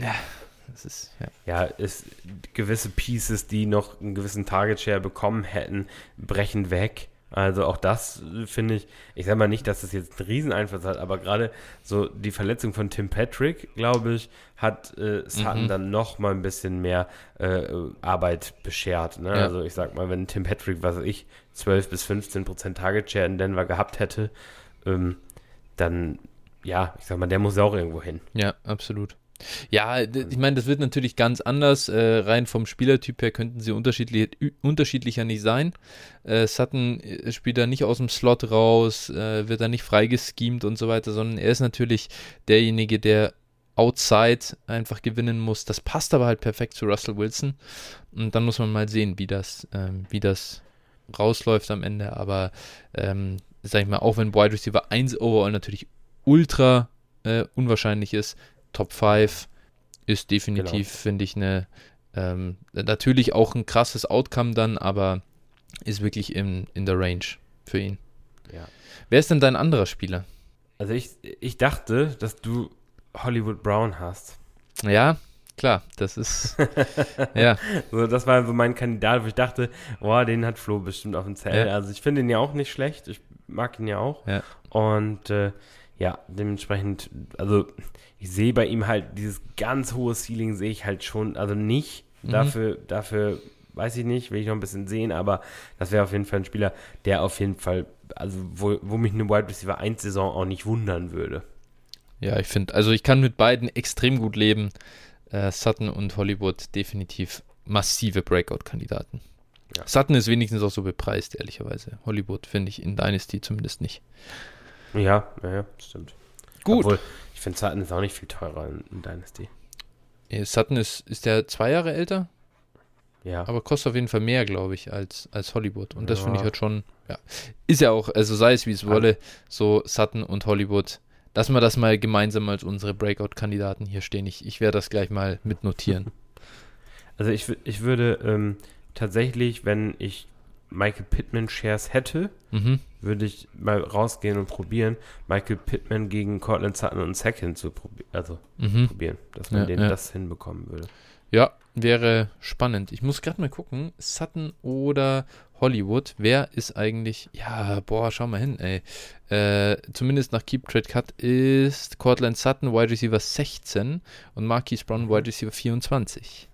das ist, ja. ja, ist gewisse Pieces, die noch einen gewissen Target Share bekommen hätten, brechen weg. Also auch das äh, finde ich, ich sage mal nicht, dass das jetzt einen riesen Einfluss hat, aber gerade so die Verletzung von Tim Patrick, glaube ich, hat äh, Sutton Mhm. dann noch mal ein bisschen mehr äh, Arbeit beschert. Ne? Ja. Also ich sag mal, wenn Tim Patrick, was weiß ich, 12 bis 15 Prozent Target Share in Denver gehabt hätte, ähm, dann, ja, ich sag mal, der muss ja auch irgendwo hin. Ja, absolut. Ja, ich meine, das wird natürlich ganz anders. Äh, rein vom Spielertyp her könnten sie unterschiedlich, unterschiedlicher nicht sein. Äh, Sutton äh, spielt da nicht aus dem Slot raus, äh, wird da nicht freigeschemt und so weiter, sondern er ist natürlich derjenige, der outside einfach gewinnen muss. Das passt aber halt perfekt zu Russell Wilson. Und dann muss man mal sehen, wie das, ähm, wie das rausläuft am Ende. Aber ähm, sag ich mal, auch wenn Wide Receiver 1 overall natürlich ultra äh, unwahrscheinlich ist, Top 5 ist definitiv, finde ich, eine ähm, natürlich auch ein krasses Outcome dann, aber ist wirklich in, in der Range für ihn. Ja. Wer ist denn dein anderer Spieler? Also ich, ich dachte, dass du Hollywood Brown hast. Ja, klar, das ist ja, So, das war so mein Kandidat, wo ich dachte, boah, den hat Flo bestimmt auf dem Zettel. Ja. Also ich finde ihn ja auch nicht schlecht. Ich mag ihn ja auch. Ja. Und äh, ja, dementsprechend, also ich sehe bei ihm halt dieses ganz hohe Ceiling sehe ich halt schon, also nicht. Mhm. Dafür, dafür weiß ich nicht, will ich noch ein bisschen sehen, aber das wäre auf jeden Fall ein Spieler, der auf jeden Fall, also wo, wo mich eine Wide Receiver 1 Saison auch nicht wundern würde. ja, ich finde, also ich kann mit beiden extrem gut leben. Äh, Sutton und Hollywood definitiv massive Breakout-Kandidaten. Ja. Sutton ist wenigstens auch so bepreist, ehrlicherweise. Hollywood finde ich in Dynasty zumindest nicht. Ja, ja, ja, stimmt. Gut. Obwohl, ich finde Sutton ist auch nicht viel teurer in, in Dynasty. Äh, Sutton ist, ist der zwei Jahre älter, Ja. aber kostet auf jeden Fall mehr, glaube ich, als, als Hollywood. Und das Ja. finde ich halt schon, ja. Ist ja auch, also sei es wie es wolle, so Sutton und Hollywood. Lassen wir das mal gemeinsam als unsere Breakout-Kandidaten hier stehen. Ich, ich werde das gleich mal mitnotieren. Also ich, ich würde ähm, tatsächlich, wenn ich Michael Pittman Shares hätte, mhm. würde ich mal rausgehen und probieren, Michael Pittman gegen Cortland Sutton und Second zu probieren, also Mhm. probieren, dass man Ja, den ja. das hinbekommen würde. Ja, wäre spannend. Ich muss gerade mal gucken, Sutton oder Hollywood, wer ist eigentlich, ja, boah, schau mal hin, ey. Äh, zumindest nach Keep Trade Cut ist Cortland Sutton Wide Receiver 16 und Marquise Brown Wide Receiver 24.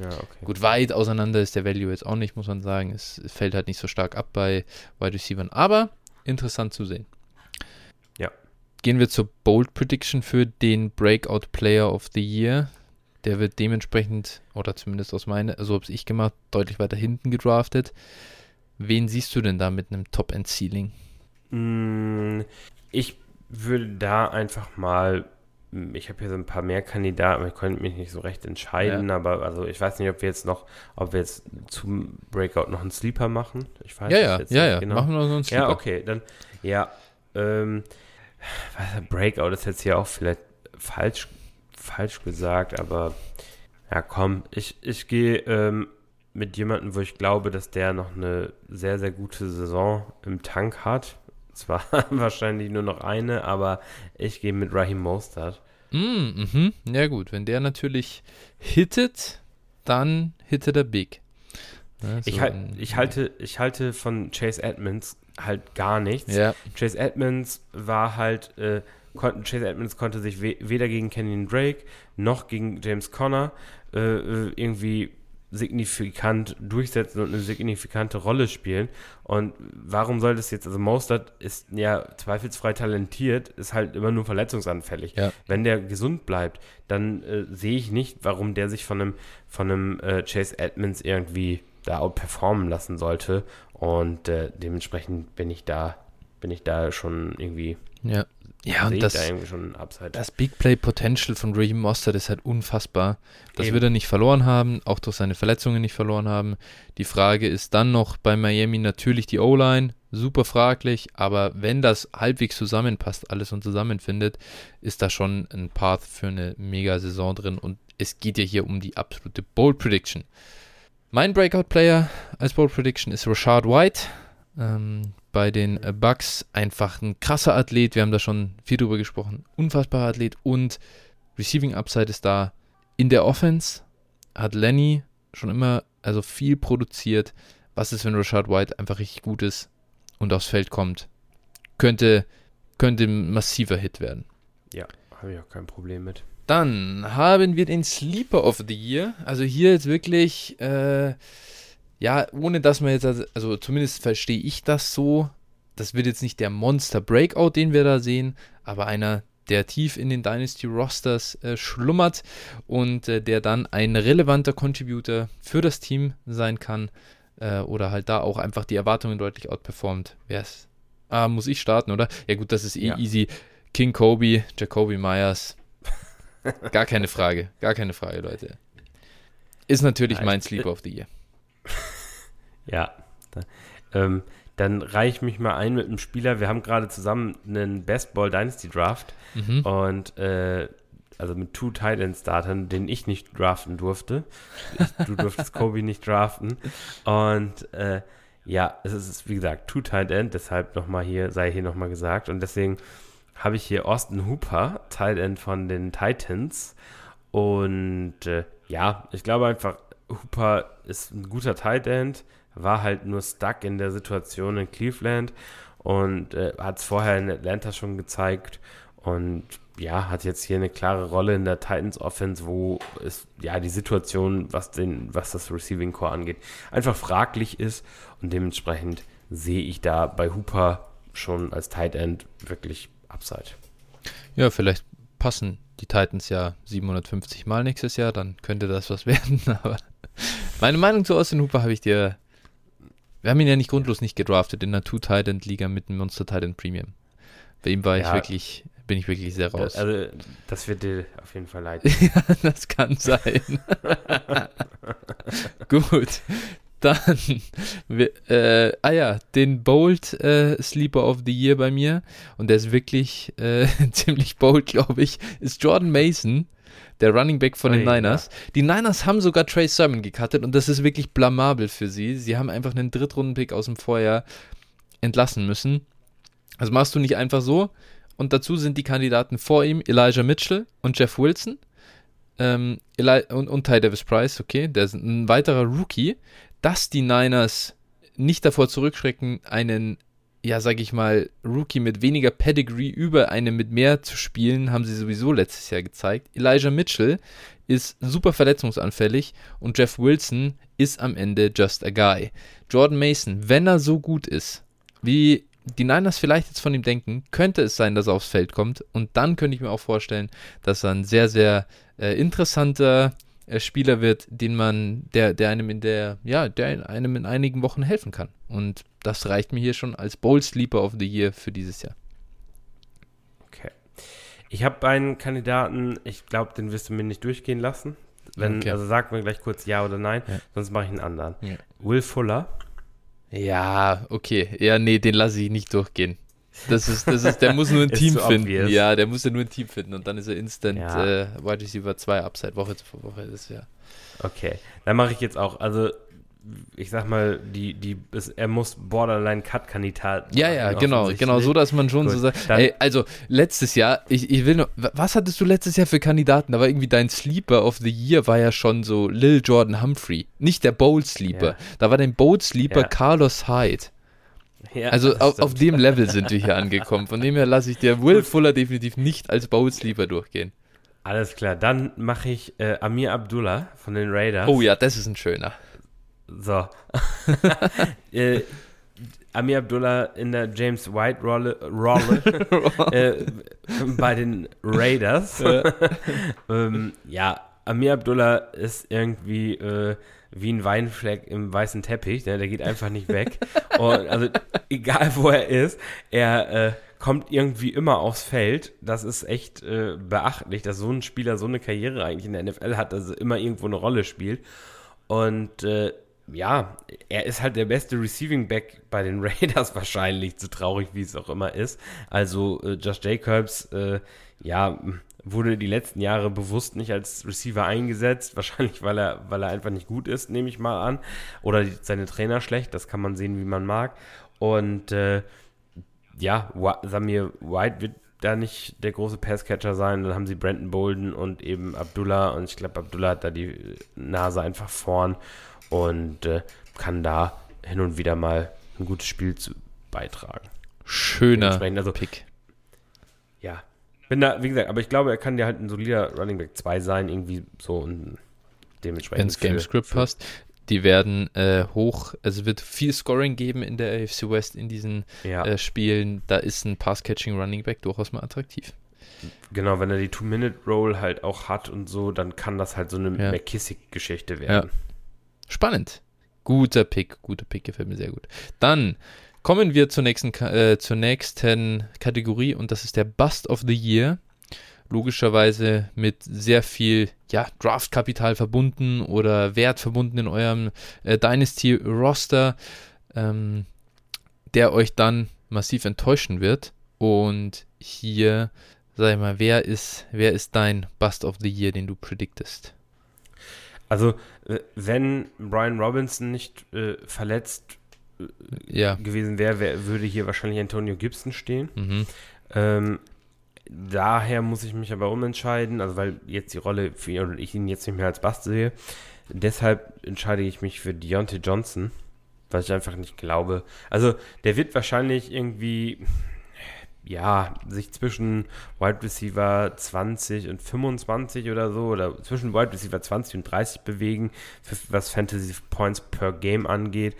Ja, okay. Gut, weit auseinander ist der Value jetzt auch nicht, muss man sagen. Es, fällt halt nicht so stark ab bei Wide Receivers, aber interessant zu sehen. Ja. Gehen wir zur Bold Prediction für den Breakout Player of the Year. Der wird dementsprechend, oder zumindest aus meiner, so habe ich gemacht, deutlich weiter hinten gedraftet. Wen siehst du denn da mit einem Top-End-Ceiling? Mm, Ich würde da einfach mal, ich habe hier so ein paar mehr Kandidaten, ich konnte mich nicht so recht entscheiden, aber also ich weiß nicht, ob wir jetzt noch, ob wir jetzt zum Breakout noch einen Sleeper machen. Ich weiß Ja, ja, jetzt ja, nicht ja. genau. Machen wir noch so einen Ja, Sleeper. okay, dann, ja, ähm, Breakout ist jetzt hier auch vielleicht falsch, falsch gesagt, aber ja, komm, ich, ich gehe ähm, mit jemandem, wo ich glaube, dass der noch eine sehr, sehr gute Saison im Tank hat. Zwar wahrscheinlich nur noch eine, aber ich gehe mit Raheem Mostert. Mm, mhm. Ja, gut. Wenn der natürlich hittet, dann hittet er big. Ja, Ich, so halt, ich, halte, ich halte von Chase Edmonds halt gar nichts. Ja, Chase Edmonds war halt, äh, konnten, Chase Edmonds konnte sich we weder gegen Kenyon Drake noch gegen James Conner äh, äh, irgendwie signifikant durchsetzen und eine signifikante Rolle spielen. Und warum soll das jetzt, also Mostert ist ja zweifelsfrei talentiert, ist halt immer nur verletzungsanfällig. Ja. Wenn der gesund bleibt, dann äh, sehe ich nicht, warum der sich von einem, von einem äh, Chase Edmonds irgendwie da outperformen lassen sollte. Und äh, dementsprechend bin ich da bin ich da schon irgendwie. Ja. Ja, und das, da das Big Play Potential von Raheem Mostert ist halt unfassbar. Das Eben. wird er nicht verloren haben, auch durch seine Verletzungen nicht verloren haben. Die Frage ist dann noch bei Miami natürlich die O-Line, super fraglich, aber wenn das halbwegs zusammenpasst, alles und zusammenfindet, ist da schon ein Path für eine Mega-Saison drin und es geht ja hier um die absolute Bold Prediction. Mein Breakout-Player als Bold Prediction ist Rashad White. Ähm, bei den äh, Bucks einfach ein krasser Athlet. Wir haben da schon viel drüber gesprochen. Unfassbarer Athlet und Receiving Upside ist da. In der Offense hat Lenny schon immer also viel produziert. Was ist, wenn Rashad White einfach richtig gut ist und aufs Feld kommt? Könnte, könnte ein massiver Hit werden. Ja, habe ich auch kein Problem mit. Dann haben wir den Sleeper of the Year. Also hier jetzt wirklich, äh, ja, ohne dass man jetzt, also zumindest verstehe ich das so. Das wird jetzt nicht der Monster Breakout, den wir da sehen, aber einer, der tief in den Dynasty Rosters äh, schlummert und äh, der dann ein relevanter Contributor für das Team sein kann äh, oder halt da auch einfach die Erwartungen deutlich outperformt. Wer ist? Ah, muss ich starten, oder? Ja, gut, das ist eh Ja. easy. King Kobe, Jacoby Myers, Gar keine Frage, gar keine Frage, Leute. Ist natürlich Ja, mein Sleeper of the Year. Ja. Da, ähm, dann reiche ich mich mal ein mit einem Spieler. Wir haben gerade zusammen einen Best Ball Dynasty Draft Mhm. und äh, also mit Two Tight End Startern, den ich nicht draften durfte. Ich, du durftest Kobe nicht draften. Und äh, ja, es ist wie gesagt Two Tight End, deshalb nochmal hier, sei hier nochmal gesagt. Und deswegen habe ich hier Austin Hooper, Tight End von den Titans. Und äh, ja, ich glaube einfach, Hooper ist ein guter Tight End, war halt nur stuck in der Situation in Cleveland und äh, hat es vorher in Atlanta schon gezeigt und ja, hat jetzt hier eine klare Rolle in der Titans Offense, wo es ja die Situation, was den, was das Receiving Core angeht, einfach fraglich ist und dementsprechend sehe ich da bei Hooper schon als Tight End wirklich Upside. Ja, vielleicht passen die Titans ja 750 Mal nächstes Jahr, dann könnte das was werden. Aber meine Meinung zu Austin Hooper habe ich dir. Wir haben ihn ja nicht grundlos nicht gedraftet in der Two-Titan-Liga mit einem Monster-Titan Premium. Bei ihm war ich Ja. wirklich, bin ich wirklich sehr raus. Also, das wird dir auf jeden Fall leid. ja, das kann sein. Gut. Dann, äh, ah ja, den Bold äh, Sleeper of the Year bei mir, und der ist wirklich äh, ziemlich bold, glaube ich, ist Jordan Mason, der Running Back von den Ui, Niners. Die Niners haben sogar Trey Sermon gecuttet und das ist wirklich blamabel für sie. Sie haben einfach einen Drittrunden-Pick aus dem Vorjahr entlassen müssen. Also machst du nicht einfach so. Und dazu sind die Kandidaten vor ihm Elijah Mitchell und Jeff Wilson. Ähm, Eli und, und Ty Davis Price, okay, der ist ein weiterer Rookie, dass die Niners nicht davor zurückschrecken, einen, ja, sag ich mal, Rookie mit weniger Pedigree über einen mit mehr zu spielen, haben sie sowieso letztes Jahr gezeigt. Elijah Mitchell ist super verletzungsanfällig und Jeff Wilson ist am Ende just a guy. Jordan Mason, wenn er so gut ist, wie die Niners vielleicht jetzt von ihm denken, könnte es sein, dass er aufs Feld kommt. Und dann könnte ich mir auch vorstellen, dass er ein sehr, sehr äh, interessanter Spieler wird, den man, der, der einem in der, ja, der einem in einigen Wochen helfen kann. Und das reicht mir hier schon als Bold Sleeper of the Year für dieses Jahr. Okay. Ich habe einen Kandidaten, ich glaube, den wirst du mir nicht durchgehen lassen. Wenn, Okay. Also sag mir gleich kurz ja oder nein, Ja. sonst mache ich einen anderen. Ja. Will Fuller. Ja, okay. Ja, nee, den lasse ich nicht durchgehen. Das ist, das ist, der muss nur ein Team zu finden. obvious. Ja, der muss ja nur ein Team finden und dann ist er instant Ja. äh, Wide Receiver 2 Upside Woche für Woche. Ist ja. Okay. Dann mache ich jetzt auch, also ich sag mal, die, die, es, er muss Borderline-Cut-Kandidat Ja, ja, genau, genau, so dass man schon Gut, so sagt. Ey, also letztes Jahr, ich, ich will noch, wa- was hattest du letztes Jahr für Kandidaten? Da war irgendwie dein Sleeper of the Year war ja schon so Lil Jordan Humphrey, nicht der Bold Sleeper. Ja. Da war dein Bold Sleeper Ja. Carlos Hyde. Ja, Also auf, auf dem Level sind wir hier angekommen. Von dem her lasse ich dir Will Fuller definitiv nicht als Bold Sleeper durchgehen. Alles klar, dann mache ich äh, Amir Abdullah von den Raiders. Oh ja, das ist ein schöner. So. äh, Amir Abdullah in der James White Rolle, Rolle äh, bei den Raiders. Ja. ähm, ja, Amir Abdullah ist irgendwie äh, wie ein Weinfleck im weißen Teppich. Ne? Der geht einfach nicht weg. Und also egal wo er ist, er äh, kommt irgendwie immer aufs Feld. Das ist echt äh, beachtlich, dass so ein Spieler so eine Karriere eigentlich in der NFL hat, dass er immer irgendwo eine Rolle spielt. Und äh, ja, er ist halt der beste Receiving Back bei den Raiders wahrscheinlich, so traurig wie es auch immer ist. Also äh, Josh Jacobs, äh, ja, wurde die letzten Jahre bewusst nicht als Receiver eingesetzt, wahrscheinlich weil er, weil er einfach nicht gut ist, nehme ich mal an. Oder die, seine Trainer schlecht, das kann man sehen, wie man mag. Und äh, ja, Samir White wird da nicht der große Passcatcher sein. Dann haben sie Brandon Bolden und eben Abdullah. Und ich glaube, Abdullah hat da die Nase einfach vorn und äh, kann da hin und wieder mal ein gutes Spiel zu beitragen. Schöner also, Pick. Ja, bin da, wie gesagt, aber ich glaube, er kann ja halt ein solider Running Back 2 sein, irgendwie so und dementsprechend. Wenn es Gamescript passt. Die werden äh, hoch, also wird viel Scoring geben in der AFC West in diesen ja. äh, Spielen. Da ist ein Pass-Catching Running Back durchaus mal attraktiv. Genau, wenn er die Two-Minute-Roll halt auch hat und so, dann kann das halt so eine ja. McKissick-Geschichte werden. Ja. Spannend. Guter Pick, guter Pick, gefällt mir sehr gut. Dann Kommen wir zur nächsten, äh, zur nächsten Kategorie und das ist der Bust of the Year. Logischerweise mit sehr viel ja, Draftkapital verbunden oder Wert verbunden in eurem äh, Dynasty-Roster, ähm, der euch dann massiv enttäuschen wird. Und hier, sag ich mal, wer ist, wer ist dein Bust of the Year, den du prediktest? Also, äh, wenn Brian Robinson nicht äh, verletzt ja. gewesen wäre, wär, würde hier wahrscheinlich Antonio Gibson stehen. Mhm. Ähm, daher muss ich mich aber umentscheiden, also weil jetzt die Rolle für ihn oder ich ihn jetzt nicht mehr als Bast sehe. Deshalb entscheide ich mich für Deontay Johnson, weil ich einfach nicht glaube. Also der wird wahrscheinlich irgendwie ja, sich zwischen Wide Receiver 20 und 25 oder so, oder zwischen Wide Receiver 20 und 30 bewegen, was Fantasy Points per Game angeht.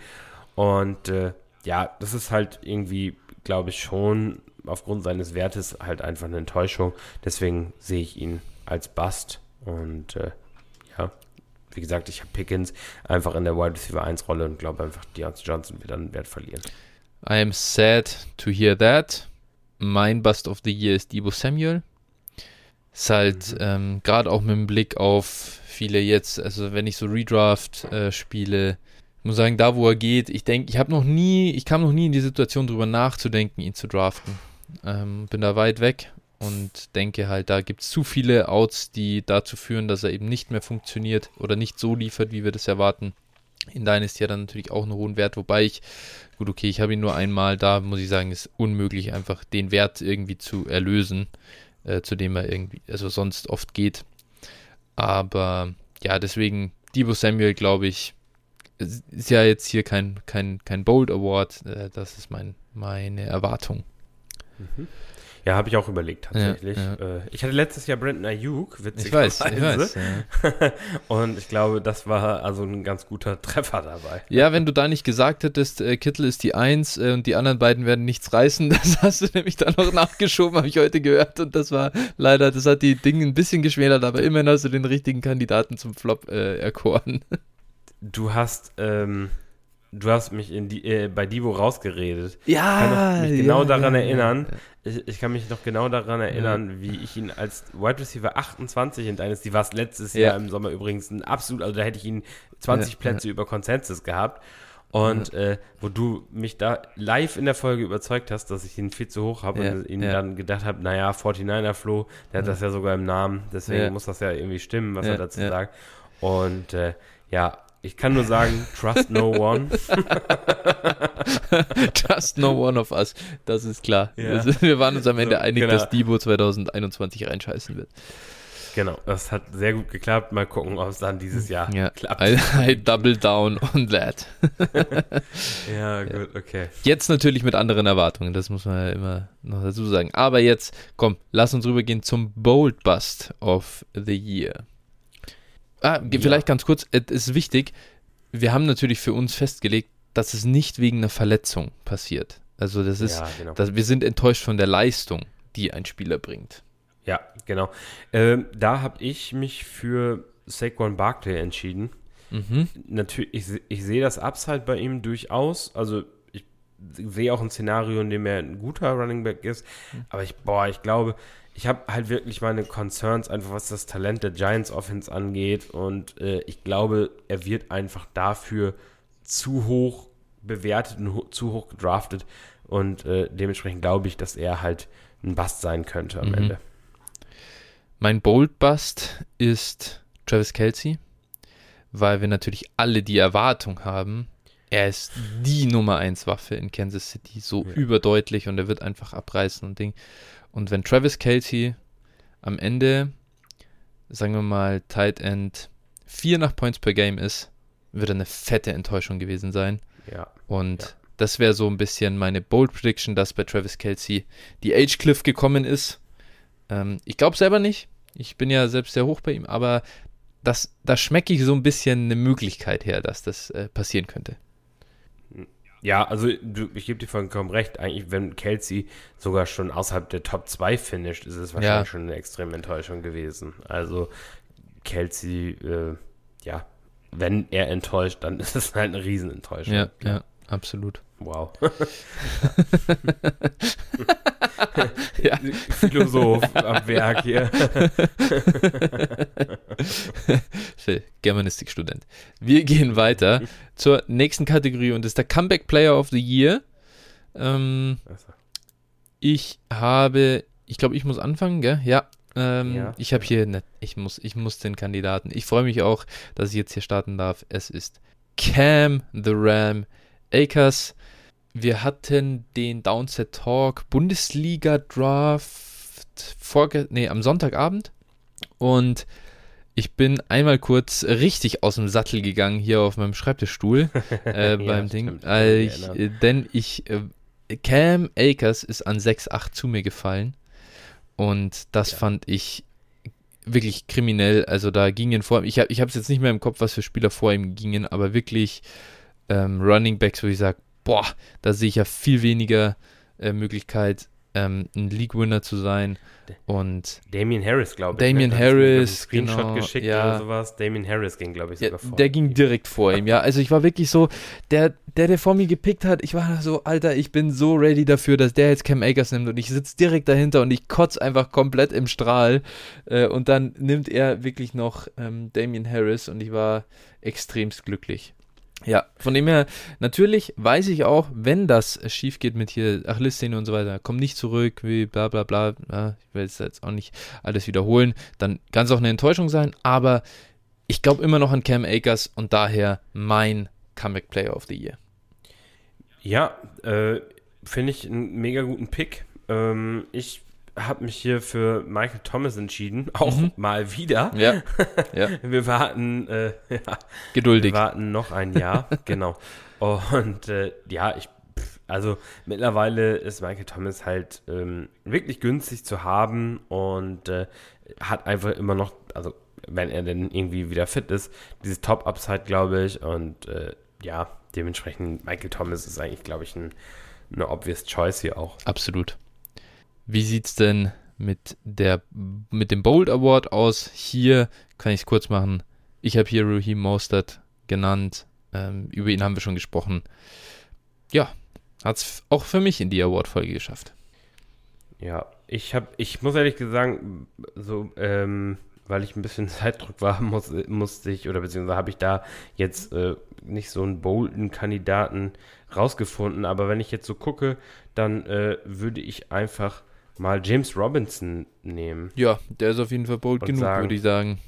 Und äh, ja, das ist halt irgendwie, glaube ich, schon aufgrund seines Wertes halt einfach eine Enttäuschung. Deswegen sehe ich ihn als Bust. Und äh, ja, wie gesagt, ich habe Pickens einfach in der Wide Receiver 1 Rolle und glaube einfach, Deontay Johnson wird dann Wert verlieren. I am sad to hear that. Mein Bust of the Year ist Debo Samuel. Ist halt mhm. ähm, gerade auch mit dem Blick auf viele jetzt, also wenn ich so Redraft äh, spiele, muss sagen, da wo er geht, ich denke, ich habe noch nie, ich kam noch nie in die Situation, drüber nachzudenken, ihn zu draften. Ähm, bin da weit weg und denke halt, da gibt es zu viele Outs, die dazu führen, dass er eben nicht mehr funktioniert oder nicht so liefert, wie wir das erwarten. In Dynasty ja dann natürlich auch einen hohen Wert, wobei ich, gut, okay, ich habe ihn nur einmal, da muss ich sagen, ist unmöglich, einfach den Wert irgendwie zu erlösen, äh, zu dem er irgendwie, also sonst oft geht. Aber ja, deswegen, Debo Samuel, glaube ich, ist ja jetzt hier kein, kein, kein Bold Award, äh, das ist mein, meine Erwartung. Mhm. Ja, habe ich auch überlegt tatsächlich. Ja, ja. Äh, ich hatte letztes Jahr Brandon Ayuk, witzigerweise. Ich weiß, ich weiß. Ja. und ich glaube, das war also ein ganz guter Treffer dabei. Ja, wenn du da nicht gesagt hättest, äh, Kittel ist die Eins und die anderen beiden werden nichts reißen, das hast du nämlich dann noch nachgeschoben, habe ich heute gehört. Und das war leider, das hat die Dinge ein bisschen geschmälert, aber immerhin hast du den richtigen Kandidaten zum Flop äh, erkoren du hast, ähm, du hast mich in die, äh, bei Divo rausgeredet. Ja. Ich kann mich genau ja, daran ja, erinnern. Ja. Ich, ich, kann mich noch genau daran erinnern, wie ich ihn als Wide Receiver 28 in Dynasty war es letztes Jahr im Sommer übrigens ein absolut, also da hätte ich ihn 20 Plätze über Consensus gehabt. Und äh, wo du mich da live in der Folge überzeugt hast, dass ich ihn viel zu hoch habe und ihn dann gedacht habe, naja, 49er Flo, der hat das ja sogar im Namen, deswegen muss das ja irgendwie stimmen, was er dazu sagt. Und äh, ja, ich kann nur sagen, trust no one. trust no one of us, das ist klar. Ja. Wir waren uns am Ende so, einig, genau. dass Debo 2021 reinscheißen wird. Genau, das hat sehr gut geklappt. Mal gucken, ob es dann dieses Jahr ja, klappt. I, I double down on that. ja, gut, okay. Jetzt natürlich mit anderen Erwartungen, das muss man ja immer noch dazu sagen. Aber jetzt, komm, lass uns rübergehen zum Bold Bust of the Year. Ah, ja. vielleicht ganz kurz, es ist wichtig, wir haben natürlich für uns festgelegt, dass es nicht wegen einer Verletzung passiert. Also das ist, ja, genau. das, wir sind enttäuscht von der Leistung, die ein Spieler bringt. Ja, genau. Ähm, da habe ich mich für Saquon Barkley entschieden. Mhm. Natürlich, ich, ich sehe das Upside bei ihm durchaus. Also ich sehe auch ein Szenario, in dem er ein guter Running Back ist. Mhm. Aber ich, boah, ich glaube, ich habe halt wirklich meine Concerns, einfach was das Talent der Giants Offense angeht. Und äh, ich glaube, er wird einfach dafür zu hoch bewertet und ho zu hoch gedraftet. Und äh, dementsprechend glaube ich, dass er halt ein Bust sein könnte am mhm. Ende. Mein Bold Bust ist Travis Kelsey, weil wir natürlich alle die Erwartung haben, er ist die Nummer 1 Waffe in Kansas City, so ja. überdeutlich und er wird einfach abreißen und Ding. Und wenn Travis Kelsey am Ende, sagen wir mal, Tight End 4 nach Points per Game ist, wird er eine fette Enttäuschung gewesen sein. Ja. Und ja. das wäre so ein bisschen meine Bold Prediction, dass bei Travis Kelsey die Age Cliff gekommen ist. Ähm, ich glaube selber nicht. Ich bin ja selbst sehr hoch bei ihm, aber das, da schmecke ich so ein bisschen eine Möglichkeit her, dass das äh, passieren könnte. Ja, also du, ich gebe dir vollkommen recht. Eigentlich, wenn Kelsey sogar schon außerhalb der Top 2 finisht, ist es wahrscheinlich ja. schon eine extreme Enttäuschung gewesen. Also Kelsey, äh, ja, wenn er enttäuscht, dann ist es halt eine Riesenenttäuschung. Ja, ja, absolut. Wow. ja. Philosoph am Werk hier. Germanistikstudent. Wir gehen weiter zur nächsten Kategorie und das ist der Comeback Player of the Year. Ähm, ich habe, ich glaube, ich muss anfangen, gell? Ja. Ähm, ja. Ich habe hier, ne, ich muss, ich muss den Kandidaten. Ich freue mich auch, dass ich jetzt hier starten darf. Es ist Cam the Ram Akers. Wir hatten den Downset Talk Bundesliga Draft vorge nee, am Sonntagabend und ich bin einmal kurz richtig aus dem Sattel gegangen hier auf meinem Schreibtischstuhl äh, beim ja, Ding, äh, ich, denn ich äh, Cam Akers ist an 6-8 zu mir gefallen und das ja. fand ich wirklich kriminell. Also da gingen vor ich habe ich es jetzt nicht mehr im Kopf, was für Spieler vor ihm gingen, aber wirklich ähm, Running Backs, wo ich sage, boah, da sehe ich ja viel weniger äh, Möglichkeit, ähm, ein League-Winner zu sein. Und Damien Harris, glaube ich. Damien ne? Harris, Screenshot genau, geschickt ja. oder sowas. Damien Harris ging, glaube ich, sogar ja, vor. Der ging direkt vor ihm, ja. Also ich war wirklich so, der, der, der vor mir gepickt hat, ich war so, Alter, ich bin so ready dafür, dass der jetzt Cam Akers nimmt und ich sitze direkt dahinter und ich kotze einfach komplett im Strahl. Äh, und dann nimmt er wirklich noch ähm, Damien Harris und ich war extremst glücklich. Ja, von dem her, natürlich weiß ich auch, wenn das schief geht mit hier Achillessehne und so weiter, komm nicht zurück, wie bla bla bla, ja, ich will jetzt auch nicht alles wiederholen, dann kann es auch eine Enttäuschung sein, aber ich glaube immer noch an Cam Akers und daher mein Comeback Player of the Year. Ja, äh, finde ich einen mega guten Pick. Ähm, ich habe mich hier für Michael Thomas entschieden, auch mhm. mal wieder. Ja. ja. Wir warten, äh, ja, geduldig. Wir warten noch ein Jahr, genau. Und äh, ja, ich, also mittlerweile ist Michael Thomas halt ähm, wirklich günstig zu haben und äh, hat einfach immer noch, also wenn er denn irgendwie wieder fit ist, dieses Top-Upside, glaube ich. Und äh, ja, dementsprechend Michael Thomas ist eigentlich, glaube ich, ein, eine obvious Choice hier auch. Absolut. Wie sieht es denn mit, der, mit dem Bold Award aus? Hier kann ich es kurz machen. Ich habe hier Raheem Mostert genannt. Ähm, über ihn haben wir schon gesprochen. Ja, hat es auch für mich in die Award-Folge geschafft. Ja, ich habe, ich muss ehrlich gesagt, so, ähm, weil ich ein bisschen Zeitdruck war, muss, musste ich, oder beziehungsweise habe ich da jetzt äh, nicht so einen bolden Kandidaten rausgefunden. Aber wenn ich jetzt so gucke, dann äh, würde ich einfach mal James Robinson nehmen. Ja, der ist auf jeden Fall bold genug, würde ich sagen.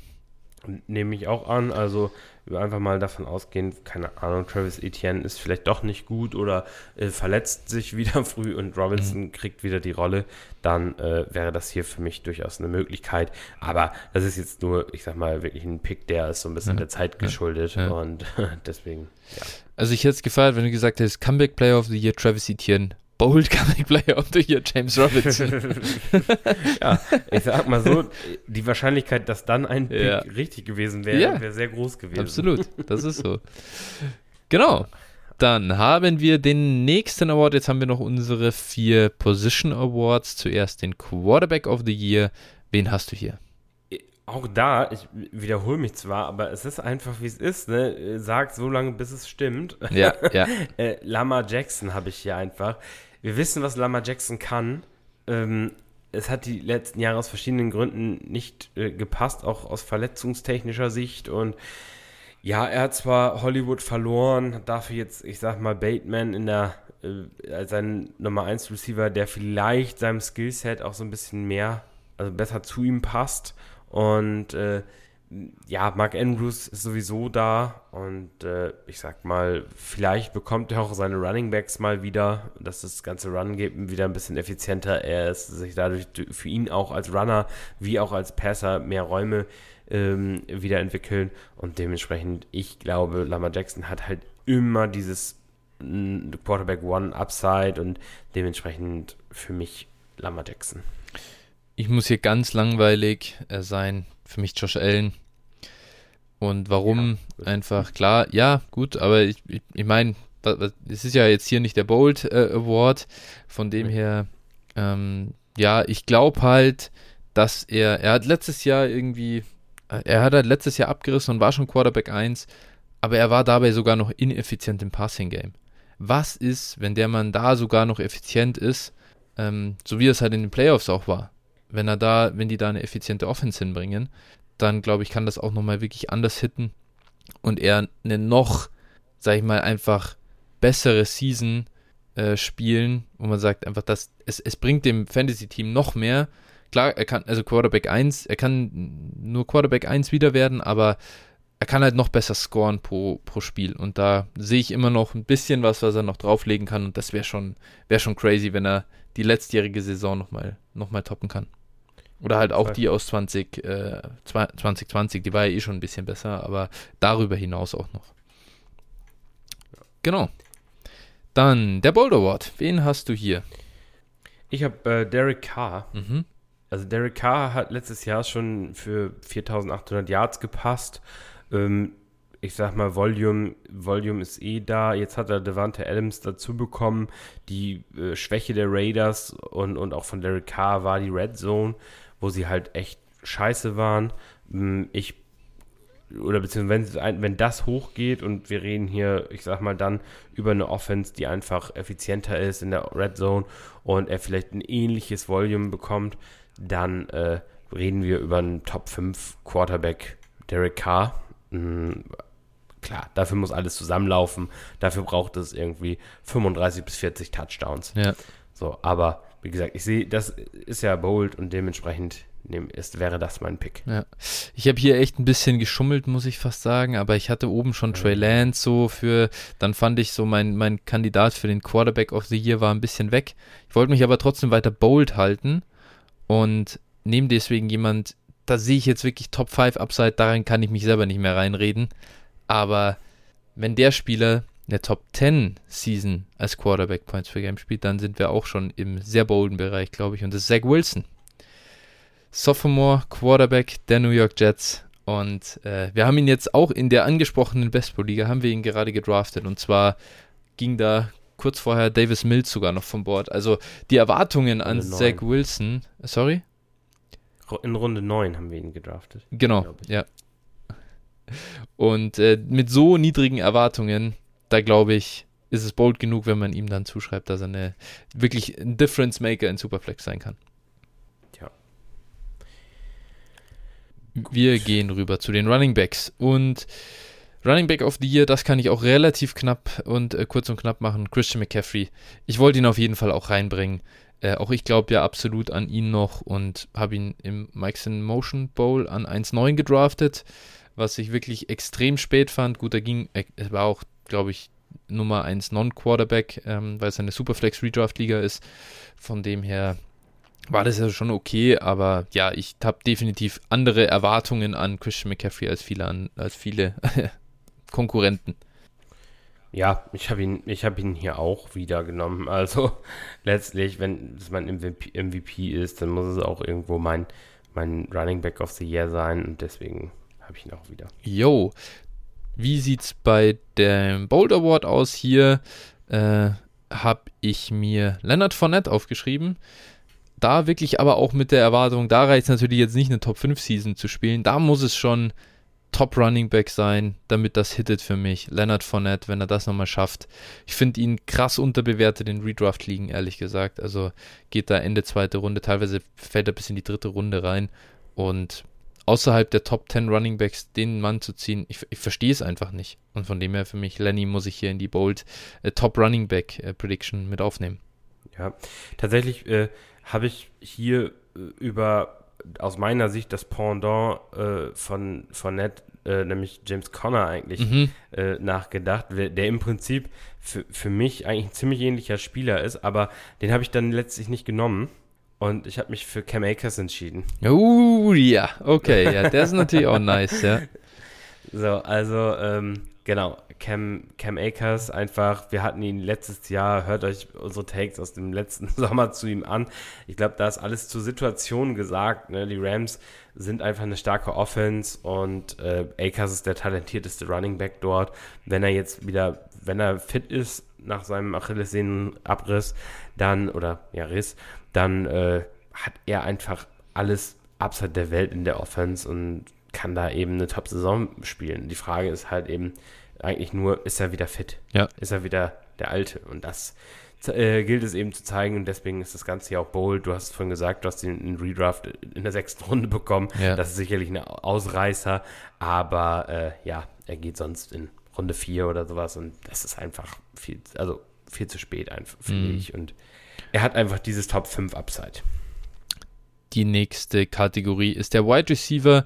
Nehme ich auch an. Also einfach mal davon ausgehen, keine Ahnung, Travis Etienne ist vielleicht doch nicht gut oder äh, verletzt sich wieder früh und Robinson mhm. kriegt wieder die Rolle, dann äh, wäre das hier für mich durchaus eine Möglichkeit. Aber das ist jetzt nur, ich sag mal, wirklich ein Pick, der ist so ein bisschen ja. der Zeit geschuldet ja. und deswegen, ja. Also ich hätte es gefeiert, wenn du gesagt hättest, Comeback Player of the Year, Travis Etienne. Bold Comic Player of the Year, James Robinson. ja, ich sag mal so, die Wahrscheinlichkeit, dass dann ein Pick ja. richtig gewesen wäre, ja. wäre sehr groß gewesen. Absolut, das ist so. genau. Dann haben wir den nächsten Award. Jetzt haben wir noch unsere vier Position Awards. Zuerst den Quarterback of the Year. Wen hast du hier? auch da, ich wiederhole mich zwar, aber es ist einfach, wie es ist, ne? Sagt so lange, bis es stimmt. Ja, ja. äh, Lama Jackson habe ich hier einfach. Wir wissen, was Lama Jackson kann. Ähm, es hat die letzten Jahre aus verschiedenen Gründen nicht äh, gepasst, auch aus verletzungstechnischer Sicht. Und ja, er hat zwar Hollywood verloren, dafür jetzt, ich sag mal, Bateman in der äh, als sein Nummer 1 Receiver, der vielleicht seinem Skillset auch so ein bisschen mehr, also besser zu ihm passt. Und äh, ja, Mark Andrews ist sowieso da und äh, ich sag mal, vielleicht bekommt er auch seine Running Backs mal wieder, dass das ganze Run geht wieder ein bisschen effizienter. Er ist sich dadurch für ihn auch als Runner wie auch als Passer mehr Räume ähm, wieder entwickeln und dementsprechend, ich glaube, Lamar Jackson hat halt immer dieses Quarterback One Upside und dementsprechend für mich Lamar Jackson. Ich muss hier ganz langweilig äh, sein. Für mich Josh Allen. Und warum? Ja, Einfach klar, ja, gut, aber ich, ich, ich meine, es ist ja jetzt hier nicht der Bold äh, Award. Von dem her, ähm, ja, ich glaube halt, dass er, er hat letztes Jahr irgendwie, äh, er hat halt letztes Jahr abgerissen und war schon Quarterback 1, aber er war dabei sogar noch ineffizient im Passing Game. Was ist, wenn der Mann da sogar noch effizient ist, ähm, so wie es halt in den Playoffs auch war? Wenn er da, wenn die da eine effiziente Offense hinbringen, dann glaube ich, kann das auch nochmal wirklich anders hitten und er eine noch, sag ich mal, einfach bessere Season äh, spielen, wo man sagt einfach, dass es, es bringt dem Fantasy-Team noch mehr. Klar, er kann, also Quarterback 1, er kann nur Quarterback 1 wieder werden, aber er kann halt noch besser scoren pro, pro Spiel. Und da sehe ich immer noch ein bisschen was, was er noch drauflegen kann. Und das wäre schon, wär schon crazy, wenn er die letztjährige Saison nochmal noch toppen kann. Oder halt auch die aus 20, äh, 2020, die war ja eh schon ein bisschen besser, aber darüber hinaus auch noch. Genau. Dann der Boulder Award. Wen hast du hier? Ich habe äh, Derek Carr. Mhm. Also Derek Carr hat letztes Jahr schon für 4800 Yards gepasst. Ähm, ich sag mal, Volume, Volume ist eh da. Jetzt hat er Devante Adams dazu bekommen. Die äh, Schwäche der Raiders und, und auch von Derek Carr war die Red Zone wo sie halt echt scheiße waren. Mm, ich oder beziehungsweise wenn, wenn das hochgeht und wir reden hier, ich sag mal dann über eine Offense, die einfach effizienter ist in der Red Zone und er vielleicht ein ähnliches Volume bekommt, dann äh, reden wir über einen Top 5 Quarterback Derek Carr. Mhm, klar, dafür muss alles zusammenlaufen. Dafür braucht es irgendwie 35 bis 40 Touchdowns. Ja. So, aber wie gesagt, ich sehe, das ist ja bold und dementsprechend ist, wäre das mein Pick. Ja. Ich habe hier echt ein bisschen geschummelt, muss ich fast sagen, aber ich hatte oben schon Trey Lance so für, dann fand ich so, mein, mein Kandidat für den Quarterback of the Year war ein bisschen weg. Ich wollte mich aber trotzdem weiter bold halten und nehme deswegen jemand, da sehe ich jetzt wirklich Top 5 Upside, darin kann ich mich selber nicht mehr reinreden, aber wenn der Spieler der Top 10 Season als Quarterback Points per Game spielt, dann sind wir auch schon im sehr bolden Bereich, glaube ich. Und das ist Zach Wilson. Sophomore Quarterback der New York Jets. Und äh, wir haben ihn jetzt auch in der angesprochenen Bestball-Liga, haben wir ihn gerade gedraftet. Und zwar ging da kurz vorher Davis Mills sogar noch von Bord. Also die Erwartungen an Zach Wilson, sorry? In Runde 9 haben wir ihn gedraftet. Genau, ja. Und äh, mit so niedrigen Erwartungen da glaube ich, ist es bold genug, wenn man ihm dann zuschreibt, dass er eine, wirklich ein Difference Maker in Superflex sein kann. Ja. Wir Gut. gehen rüber zu den Running Backs und Running Back of the Year, das kann ich auch relativ knapp und äh, kurz und knapp machen. Christian McCaffrey. Ich wollte ihn auf jeden Fall auch reinbringen. Äh, auch ich glaube ja absolut an ihn noch und habe ihn im Mike's in Motion Bowl an 1,9 gedraftet, was ich wirklich extrem spät fand. Gut, er ging, er war auch glaube ich, Nummer 1 Non-Quarterback, ähm, weil es eine Superflex Redraft-Liga ist. Von dem her war das ja schon okay, aber ja, ich habe definitiv andere Erwartungen an Christian McCaffrey als viele, an, als viele Konkurrenten. Ja, ich habe ihn, ich ihn hier auch wieder genommen. Also letztlich, wenn es mein MVP, MVP ist, dann muss es auch irgendwo mein, mein Running Back of the Year sein und deswegen habe ich ihn auch wieder. Yo, wie sieht es bei dem Bold Award aus? Hier äh, habe ich mir Leonard Fournette aufgeschrieben. da wirklich aber auch mit der Erwartung, da reicht es natürlich jetzt nicht eine Top 5 Season zu spielen, da muss es schon Top Running Back sein, damit das hittet für mich. Leonard Fournette, wenn er das nochmal schafft. Ich finde ihn krass unterbewertet in Redraft-Ligen, ehrlich gesagt. Also geht da Ende zweite Runde, teilweise fällt er bis in die dritte Runde rein. Und außerhalb der Top 10 Running Backs den Mann zu ziehen, ich, ich verstehe es einfach nicht. Und von dem her für mich, Lenny, muss ich hier in die Bold äh, Top Running Back äh, Prediction mit aufnehmen. Ja, tatsächlich äh, habe ich hier äh, über aus meiner Sicht das Pendant äh, von, von Ned, äh, nämlich James Conner eigentlich mhm. nachgedacht, der im Prinzip für, für mich eigentlich ein ziemlich ähnlicher Spieler ist, aber den habe ich dann letztlich nicht genommen. Und ich habe mich für Cam Akers entschieden. Oh ja, okay, ja, der ist natürlich auch nice, ja. So, also ähm, Genau, Cam, Cam Akers einfach, wir hatten ihn letztes Jahr, hört euch unsere Takes aus dem letzten Sommer zu ihm an. Ich glaube, da ist alles zur Situation gesagt. Ne? Die Rams sind einfach eine starke Offense und äh, Akers ist der talentierteste Running Back dort. Wenn er jetzt wieder, wenn er fit ist nach seinem Achillessehnenabriss, dann, oder ja, Riss, dann äh, hat er einfach alles abseits der Welt in der Offense und kann da eben eine Top-Saison spielen. Die Frage ist halt eben eigentlich nur, ist er wieder fit? Ja. Ist er wieder der Alte? Und das äh, gilt es eben zu zeigen und deswegen ist das Ganze ja auch bold. Du hast es vorhin gesagt, du hast ihn in Redraft in der sechsten Runde bekommen. Ja. Das ist sicherlich ein Ausreißer, aber äh, ja, er geht sonst in Runde 4 oder sowas und das ist einfach viel, also viel zu spät einfach, finde mhm. ich. Und er hat einfach dieses Top 5 Upside. Die nächste Kategorie ist der Wide Receiver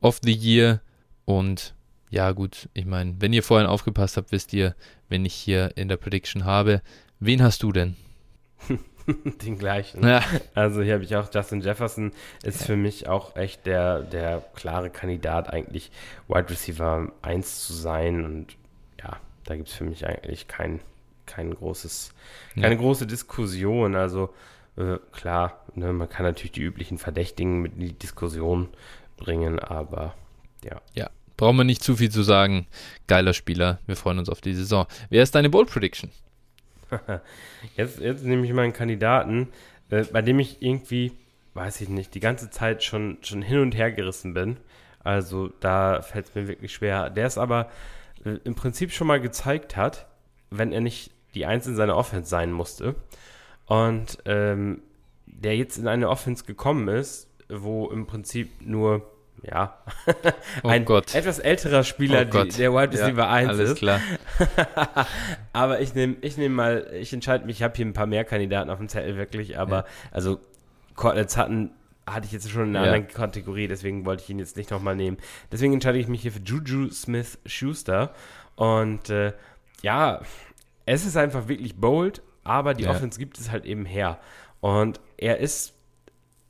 of the Year. Und ja, gut, ich meine, wenn ihr vorhin aufgepasst habt, wisst ihr, wenn ich hier in der Prediction habe, wen hast du denn? Den gleichen. Ja. Also hier habe ich auch Justin Jefferson, ist ja. für mich auch echt der, der klare Kandidat, eigentlich Wide Receiver 1 zu sein. Und ja, da gibt es für mich eigentlich kein, kein großes, keine ja. große Diskussion. Also äh, klar, ne, man kann natürlich die üblichen Verdächtigen mit in die Diskussion bringen, aber ja. Ja, brauchen wir nicht zu viel zu sagen. Geiler Spieler, wir freuen uns auf die Saison. Wer ist deine Bold Prediction? jetzt, jetzt nehme ich mal einen Kandidaten, äh, bei dem ich irgendwie, weiß ich nicht, die ganze Zeit schon, schon hin und her gerissen bin. Also da fällt es mir wirklich schwer. Der es aber äh, im Prinzip schon mal gezeigt hat, wenn er nicht die Eins in seiner Offense sein musste. Und ähm, der jetzt in eine Offense gekommen ist, wo im Prinzip nur ja, oh ein Gott. etwas älterer Spieler, oh die, der Wide Receiver ja, 1 alles ist. klar. aber ich nehme ich nehm mal, ich entscheide mich, ich habe hier ein paar mehr Kandidaten auf dem Zettel wirklich, aber ja. also Cortland Sutton hatte ich jetzt schon in einer ja. anderen Kategorie, deswegen wollte ich ihn jetzt nicht nochmal nehmen. Deswegen entscheide ich mich hier für Juju Smith Schuster und äh, ja, es ist einfach wirklich bold, aber die Offense gibt es halt eben her. Und er ist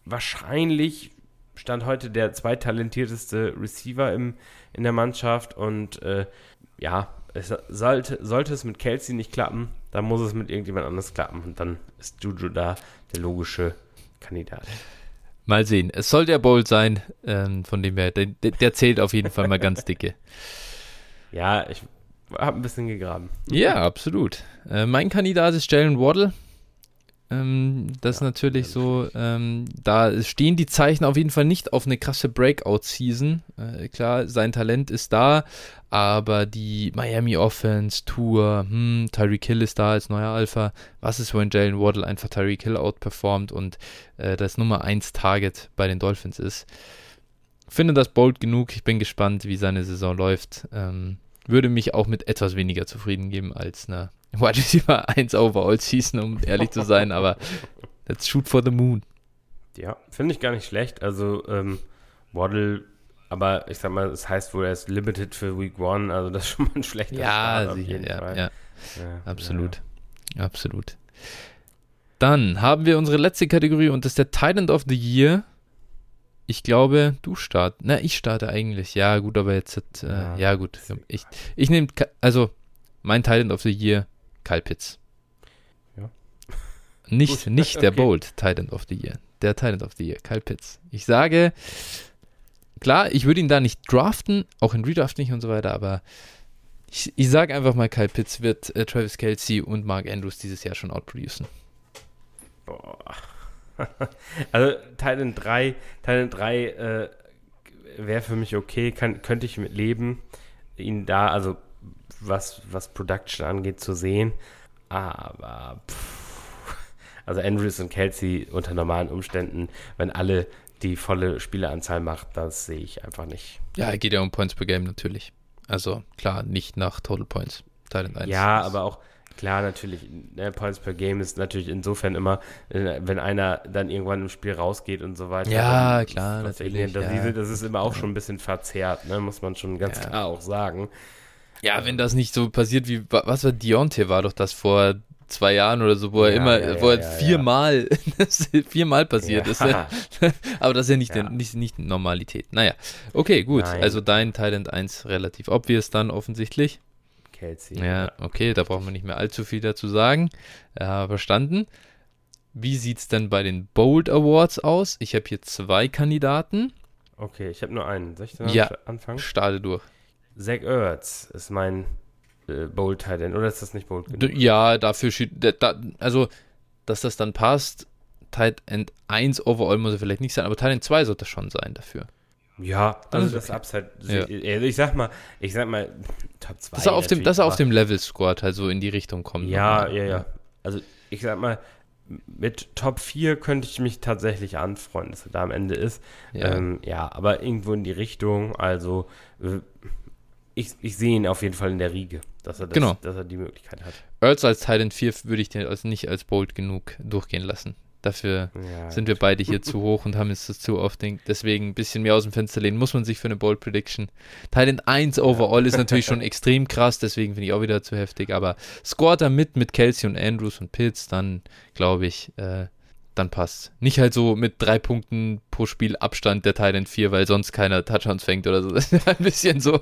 wahrscheinlich Stand heute der zweittalentierteste Receiver im, in der Mannschaft und äh, ja, es sollte, sollte es mit Kelsey nicht klappen, dann muss es mit irgendjemand anders klappen und dann ist Juju da der logische Kandidat. Mal sehen. Es soll der Bold sein, ähm, von dem her, der, der, zählt auf jeden Fall mal ganz dicke. Ja, ich habe ein bisschen gegraben. Ja, absolut. Äh, mein Kandidat ist Jalen Waddle. Ähm, das ja, ist natürlich so, ähm, da stehen die Zeichen auf jeden Fall nicht auf eine krasse Breakout-Season. Äh, klar, sein Talent ist da, aber die Miami Offense, Tour, hm, Tyreek Hill ist da als neuer Alpha. Was ist, wenn Jalen Waddle einfach Tyreek Hill outperformt und äh, das Nummer 1 Target bei den Dolphins ist? Finde das bold genug. Ich bin gespannt, wie seine Saison läuft. Ähm, würde mich auch mit etwas weniger zufrieden geben als einer Wide Receiver 1 Overall Season, um ehrlich zu sein, aber let's shoot for the moon. Ja, finde ich gar nicht schlecht. Also, ähm, Waddle, aber ich sag mal, es das heißt wohl, er ist limited für Week 1, also das ist schon mal ein schlechter ja, Start sicher, ja, ja, ja, absolut. Ja. Absolut. Dann haben wir unsere letzte Kategorie und das ist der Titan of the Year. Ich glaube, du startest. Na, ich starte eigentlich. Ja, gut, aber jetzt. Äh, ja, ja, gut. Ich, ich nehme. Also, mein Titan of the Year Kyle Pitts. Ja. Nicht, nicht der okay. Bold Titan of the Year. Der Titan of the Year, Kyle Pitts. Ich sage, klar, ich würde ihn da nicht draften, auch in Redraft nicht und so weiter, aber ich, ich sage einfach mal, Kyle Pitts wird äh, Travis Kelsey und Mark Andrews dieses Jahr schon outproducen. Boah. also Titan 3, Titan 3 äh, wäre für mich okay, kann, könnte ich mit leben, ihn da, also was, was Production angeht, zu sehen. Aber pff, also Andrews und Kelsey unter normalen Umständen, wenn alle die volle Spieleranzahl macht, das sehe ich einfach nicht. Ja, geht ja um Points per Game natürlich. Also klar, nicht nach Total Points. Titan 1. Ja, aber auch Klar, natürlich, ne, Points per Game ist natürlich insofern immer, äh, wenn einer dann irgendwann im Spiel rausgeht und so weiter. Ja, klar, natürlich. Das, ja. das, ist immer auch schon ein bisschen verzerrt, ne, muss man schon ganz ja. klar auch sagen. Ja, wenn das nicht so passiert wie, was war Deontay, war doch das vor zwei Jahren oder so, wo er ja, immer, ja, wo er ja, viermal, viermal passiert ist. Aber das ist ja nicht, Der, nicht, nicht Normalität. Naja, okay, gut. Nein. Also dein Talent 1 relativ obvious dann offensichtlich. Kelsey. Ja, okay, da brauchen wir nicht mehr allzu viel dazu sagen. Ja, verstanden. Wie sieht es denn bei den Bold Awards aus? Ich habe hier zwei Kandidaten. Okay, ich habe nur einen. Soll ich dann ja, anfangen? Starte durch. Zach Ertz ist mein äh, Bold Titan, oder ist das nicht Bold genug? Ja, dafür steht, da, also, dass das dann passt, Tight End 1 overall muss er vielleicht nicht sein, aber Tight End 2 sollte schon sein dafür. Ja, also das okay. Upside, ja. Also ich sag mal, ich sag mal, Top 2. Dass er auf dem, dass er auf dem Level Squad halt so in die Richtung kommt. Ja, ja, ja. Also ich sag mal, mit Top 4 könnte ich mich tatsächlich anfreunden, dass er da am Ende ist. Ja, ähm, ja aber irgendwo in die Richtung, also äh, ich, ich sehe ihn auf jeden Fall in der Riege, dass er, das, genau. dass er die Möglichkeit hat. Earls als Titan 4 würde ich den also nicht als bold genug durchgehen lassen. Dafür ja, sind wir beide hier zu hoch und haben jetzt das zu oft. Deswegen ein bisschen mehr aus dem Fenster lehnen muss man sich für eine Bold Prediction. Thailand 1 overall ist natürlich schon extrem krass, deswegen finde ich auch wieder zu heftig. Aber scoret er mit, mit Kelsey und Andrews und Pitts, dann glaube ich, äh, dann passt. Nicht halt so mit drei Punkten pro Spiel Abstand der Thailand 4, weil sonst keiner Touchdowns fängt oder so. Das ist ein bisschen so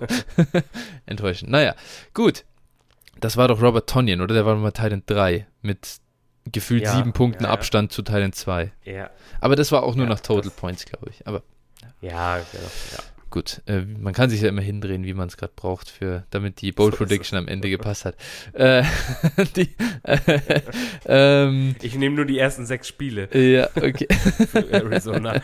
enttäuschend. Naja, gut. Das war doch Robert Tonyan, oder? Der war mal Thailand 3 mit gefühlt ja, sieben Punkten ja, ja. Abstand zu Teilen 2. Ja. Aber das war auch nur nach Total Points, glaube ich. Aber ja, genau. Ja. Gut, äh, man kann sich ja immer hindrehen, wie man es gerade braucht, für, damit die Bold Prediction am Ende gepasst hat. Äh, die, äh, ähm, ich nehme nur die ersten sechs Spiele. Ja, okay. für Arizona.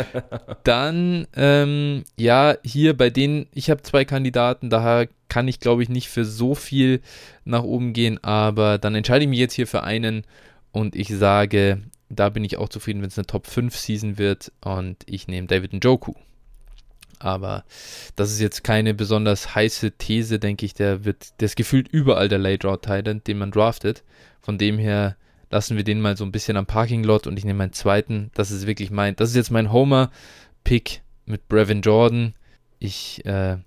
Dann, ähm, ja, hier bei denen, ich habe zwei Kandidaten, daher kann ich, glaube ich, nicht für so viel nach oben gehen, aber dann entscheide ich mich jetzt hier für einen und ich sage, da bin ich auch zufrieden, wenn es eine Top 5 Season wird und ich nehme David Njoku. Aber das ist jetzt keine besonders heiße These, denke ich. Der wird, der ist gefühlt überall der Late Draw Titan, den man draftet. Von dem her lassen wir den mal so ein bisschen am Parking Lot und ich nehme meinen zweiten. Das ist wirklich mein, das ist jetzt mein Homer-Pick mit Brevin Jordan. Ich äh,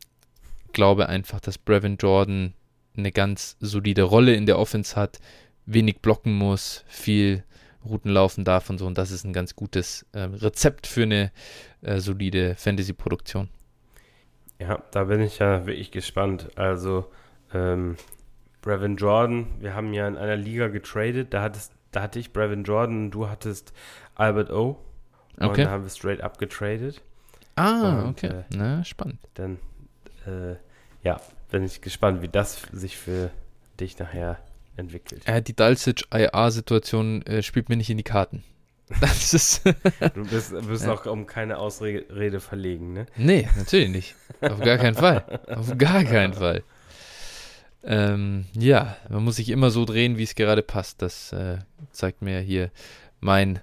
glaube einfach, dass Brevin Jordan eine ganz solide Rolle in der Offense hat, wenig blocken muss, viel Routen laufen darf und so. Und das ist ein ganz gutes äh, Rezept für eine äh, solide Fantasy-Produktion. Ja, da bin ich ja wirklich gespannt. Also, ähm, Brevin Jordan, wir haben ja in einer Liga getradet. Da, hattest, da hatte ich Brevin Jordan, du hattest Albert O. Und okay. da haben wir straight up getradet. Ah, und, okay. Äh, Na, spannend. Dann äh, ja, bin ich gespannt, wie das sich für dich nachher entwickelt. Äh, die Dulcich-IA-Situation äh, spielt mir nicht in die Karten. Das ist du bist, bist auch um keine Ausrede verlegen, ne? Nee, natürlich nicht. Auf gar keinen Fall. Auf gar keinen Fall. Ähm, ja, man muss sich immer so drehen, wie es gerade passt. Das äh, zeigt mir hier mein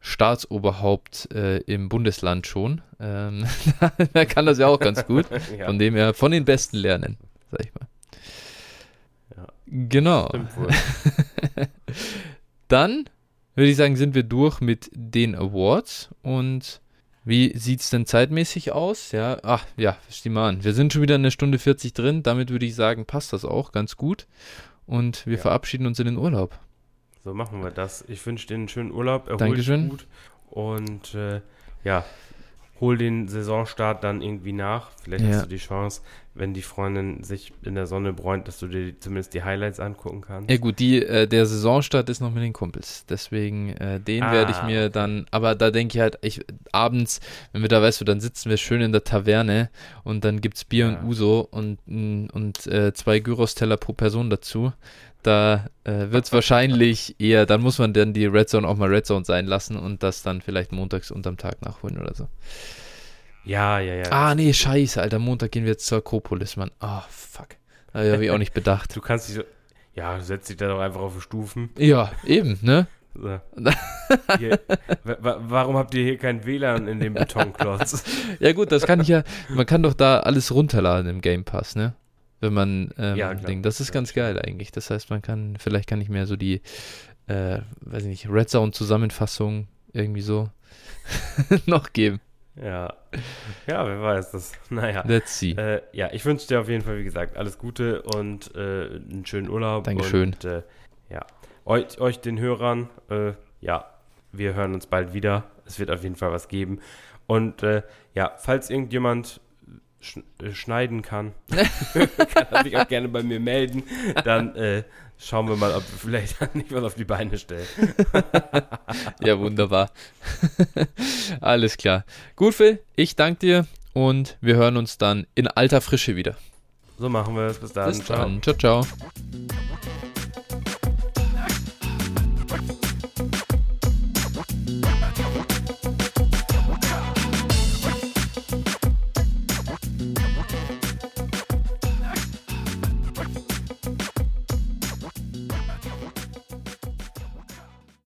Staatsoberhaupt äh, im Bundesland schon. Ähm, da kann das ja auch ganz gut. ja. Von dem her von den Besten lernen, sag ich mal. Genau. Dann würde ich sagen, sind wir durch mit den Awards und wie sieht es denn zeitmäßig aus? Ja, ach ja, versteh mal an. Wir sind schon wieder eine Stunde 40 drin. Damit würde ich sagen, passt das auch ganz gut. Und wir ja. verabschieden uns in den Urlaub. So machen wir das. Ich wünsche dir einen schönen Urlaub. Erhol Dankeschön. gut. Und äh, ja, hol den Saisonstart dann irgendwie nach. Vielleicht ja. hast du die Chance. Wenn die Freundin sich in der Sonne bräunt, dass du dir zumindest die Highlights angucken kannst. Ja gut, die, äh, der Saisonstart ist noch mit den Kumpels. Deswegen, äh, den Ah, werde ich mir dann, aber da denke ich halt, ich, abends, wenn wir da, weißt du, dann sitzen wir schön in der Taverne und dann gibt es Bier Ja. und Uso und, und äh, zwei Gyros-Teller pro Person dazu. Da äh, wird es wahrscheinlich eher, dann muss man dann die Red Zone auch mal Red Zone sein lassen und das dann vielleicht montags unterm Tag nachholen oder so. Ja, ja, ja. Ah, nee, scheiße, Alter, Montag gehen wir jetzt zur Akropolis, Mann. Ah, fuck. Da habe ich auch nicht bedacht. Du kannst dich so, ja, du setzt dich da doch einfach auf die Stufen. Ja, eben, ne? So. Hier, wa- wa- warum habt ihr hier kein WLAN in dem Betonklotz? Ja gut, das kann ich ja, man kann doch da alles runterladen im Game Pass, ne? Wenn man, ähm, Ja, klar. Das ist Ja, ganz geil eigentlich. Das heißt, man kann, vielleicht kann ich mehr so die, äh, weiß ich nicht, Red Zone Zusammenfassung irgendwie so noch geben. Ja. Ja, wer weiß das. Naja. Let's see. Äh, ja, ich wünsche dir auf jeden Fall, wie gesagt, alles Gute und äh, einen schönen Urlaub. Dankeschön. Und, äh, ja, euch, euch den Hörern, äh, ja, wir hören uns bald wieder. Es wird auf jeden Fall was geben. Und äh, ja, falls irgendjemand sch äh, schneiden kann, kann er sich auch gerne bei mir melden. Dann äh, schauen wir mal, ob wir vielleicht nicht was auf die Beine stellen. Ja, wunderbar. Alles klar. Gut, Phil, ich danke dir und wir hören uns dann in alter Frische wieder. So machen wir es. Bis dann. Bis dann. Ciao, ciao.